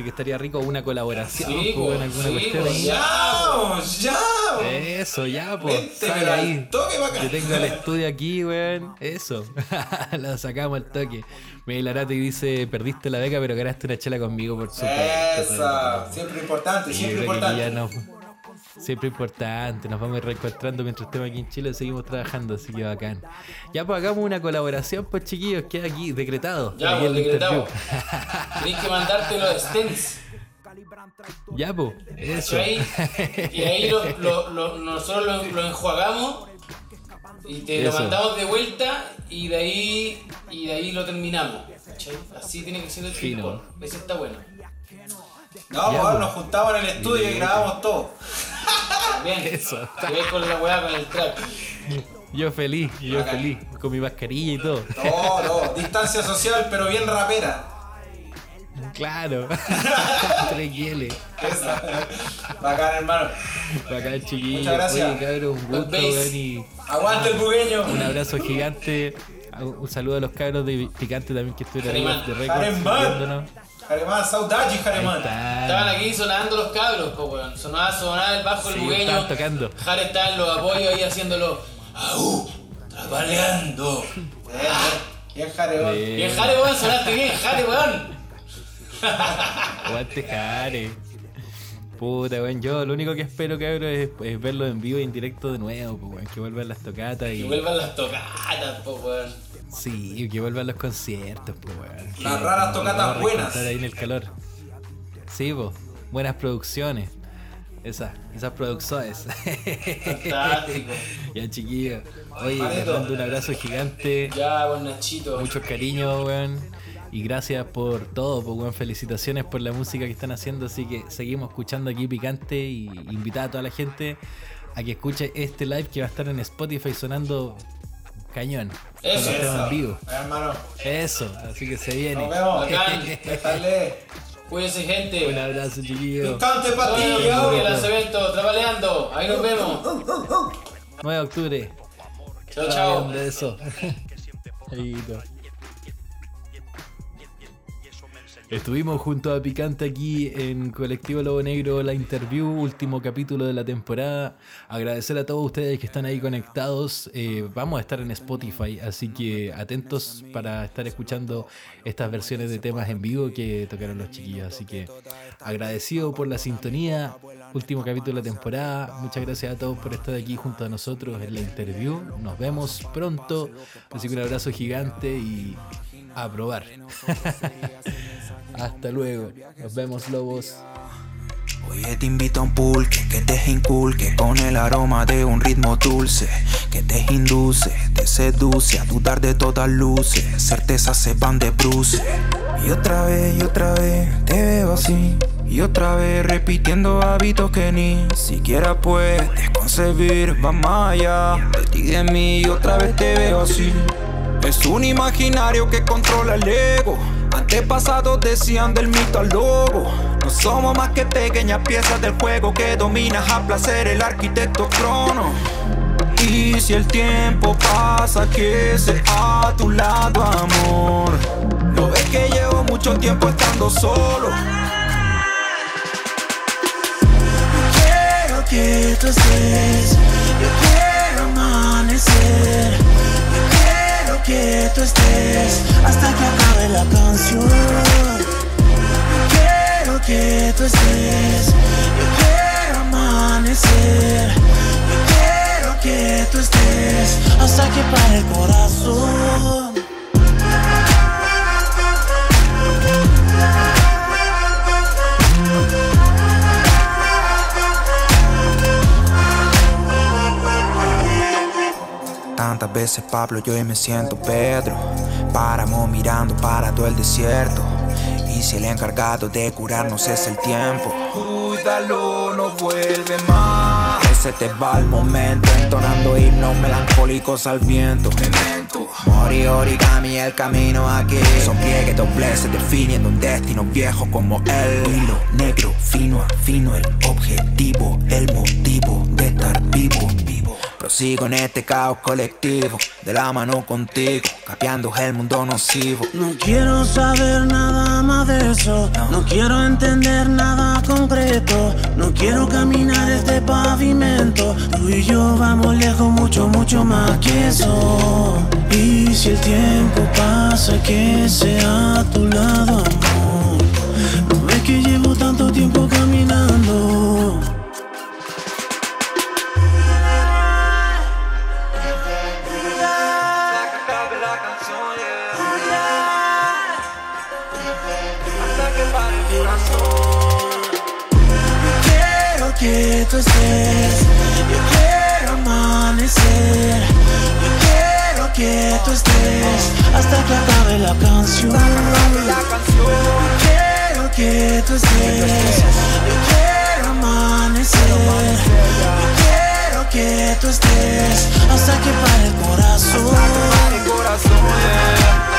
Así que estaría rico una colaboración sí, pues, en alguna cuestión ahí. ¡Ya! ¡Ya! Eso, ya, pues. Sale ahí. Toque Yo tengo el estudio aquí, weón. Eso. Lo sacamos al toque. Me Larate dice, perdiste la beca, pero ganaste una chela conmigo por supuesto. Esa, siempre importante, siempre importante. Siempre importante, nos vamos reencontrando mientras estemos aquí en Chile, seguimos trabajando, así que bacán. Ya pues hagamos una colaboración, pues chiquillos, queda aquí, decretado. Ya, pues decretado. Tienes que mandarte los stents. Ya, pues, eso. y ahí nosotros lo enjuagamos y te lo mandamos de vuelta y de ahí y de ahí lo terminamos. Así tiene que ser el Fino. Ese está bueno. No, pues, pues nos juntamos en el estudio y grabamos todo. Bien. Eso. Ves con la weá con el track. Yo feliz, yo feliz, con mi mascarilla y todo. No, no, distancia social, pero bien rapera. Claro. Tres Bacán, hermano. Bacán, chiquillo. Muchas gracias. Oye, cabrón, un gusto, y... Aguante el bugueño. Un abrazo gigante. Un saludo a los cabros de Picante también que estuvieron ahí de récord. Jaremán, saudade, Jaremán. Estaban aquí sonando los cabros, po, weón. Sonaba, sonaba el bajo el bugueño. Estaban tocando. Jare está en los apoyos ahí haciéndolo. ¡Au! ¡Trabaleando! Bien, Jaremán. Bien, Jaremán, sonaste bien, Jaremán. Aguante Jare. Puta, weón, yo lo único que espero, cabrón, es, es verlo en vivo y en directo de nuevo, pues, weón, que vuelvan las tocatas y... Que vuelvan las tocatas, pues, weón. Sí, que vuelvan los conciertos, pues, weón. Las raras tocatas buenas. Estar ahí en el calor. Sí, pues, buenas producciones. Esas, esas producciones. Fantástico. ya, chiquillos. Oye, les Manito. mando un abrazo gigante. Ya, buen Nachito. Mucho cariño, weón. Y gracias por todo, pues, weón. Felicitaciones por la música que están haciendo. Así que seguimos escuchando aquí Picante y invitar a toda la gente a que escuche este live que va a estar en Spotify sonando cañón. Eso, eso. en vivo. Hermano, Eso, así que se viene. nos vemos. Cuídense, gente. Un abrazo, chiquillos. Picante para ti, Bueno, lanzamiento, trabaleando. Ahí nos vemos. 9 de octubre. Chao, chao. Saben de Estuvimos junto a Picante aquí en Colectivo Lobo Negro, la interview, último capítulo de la temporada. Agradecer a todos ustedes que están ahí conectados. Eh, vamos a estar en Spotify, así que atentos para estar escuchando estas versiones de temas en vivo que tocaron los chiquillos. Así que agradecido por la sintonía, último capítulo de la temporada. Muchas gracias a todos por estar aquí junto a nosotros en la interview. Nos vemos pronto. Así que un abrazo gigante y a probar. Hasta luego. Nos vemos, lobos. Oye, te invito a un pulque que te inculque con el aroma de un ritmo dulce que te induce, te seduce a dudar de todas luces, certezas se van de bruce. Y otra vez, y otra vez te veo así. Y otra vez repitiendo hábitos que ni siquiera puedes concebir. Va más allá de de mí. Y otra vez te veo así. Es un imaginario que controla el ego. Antepasados decían del mito al lobo. No somos más que pequeñas piezas del juego que dominas a placer el arquitecto crono. Y si el tiempo pasa, que sea a tu lado, amor. No ves que llevo mucho tiempo estando solo. Quiero que tú estés, yo quiero amanecer, que tú estés hasta que acabe la canción. Quiero que tú estés, yo quiero amanecer, yo quiero que tú estés hasta que pare el corazón. Tantas veces Pablo, yo hoy me siento Pedro. Páramo mirando para todo el desierto. Y si el encargado de curarnos es el tiempo, cuídalo, no vuelve más. Que se te va el momento, entonando himnos melancólicos al viento. Mori origami, el camino aquí. Son pliegues dobleces definiendo un destino viejo como el hilo negro, fino a fino, el objetivo, el motivo de estar vivo. Prosigo en este caos colectivo, de la mano contigo, capeando el mundo nocivo. No quiero saber nada más de eso. No quiero entender nada concreto. No quiero caminar este pavimento. Tú y yo vamos lejos, mucho, mucho más que eso. Y si el tiempo pasa, que sea a tu lado, amor. No ves que llevo tanto tiempo caminando. que tú estés. Yo quiero amanecer. Yo quiero que tú estés. Hasta que acabe la canción. Yo quiero que tú estés. Yo quiero amanecer. Yo quiero que tú estés. Hasta que pare el corazón. Hasta que pare el corazón.